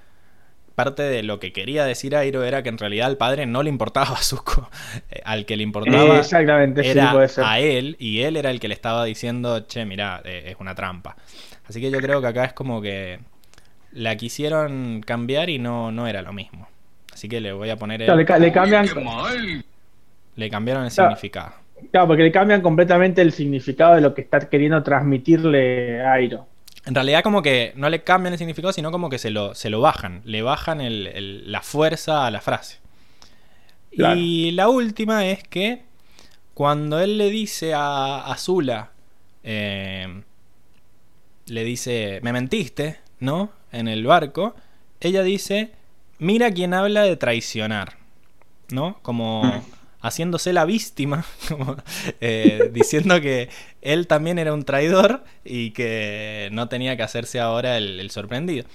A: parte de lo que quería decir Airo era que en realidad al padre no le importaba a Zuko. Eh, al que le importaba era a él y él era el que le estaba diciendo, che, mira, eh, es una trampa. Así que yo creo que acá es como que la quisieron cambiar y no, no era lo mismo. Así que le voy a poner
C: el... le, cambian...
A: Le cambiaron el significado.
C: Claro, porque le cambian completamente el significado de lo que está queriendo transmitirle Airo.
A: En realidad como que no le cambian el significado, sino como que se lo, se lo bajan. Le bajan la fuerza a la frase. Y la última es que cuando él le dice a Azula, eh, le dice, me mentiste, ¿no? En el barco, ella dice, mira quién habla de traicionar, ¿no? Como mm. haciéndose la víctima, eh, diciendo que él también era un traidor y que no tenía que hacerse ahora el, sorprendido.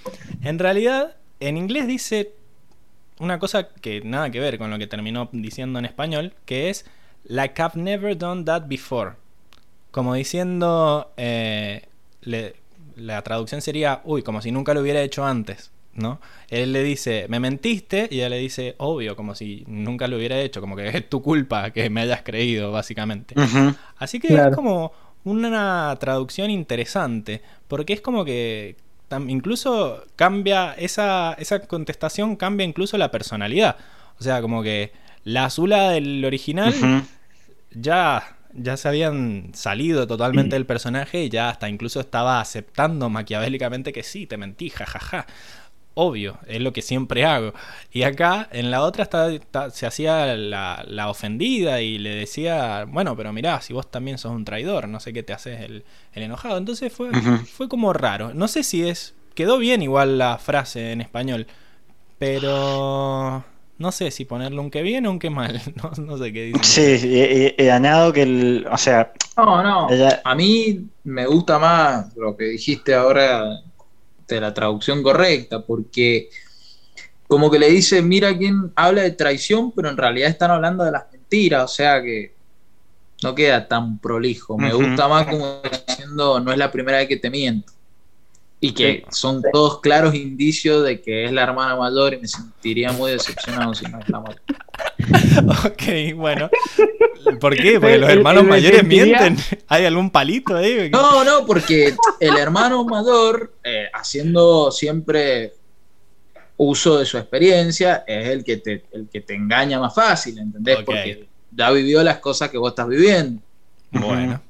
A: En realidad, en inglés dice una cosa que nada que ver con lo que terminó diciendo en español, que es like I've never done that before. Como diciendo, eh, la traducción sería, uy, como si nunca lo hubiera hecho antes. ¿No? Él le dice, me mentiste, y ella le dice, obvio, como si nunca lo hubiera hecho, como que es tu culpa que me hayas creído, básicamente. Así que es como una traducción interesante, porque es como que incluso cambia, esa, esa contestación cambia incluso la personalidad. O sea, como que la Azula del original ya ya se habían salido totalmente del personaje y ya hasta incluso estaba aceptando maquiavélicamente que sí, te mentí, jajaja obvio, es lo que siempre hago. Y acá, en la otra, se hacía la, ofendida y le decía, bueno, pero mirá, si vos también sos un traidor, no sé qué te haces el, enojado. Entonces fue, fue como raro. No sé si es... Quedó bien igual la frase en español, pero... No sé si ponerle un que bien o un que mal. No, sé qué dice.
D: Sí, he, he, que el. O sea.
B: No, no. A mí me gusta más lo que dijiste ahora de la traducción correcta, porque como que le dice, mira quién habla de traición, pero en realidad están hablando de las mentiras, o sea que no queda tan prolijo. Me gusta más como diciendo, no es la primera vez que te miento. Y que son todos claros indicios de que es la hermana mayor y me sentiría muy decepcionado si no es la mayor.
A: ok, bueno. ¿Por qué? Porque los hermanos mayores mienten. ¿Hay algún palito ahí?
B: No, no, porque el hermano mayor, eh, haciendo siempre uso de su experiencia, es el que te, el que te engaña más fácil, ¿entendés? Porque ya vivió las cosas que vos estás viviendo.
A: Bueno.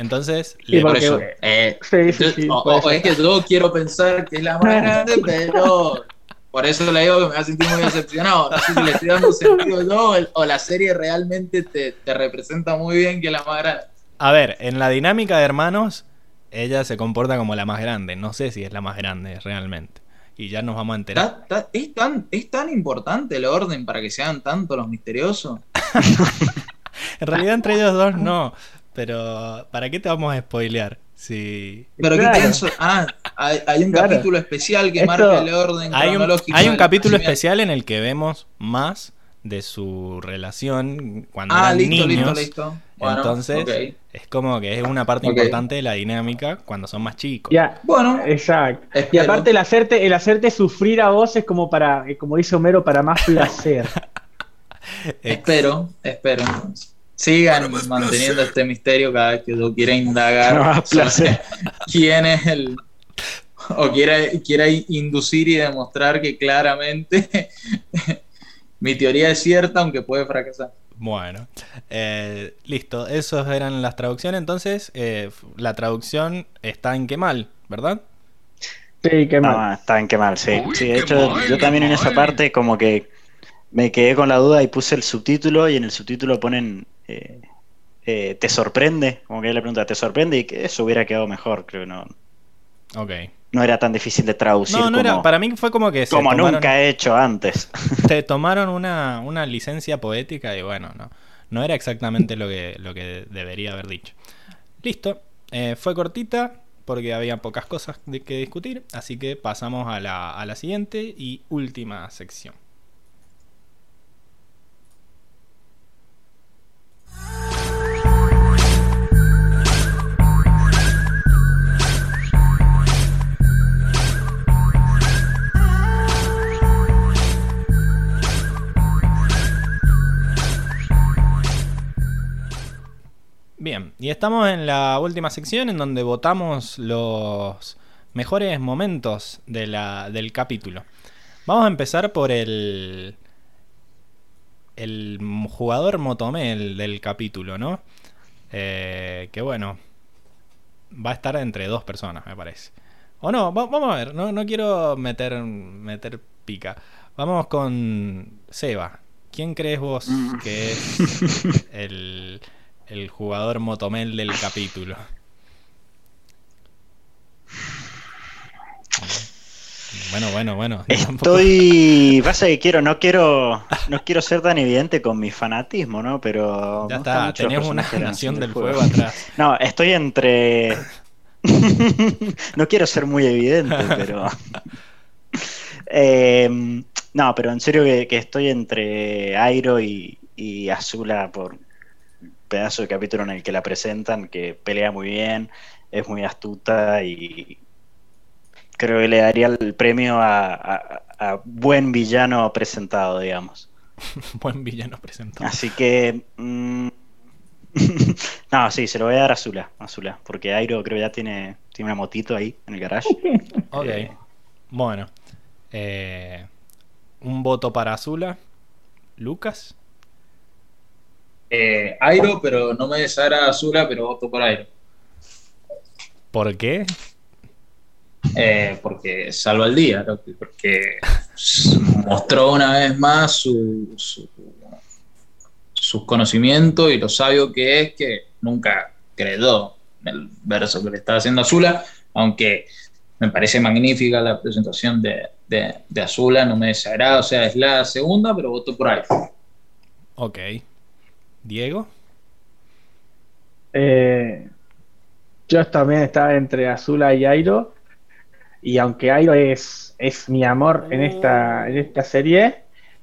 A: Entonces,
B: le por eso, eh, es que yo quiero pensar que es la más grande, pero por eso le digo que me voy a sentir muy decepcionado. No sé si le estoy dando sentido yo o la serie realmente te, representa muy bien que la más grande.
A: A ver, en la dinámica de hermanos, ella se comporta como la más grande. No sé si es la más grande realmente. y ya nos vamos a enterar.
B: ¿Es, tan, ¿Es tan importante el orden para que sean tanto los misteriosos?
A: en realidad entre ellos dos no, pero ¿para qué te vamos a spoilear? Sí.
B: Pero ¿qué pienso? Ah, hay, un capítulo especial que marca el orden
A: hay cronológico. Un, hay un capítulo especial en el que vemos más de su relación cuando ah, eran niños. Listo, Entonces, es como que es una parte importante de la dinámica cuando son más chicos.
C: Ya, bueno, exacto. Y aparte el hacerte, el hacerte sufrir a vos es como para, como dice Homero, para más placer.
B: espero, espero sigan manteniendo este misterio cada vez que tú quieras indagar quién es el o quiera, quiera inducir y demostrar que claramente mi teoría es cierta aunque puede fracasar.
A: Bueno, eh, listo, esas eran las traducciones. Entonces, eh, la traducción está en qué mal, ¿verdad?
C: Sí, qué mal.
D: está en qué mal, sí. sí de hecho, yo también en esa parte como que me quedé con la duda y puse el subtítulo y en el subtítulo ponen eh, eh, te sorprende, como que le pregunta, ¿te sorprende? Y que eso hubiera quedado mejor, creo, no.
A: Ok.
D: No era tan difícil de traducir.
A: No, no era, para mí fue como que...
D: como nunca he hecho antes.
A: Te tomaron una, una licencia poética y bueno, no, no era exactamente lo que, lo que debería haber dicho. Listo, eh, fue cortita porque había pocas cosas de que discutir, así que pasamos a la, a la siguiente y última sección. Bien, y estamos en la última sección en donde votamos los mejores momentos de la, del capítulo. Vamos a empezar por el, el jugador motomel del capítulo, ¿no? Eh, que bueno, va a estar entre dos personas, me parece. O no, vamos a ver, no, no quiero meter, meter pica. Vamos con Seba. ¿Quién crees vos que es el el jugador motomel del capítulo. Bueno, bueno, bueno.
D: Estoy. Pasa que quiero, no quiero. No quiero ser tan evidente con mi fanatismo, ¿no? Pero.
A: Ya está, tenemos una nación del fuego. atrás.
D: No, estoy entre. no quiero ser muy evidente, pero. Em, no, pero en serio que, estoy entre Airo y, y Azula por, pedazo de capítulo en el que la presentan, que pelea muy bien, es muy astuta y creo que le daría el premio a, buen villano presentado, digamos.
A: buen villano presentado.
D: Así que... Mm, no, sí, se lo voy a dar a Azula, Azula, porque Airo creo ya tiene, tiene una motito ahí en el garage.
A: ok. Eh, bueno. Eh, un voto para Azula. Lucas
B: eh, Airo, pero no me desagrada Azula, pero voto por Airo.
A: ¿Por qué?
B: Eh, porque salva el día, porque mostró una vez más su, sus conocimientos y lo sabio que es, que nunca creó el verso que le estaba haciendo Azula, aunque me parece magnífica la presentación de, de Azula, no me desagrada, o sea, es la segunda, pero voto por Airo.
A: Ok. Diego.
C: Eh, yo también estaba entre Azula y Airo. Y aunque Airo es, es mi amor en esta, en esta serie,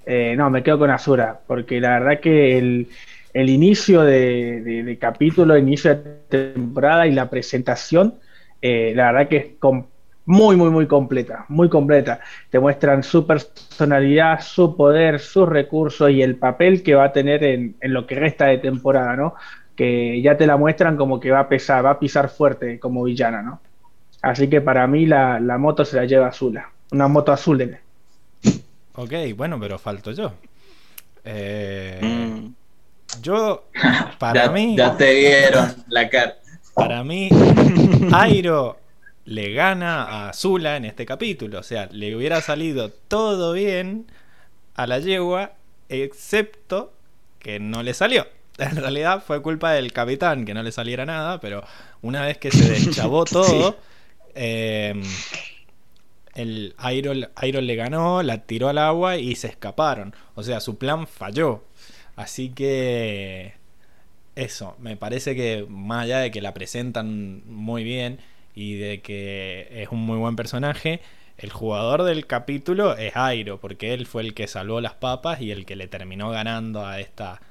C: eh, no, me quedo con Azura. Porque la verdad que el, inicio de, capítulo, el inicio de temporada y la presentación, eh, la verdad que es muy, muy, muy completa, muy completa. Te muestran su personalidad, su poder, sus recursos y el papel que va a tener en, lo que resta de temporada, ¿no? Que ya te la muestran como que va a pesar, va a pisar fuerte como villana, ¿no? Así que para mí la, moto se la lleva Azula, una moto azul de
A: Ok, bueno, pero falto yo. Eh, mm. Yo, para mí.
B: Ya te dieron la cara.
A: Para mí, Airo le gana a Azula en este capítulo. O sea, le hubiera salido todo bien a la yegua, excepto que no le salió. En realidad fue culpa del capitán que no le saliera nada, pero una vez que se deschavó todo, em, el Iron, Iron le ganó, la tiró al agua y se escaparon. O sea, su plan falló. Así que eso, me parece que más allá de que la presentan muy bien y de que es un muy buen personaje, el jugador del capítulo es Airo, porque él fue el que salvó las papas y el que le terminó ganando a esta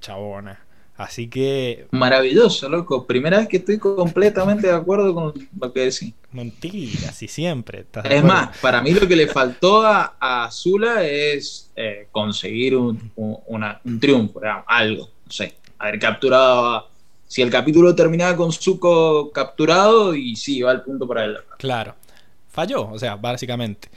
A: chabona. Así que.
B: Maravilloso, loco. Primera vez que estoy completamente de acuerdo con lo que decís.
A: Mentira, así siempre.
B: es más, para mí lo que le faltó a, Azula es eh, conseguir un, triunfo, algo. No sé, haber capturado. si el capítulo terminaba con Zuko capturado, y sí, va al punto para él.
A: Claro. Falló, o sea, básicamente.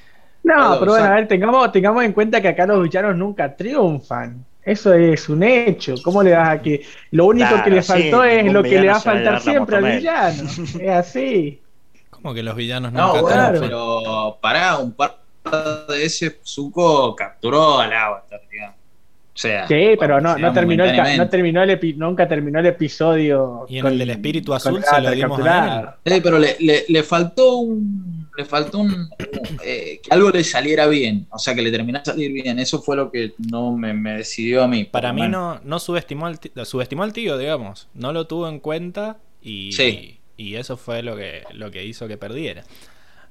C: No, pero bueno, a ver, tengamos, tengamos en cuenta que acá los villanos nunca triunfan. Eso es un hecho. ¿Cómo le das a que lo único que le faltó es lo que le va a faltar siempre al villano? es así.
A: ¿Cómo que los villanos
B: no? No, bueno, pero pará, un par de ese Zuko capturó al avatar, digamos. O sea,
C: sí, pero no, no terminó el, no terminó el nunca terminó el episodio.
A: Y en el del espíritu azul se lo dimos a
B: él. Sí, pero le, le, le faltó un le faltó un, eh, que algo le saliera bien, o sea, que le terminara a salir bien. Eso fue lo que no me, decidió a mí.
A: Para mí no, no subestimó, al tío, subestimó al tío, digamos. No lo tuvo en cuenta y, y, eso fue lo que, lo que hizo que perdiera.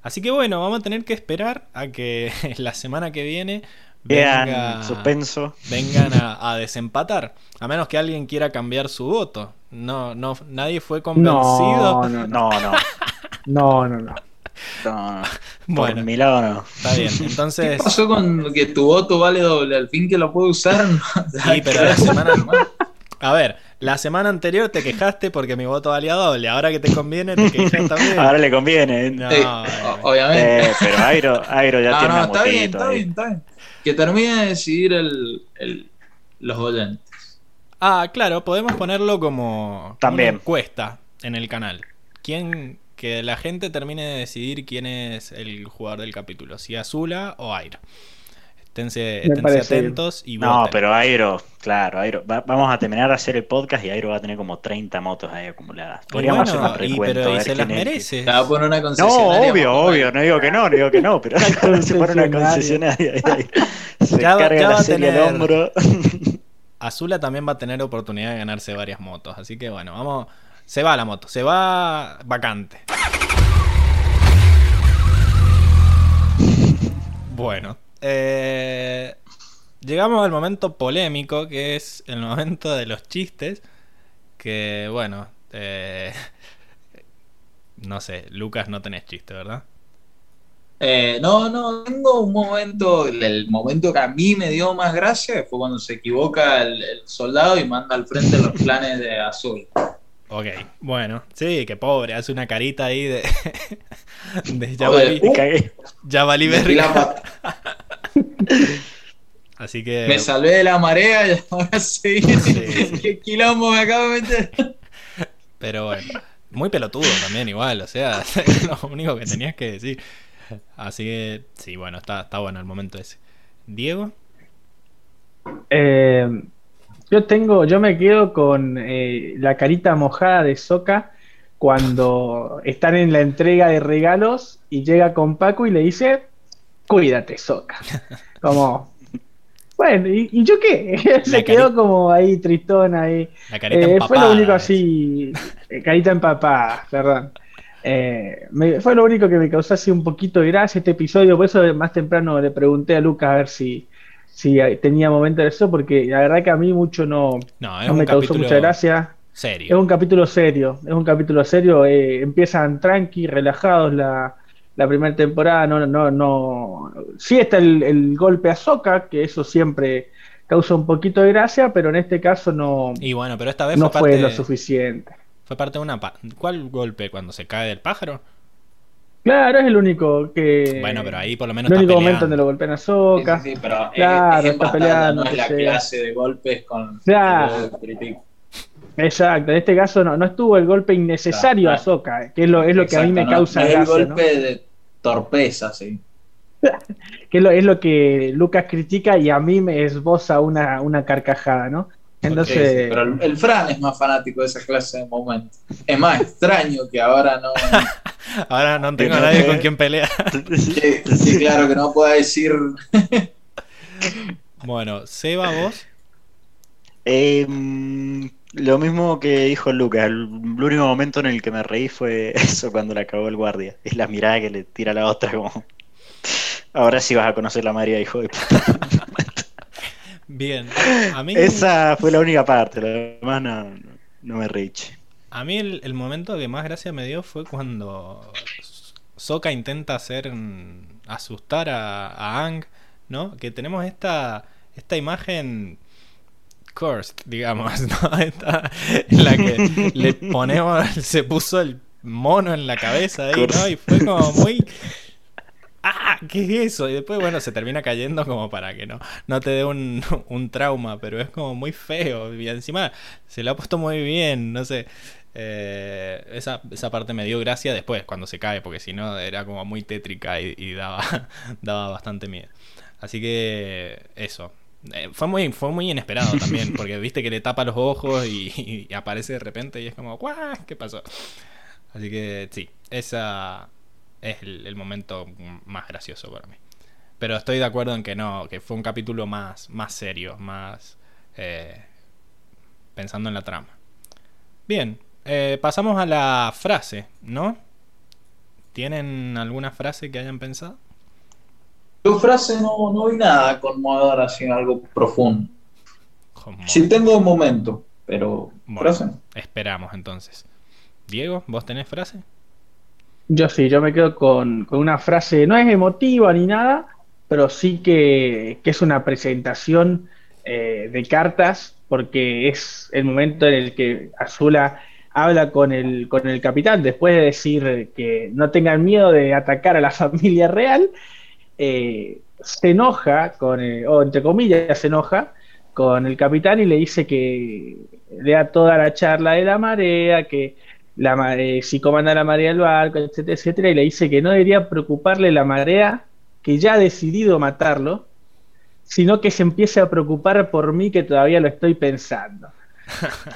A: Así que bueno, vamos a tener que esperar a que la semana que viene
D: venga, suspenso.
A: vengan a, desempatar. A menos que alguien quiera cambiar su voto. No, no, nadie fue convencido.
C: no, no. no, no, no. no.
D: No, bueno, mi lado no.
A: Está bien, entonces.
B: ¿Qué pasó con que tu voto vale doble? Al fin que lo puedo usar.
A: sí, pero la semana. A ver, la semana anterior te quejaste porque mi voto valía doble. Ahora que te conviene, te quejas también.
D: Ahora le conviene. No, obviamente. Eh, pero Airo, Airo ya tiene no, está bien, está bien, está bien.
B: Que termine de decidir el, el, los oyentes.
A: Ah, claro, podemos ponerlo como
D: También.
A: una encuesta en el canal. ¿Quién que la gente termine de decidir quién es el jugador del capítulo, si Azula o Airo. Esténse, atentos y
D: No, pero Airo, claro, Airo. vamos a terminar de hacer el podcast y Airo va a tener como 30 motos ahí acumuladas.
A: Podríamos hacer un recuento. pero se las merece.
B: va a poner una
D: No, obvio, obvio, no digo que no, no digo que no, pero se pone una concesionaria ahí, Se carga la serie tener... hombro.
A: Azula también va a tener oportunidad de ganarse varias motos, así que bueno, vamos se va la moto, se va vacante. Bueno, eh, llegamos al momento polémico, que es el momento de los chistes. Que bueno, eh, no sé, Lucas no tenés chiste, ¿verdad?
B: Eh, no, no, tengo un momento, el momento que a mí me dio más gracia fue cuando se equivoca el, el soldado y manda al frente los planes de Azul.
A: Ok, bueno, sí, que pobre, hace una carita ahí de. de Jabalí. Uh, Así que.
B: Me salvé de la marea y ahora sí. Qué quilombo me acabo de meter.
A: Pero bueno, muy pelotudo también, igual, o sea, lo único que tenías que decir. Así que, sí, bueno, está, está bueno el momento ese. ¿Diego?
C: Eh yo tengo, yo me quedo con eh, la carita mojada de Soca cuando están en la entrega de regalos y llega con Paco y le dice, cuídate, Soca. Como, bueno, ¿y, yo qué? Se quedó como ahí tristón ahí.
A: La carita eh,
C: fue lo único así, eh, carita empapada, perdón. fue lo único que me causó así un poquito de gracia este episodio, por eso más temprano le pregunté a Lucas a ver si, Sí, tenía momentos de eso, porque la verdad que a mí mucho no, no, me causó mucha gracia.
A: Serio.
C: Es un capítulo serio, es un capítulo serio. Eh, empiezan tranqui, relajados la, la primera temporada. No, no, no. Sí está el, golpe a Soca, que eso siempre causa un poquito de gracia, pero en este caso no.
A: Y bueno, pero esta vez
C: no fue, lo suficiente.
A: Fue parte de una. ¿Cuál golpe? ¿Cuando se cae del pájaro?
C: Claro, es el único que.
A: Bueno, pero ahí por lo menos.
C: El único momento donde lo golpean a Soca.
B: Sí, pero claro, está peleando. No es la clase de golpes con.
C: Claro. Exacto, en este caso no, no estuvo el golpe innecesario a Soca, que es lo, es lo que a mí me causa
B: no, no Es el golpe de torpeza, sí.
C: que es lo, es lo que Lucas critica y a mí me esboza una, una carcajada, ¿no?
B: Entonces, pero el, Fran es más fanático de esa clase de momentos. Es más extraño que ahora no.
A: ahora no tengo a nadie con quien pelear.
B: sí, claro, que no pueda decir.
A: bueno, Seba, vos.
D: Em, lo mismo que dijo Lucas. El, único momento en el que me reí fue eso cuando le acabó el guardia. Es la mirada que le tira a la otra, como. Ahora sí vas a conocer la María, hijo de puta.
A: Bien.
D: A mí... Esa fue la única parte, lo demás no, me reche.
A: A mí el, momento que más gracia me dio fue cuando Soka intenta hacer asustar a, a Ang, ¿no? Que tenemos esta, esta imagen cursed, digamos, ¿no? Esta, en la que le ponemos, se puso el mono en la cabeza ahí, ¿no? Y fue como muy ¡Ah! ¿Qué es eso? Y después, bueno, se termina cayendo como para que no, no te dé un, trauma, pero es como muy feo. Y encima se lo ha puesto muy bien, no sé. Eh, esa, esa parte me dio gracia después, cuando se cae, porque si no era como muy tétrica y, daba, daba bastante miedo. Así que eso. Eh, fue, muy, fue muy inesperado también, porque viste que le tapa los ojos y, y aparece de repente y es como, ¿qué pasó? Así que sí, esa, es el, momento más gracioso para mí. Pero estoy de acuerdo en que no, que fue un capítulo más, más serio, más eh, pensando en la trama. Bien, eh, pasamos a la frase, ¿no? ¿Tienen alguna frase que hayan pensado?
B: Yo frase no, no vi nada conmovedora, sino algo profundo. Sí tengo un momento, pero frase
A: Esperamos entonces. Diego, ¿vos tenés frase?
C: Yo sí, yo me quedo con, una frase, no es emotiva ni nada, pero sí que, es una presentación eh, de cartas, porque es el momento en el que Azula habla con el, con el capitán, después de decir que no tengan miedo de atacar a la familia real, eh, se enoja, con, o entre comillas se enoja, con el capitán y le dice que le da toda la charla de la marea, que la, eh, si comanda la marea del barco, etcétera, etcétera, y le dice que no debería preocuparle la marea que ya ha decidido matarlo, sino que se empiece a preocupar por mí que todavía lo estoy pensando.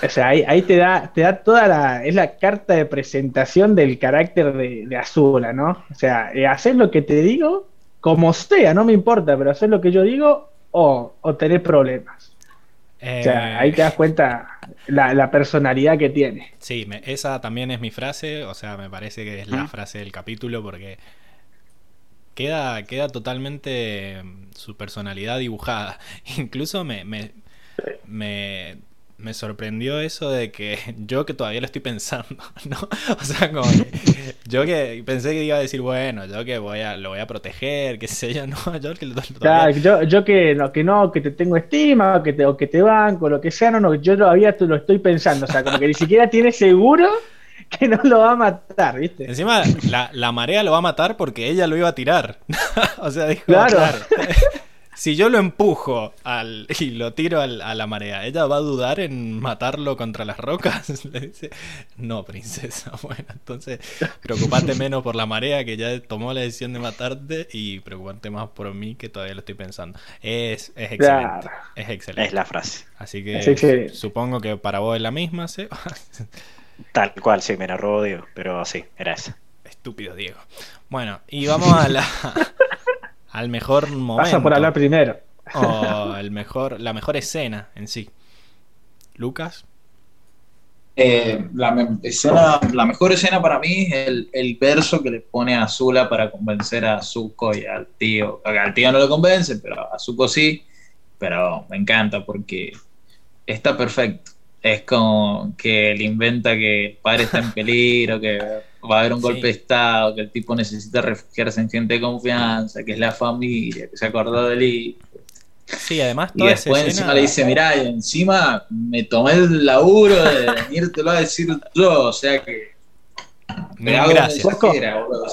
C: O sea, ahí, te da, te da toda la, es la carta de presentación del carácter de, de Azula, ¿no? O sea, eh, hacer lo que te digo, como sea, no me importa, pero hacer lo que yo digo o, o tener problemas. O sea, ahí te das cuenta la, personalidad que tiene.
A: Sí, esa también es mi frase, o sea, me parece que es la frase del capítulo porque queda, queda totalmente mm, su personalidad dibujada. Incluso me, me, me me sorprendió eso de que yo que todavía lo estoy pensando, ¿no? O sea, como yo que pensé que iba a decir, bueno, yo que voy a, lo voy a proteger, qué sé yo, no, yo que
C: yo, yo que no, que no, que te tengo estima, que te, o que te banco, lo que sea, no, no, yo todavía lo estoy pensando, o sea, como que ni siquiera tiene seguro que no lo va a matar, ¿viste?
A: Encima, la, la marea lo va a matar porque ella lo iba a tirar. o sea, dijo, claro si yo lo empujo al, y lo tiro a la marea, ¿ella va a dudar en matarlo contra las rocas? Le dice, no, princesa. Bueno, entonces preocupate menos por la marea que ya tomó la decisión de matarte y preocupate más por mí que todavía lo estoy pensando. Es, es excelente. Es excelente.
D: Es la frase.
A: Así que supongo que para vos es la misma, ¿sí?
D: Tal cual, sí, me la robo Diego, pero sí, era esa.
A: Estúpido Diego. Bueno, y vamos a la al mejor momento.
C: Pasa por hablar primero.
A: O el mejor, la mejor escena en sí. Lucas.
B: Eh, la, escena, la mejor escena para mí es el, verso que le pone a Azula para convencer a Zuko y al tío. Al tío no lo convence, pero a Zuko sí. Pero me encanta porque está perfecto. Es como que le inventa que el padre está en peligro, que va a haber un golpe de Estado, que el tipo necesita refugiarse en gente de confianza, que es la familia, que se acordó del hijo.
A: Sí, además
B: Y después encima le dice, mirá, y encima me tomé el laburo de venírtelo a decir yo, o sea que...
C: gracias.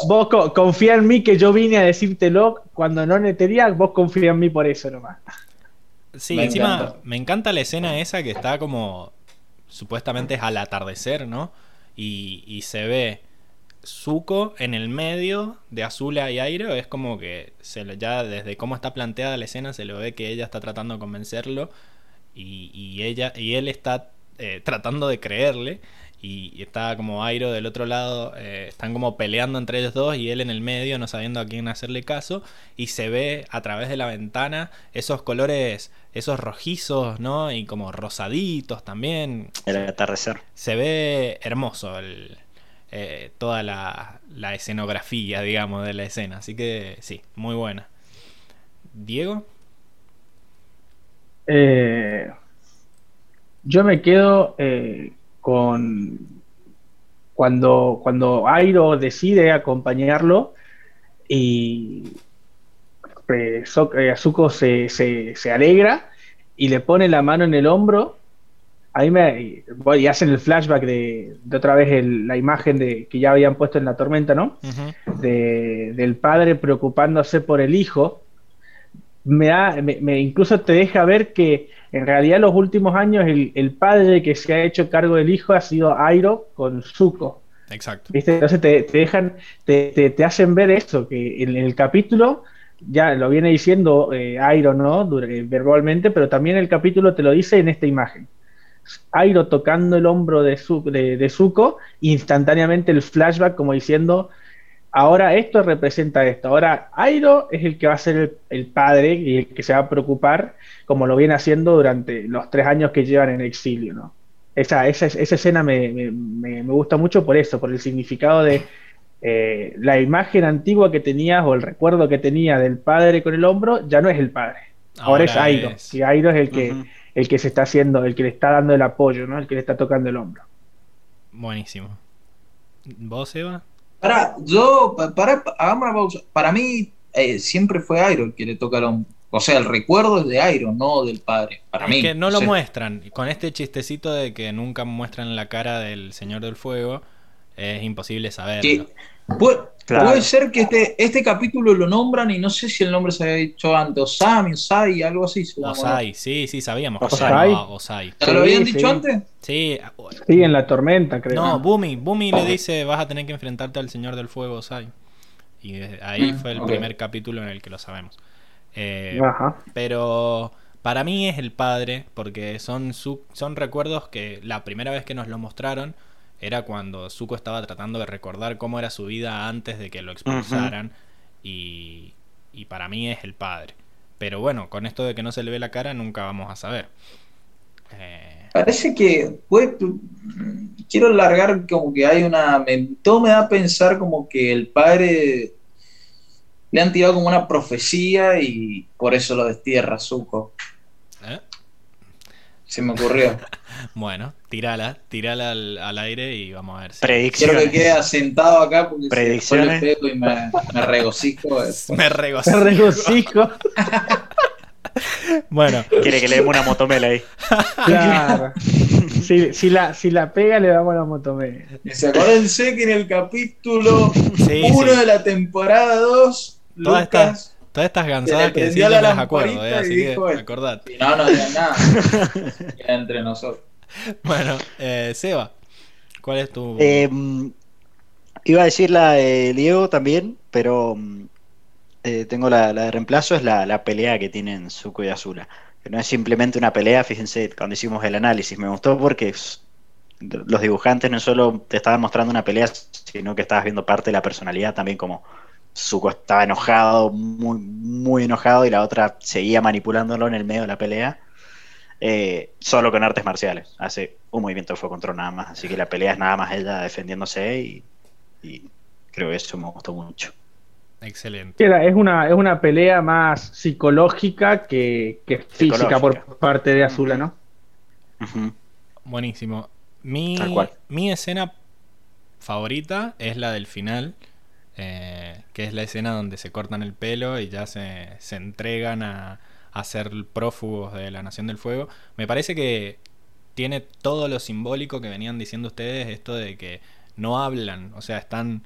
C: Vos, confía en mí que yo vine a decírtelo cuando no netería, vos confía en mí por eso nomás.
A: Sí, encima me encanta la escena esa que está como supuestamente es al atardecer, ¿no? Y, y se ve Zuko en el medio de Azula y Airo es como que se ya desde cómo está planteada la escena se lo ve que ella está tratando de convencerlo y, ella, y él está eh, tratando de creerle y, está como Airo del otro lado, eh, están como peleando entre ellos dos y él en el medio no sabiendo a quién hacerle caso y se ve a través de la ventana esos colores, esos rojizos, ¿no? Y como rosaditos también.
D: El atardecer.
A: Se ve hermoso eh, toda la, la escenografía, digamos, de la escena, así que sí, muy buena. Diego.
C: Eh, yo me quedo eh, con cuando, cuando Airo decide acompañarlo y Azuko se, se, alegra y le pone la mano en el hombro. Ahí me y hacen el flashback de, otra vez la imagen de que ya habían puesto en la tormenta, ¿no? de, del padre preocupándose por el hijo me, da, me, incluso te deja ver que en realidad los últimos años el, padre que se ha hecho cargo del hijo ha sido Airo con Zuko.
A: Exacto.
C: ¿Viste? Entonces te, dejan, te, te, hacen ver eso, que en, el capítulo ya lo viene diciendo eh, Airo, ¿no? verbalmente, pero también el capítulo te lo dice en esta imagen. Airo tocando el hombro de, de, de Zuko, instantáneamente el flashback como diciendo, ahora esto representa esto. Ahora Airo es el que va a ser el, padre y el que se va a preocupar, como lo viene haciendo durante los tres años que llevan en exilio, ¿no? Esa, esa, esa escena me, gusta mucho por eso, por el significado de eh, la imagen antigua que tenías o el recuerdo que tenía del padre con el hombro, ya no es el padre. Ahora, es Airo. Y Airo es el que, el que se está haciendo, el que le está dando el apoyo, ¿no? El que le está tocando el hombro.
A: Buenísimo. ¿Vos, Eva?
B: Para, yo, para, hagamos una pausa. Para mí, eh, siempre fue Iron el que le tocaron. O sea, el recuerdo es de Iron, no del padre. Para mí.
A: que no lo muestran. Con este chistecito de que nunca muestran la cara del Señor del Fuego, es imposible saberlo.
B: Puede, ser que este, este capítulo lo nombran y no sé si el nombre se había dicho antes. Osami, Osai, algo así.
A: Osai, sí, sí, sabíamos. Osai. Osai.
B: ¿Ya lo habían dicho antes?
A: Sí.
C: Sí, en la tormenta, creo.
A: No, Bumi. Bumi le dice: Vas a tener que enfrentarte al Señor del Fuego, Osai. Y ahí mm, fue el primer capítulo en el que lo sabemos. Eh, Ajá. Pero para mí es el padre, porque son, son recuerdos que la primera vez que nos lo mostraron era cuando Zuko estaba tratando de recordar cómo era su vida antes de que lo expulsaran y, y para mí es el padre. Pero bueno, con esto de que no se le ve la cara nunca vamos a saber.
B: Eh, Parece que quiero largar como que hay una... todo me da a pensar como que el padre le han tirado como una profecía y por eso lo destierra Zuko. Se me ocurrió.
A: bueno, tirala, tirala al, aire y vamos a ver.
B: Si... Quiero que quede asentado acá porque Predicciones. le y me, regocijo.
A: me regocijo. bueno.
D: Quiere que le demos una motomela ahí.
C: Claro. Si, la, si la pega, le damos la motomela.
B: Se acuérdense que en el capítulo 1 de la temporada 2, Lucas
A: Todas estas gansadas que decís no me las acuerdo, eh, así que acordate.
B: no, no digan nada. entre nosotros.
A: Bueno, eh, Seba, ¿cuál es tu...?
D: Em, iba a decir la de Diego también, pero mm, eh, tengo la, de reemplazo, es la, pelea que tienen Zuko y Azula. Que no es simplemente una pelea, fíjense, cuando hicimos el análisis, me gustó porque los dibujantes no solo te estaban mostrando una pelea, sino que estabas viendo parte de la personalidad también como Zuko estaba enojado, muy, muy enojado, y la otra seguía manipulándolo en el medio de la pelea. Eh, solo con artes marciales. Hace un movimiento de fuego control nada más. Así que la pelea es nada más ella defendiéndose y, creo que eso me gustó mucho.
A: Excelente.
C: es, una, es una pelea más psicológica que, física por parte de Azula, ¿no?
A: Buenísimo. Mi, mi escena favorita es la del final eh, que es la escena donde se cortan el pelo y ya se, entregan a, a, ser prófugos de la Nación del Fuego. Me parece que tiene todo lo simbólico que venían diciendo ustedes, esto de que no hablan, o sea, están,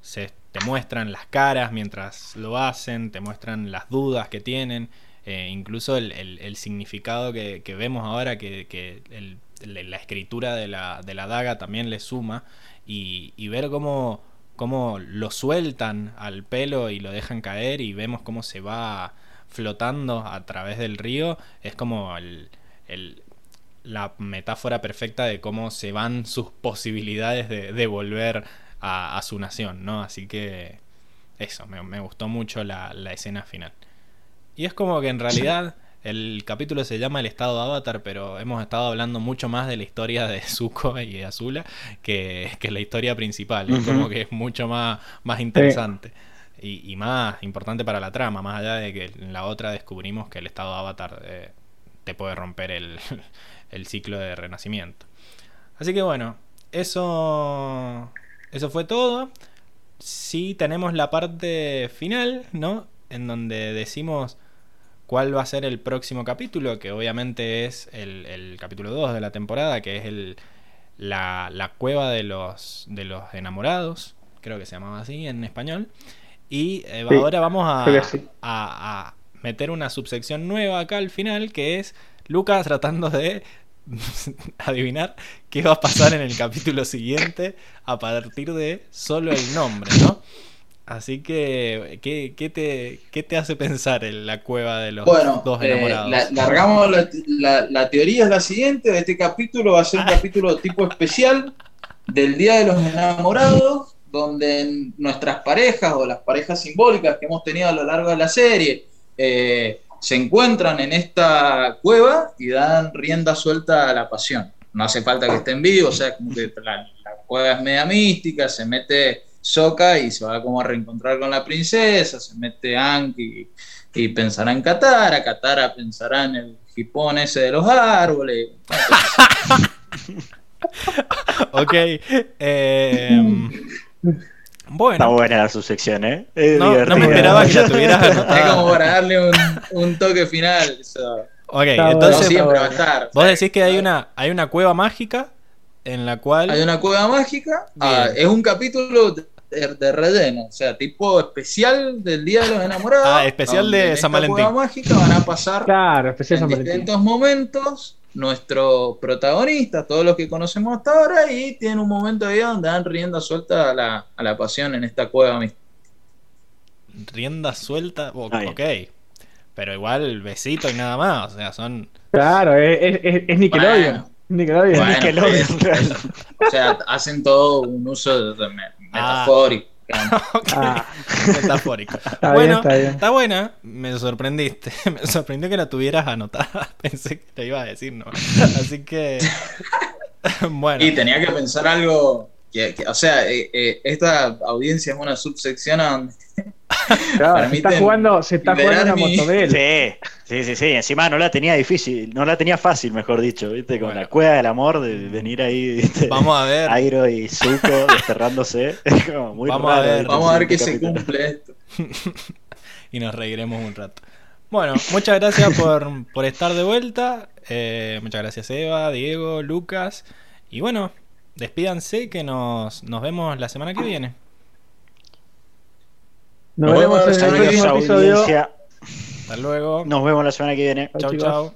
A: se, te muestran las caras mientras lo hacen, te muestran las dudas que tienen, eh, incluso el, significado que, vemos ahora, que, la escritura de la, de la daga también le suma, y, y ver cómo cómo lo sueltan al pelo y lo dejan caer y vemos cómo se va flotando a través del río, es como el, la metáfora perfecta de cómo se van sus posibilidades de, volver a, su nación, ¿no? Así que eso, me, gustó mucho la, escena final. Y es como que en realidad el capítulo se llama El estado de Avatar, pero hemos estado hablando mucho más de la historia de Zuko y de Azula que, la historia principal. Es como que es mucho más, más interesante. Y, más importante para la trama, más allá de que en la otra descubrimos que el estado de Avatar eh, te puede romper el, el ciclo de renacimiento. Así que bueno, eso, eso fue todo. Sí tenemos la parte final, ¿no? En donde decimos cuál va a ser el próximo capítulo, que obviamente es el, capítulo 2 de la temporada, que es el, la, cueva de los, de los enamorados, creo que se llamaba así en español. Y eh, ahora vamos a, a, meter una subsección nueva acá al final, que es Lucas tratando de adivinar qué va a pasar en el capítulo siguiente a partir de solo el nombre, ¿no? Así que, ¿qué, qué, te, qué te, hace pensar en la cueva de los dos eh, enamorados?
B: la, largamos la, la, teoría es la siguiente, este capítulo va a ser un capítulo tipo especial del Día de los Enamorados, donde nuestras parejas o las parejas simbólicas que hemos tenido a lo largo de la serie eh, se encuentran en esta cueva y dan rienda suelta a la pasión. No hace falta que estén vivos, o sea, como que la, cueva es media mística, se mete Soka y se va como a reencontrar con la princesa, se mete Anki y, pensará en Katara, Katara pensará en el jipón ese de los árboles.
A: ok. Eh,
D: bueno. Está buena la subsección, ¿eh?
A: no, me esperaba que la tuvieras anotada.
B: Es como para darle un, un toque final.
A: Ok, entonces siempre va a estar. Vos decís que hay una, hay una cueva mágica en la cual.
B: Hay una cueva mágica. Ah, es un capítulo de, de, relleno, o sea, tipo especial del Día de los Enamorados.
A: Ah, especial de San Valentín. En
B: cueva mágica van a pasar
C: claro, especial
B: en distintos momentos nuestro protagonista, todos los que conocemos hasta ahora, y tiene un momento ahí donde dan rienda suelta a la, a la pasión en esta cueva
A: Rienda suelta, ok. Pero igual besito y nada más, o sea, son...
C: Claro, es, es, es Nickelodeon. Nickelodeon.
B: o sea, hacen todo un uso de, ah. metafórico.
A: Ah. Metafórico. bueno, está, buena. Me sorprendiste. Me sorprendió que la tuvieras anotada. Pensé que te iba a decir, ¿no? Así que. bueno.
B: Y tenía que pensar algo. Que, o sea, eh, eh, esta audiencia es una subsección donde
C: Claro, se está jugando, se está jugando una
D: Sí, sí, sí, sí. Encima no la tenía difícil, no la tenía fácil, mejor dicho, ¿viste? Con la cueva del amor de venir ahí, ¿viste?
A: Vamos a ver.
D: Airo y Zuko desterrándose.
B: vamos a ver, vamos a ver que se cumple esto.
A: y nos reiremos un rato. Bueno, muchas gracias por, por estar de vuelta. Eh, muchas gracias Eva, Diego, Lucas. Y bueno, despídanse que nos, nos vemos la semana que viene.
C: Nos, vemos en el próximo episodio.
A: Hasta luego.
D: Nos vemos la semana que viene.
A: Chau, chau.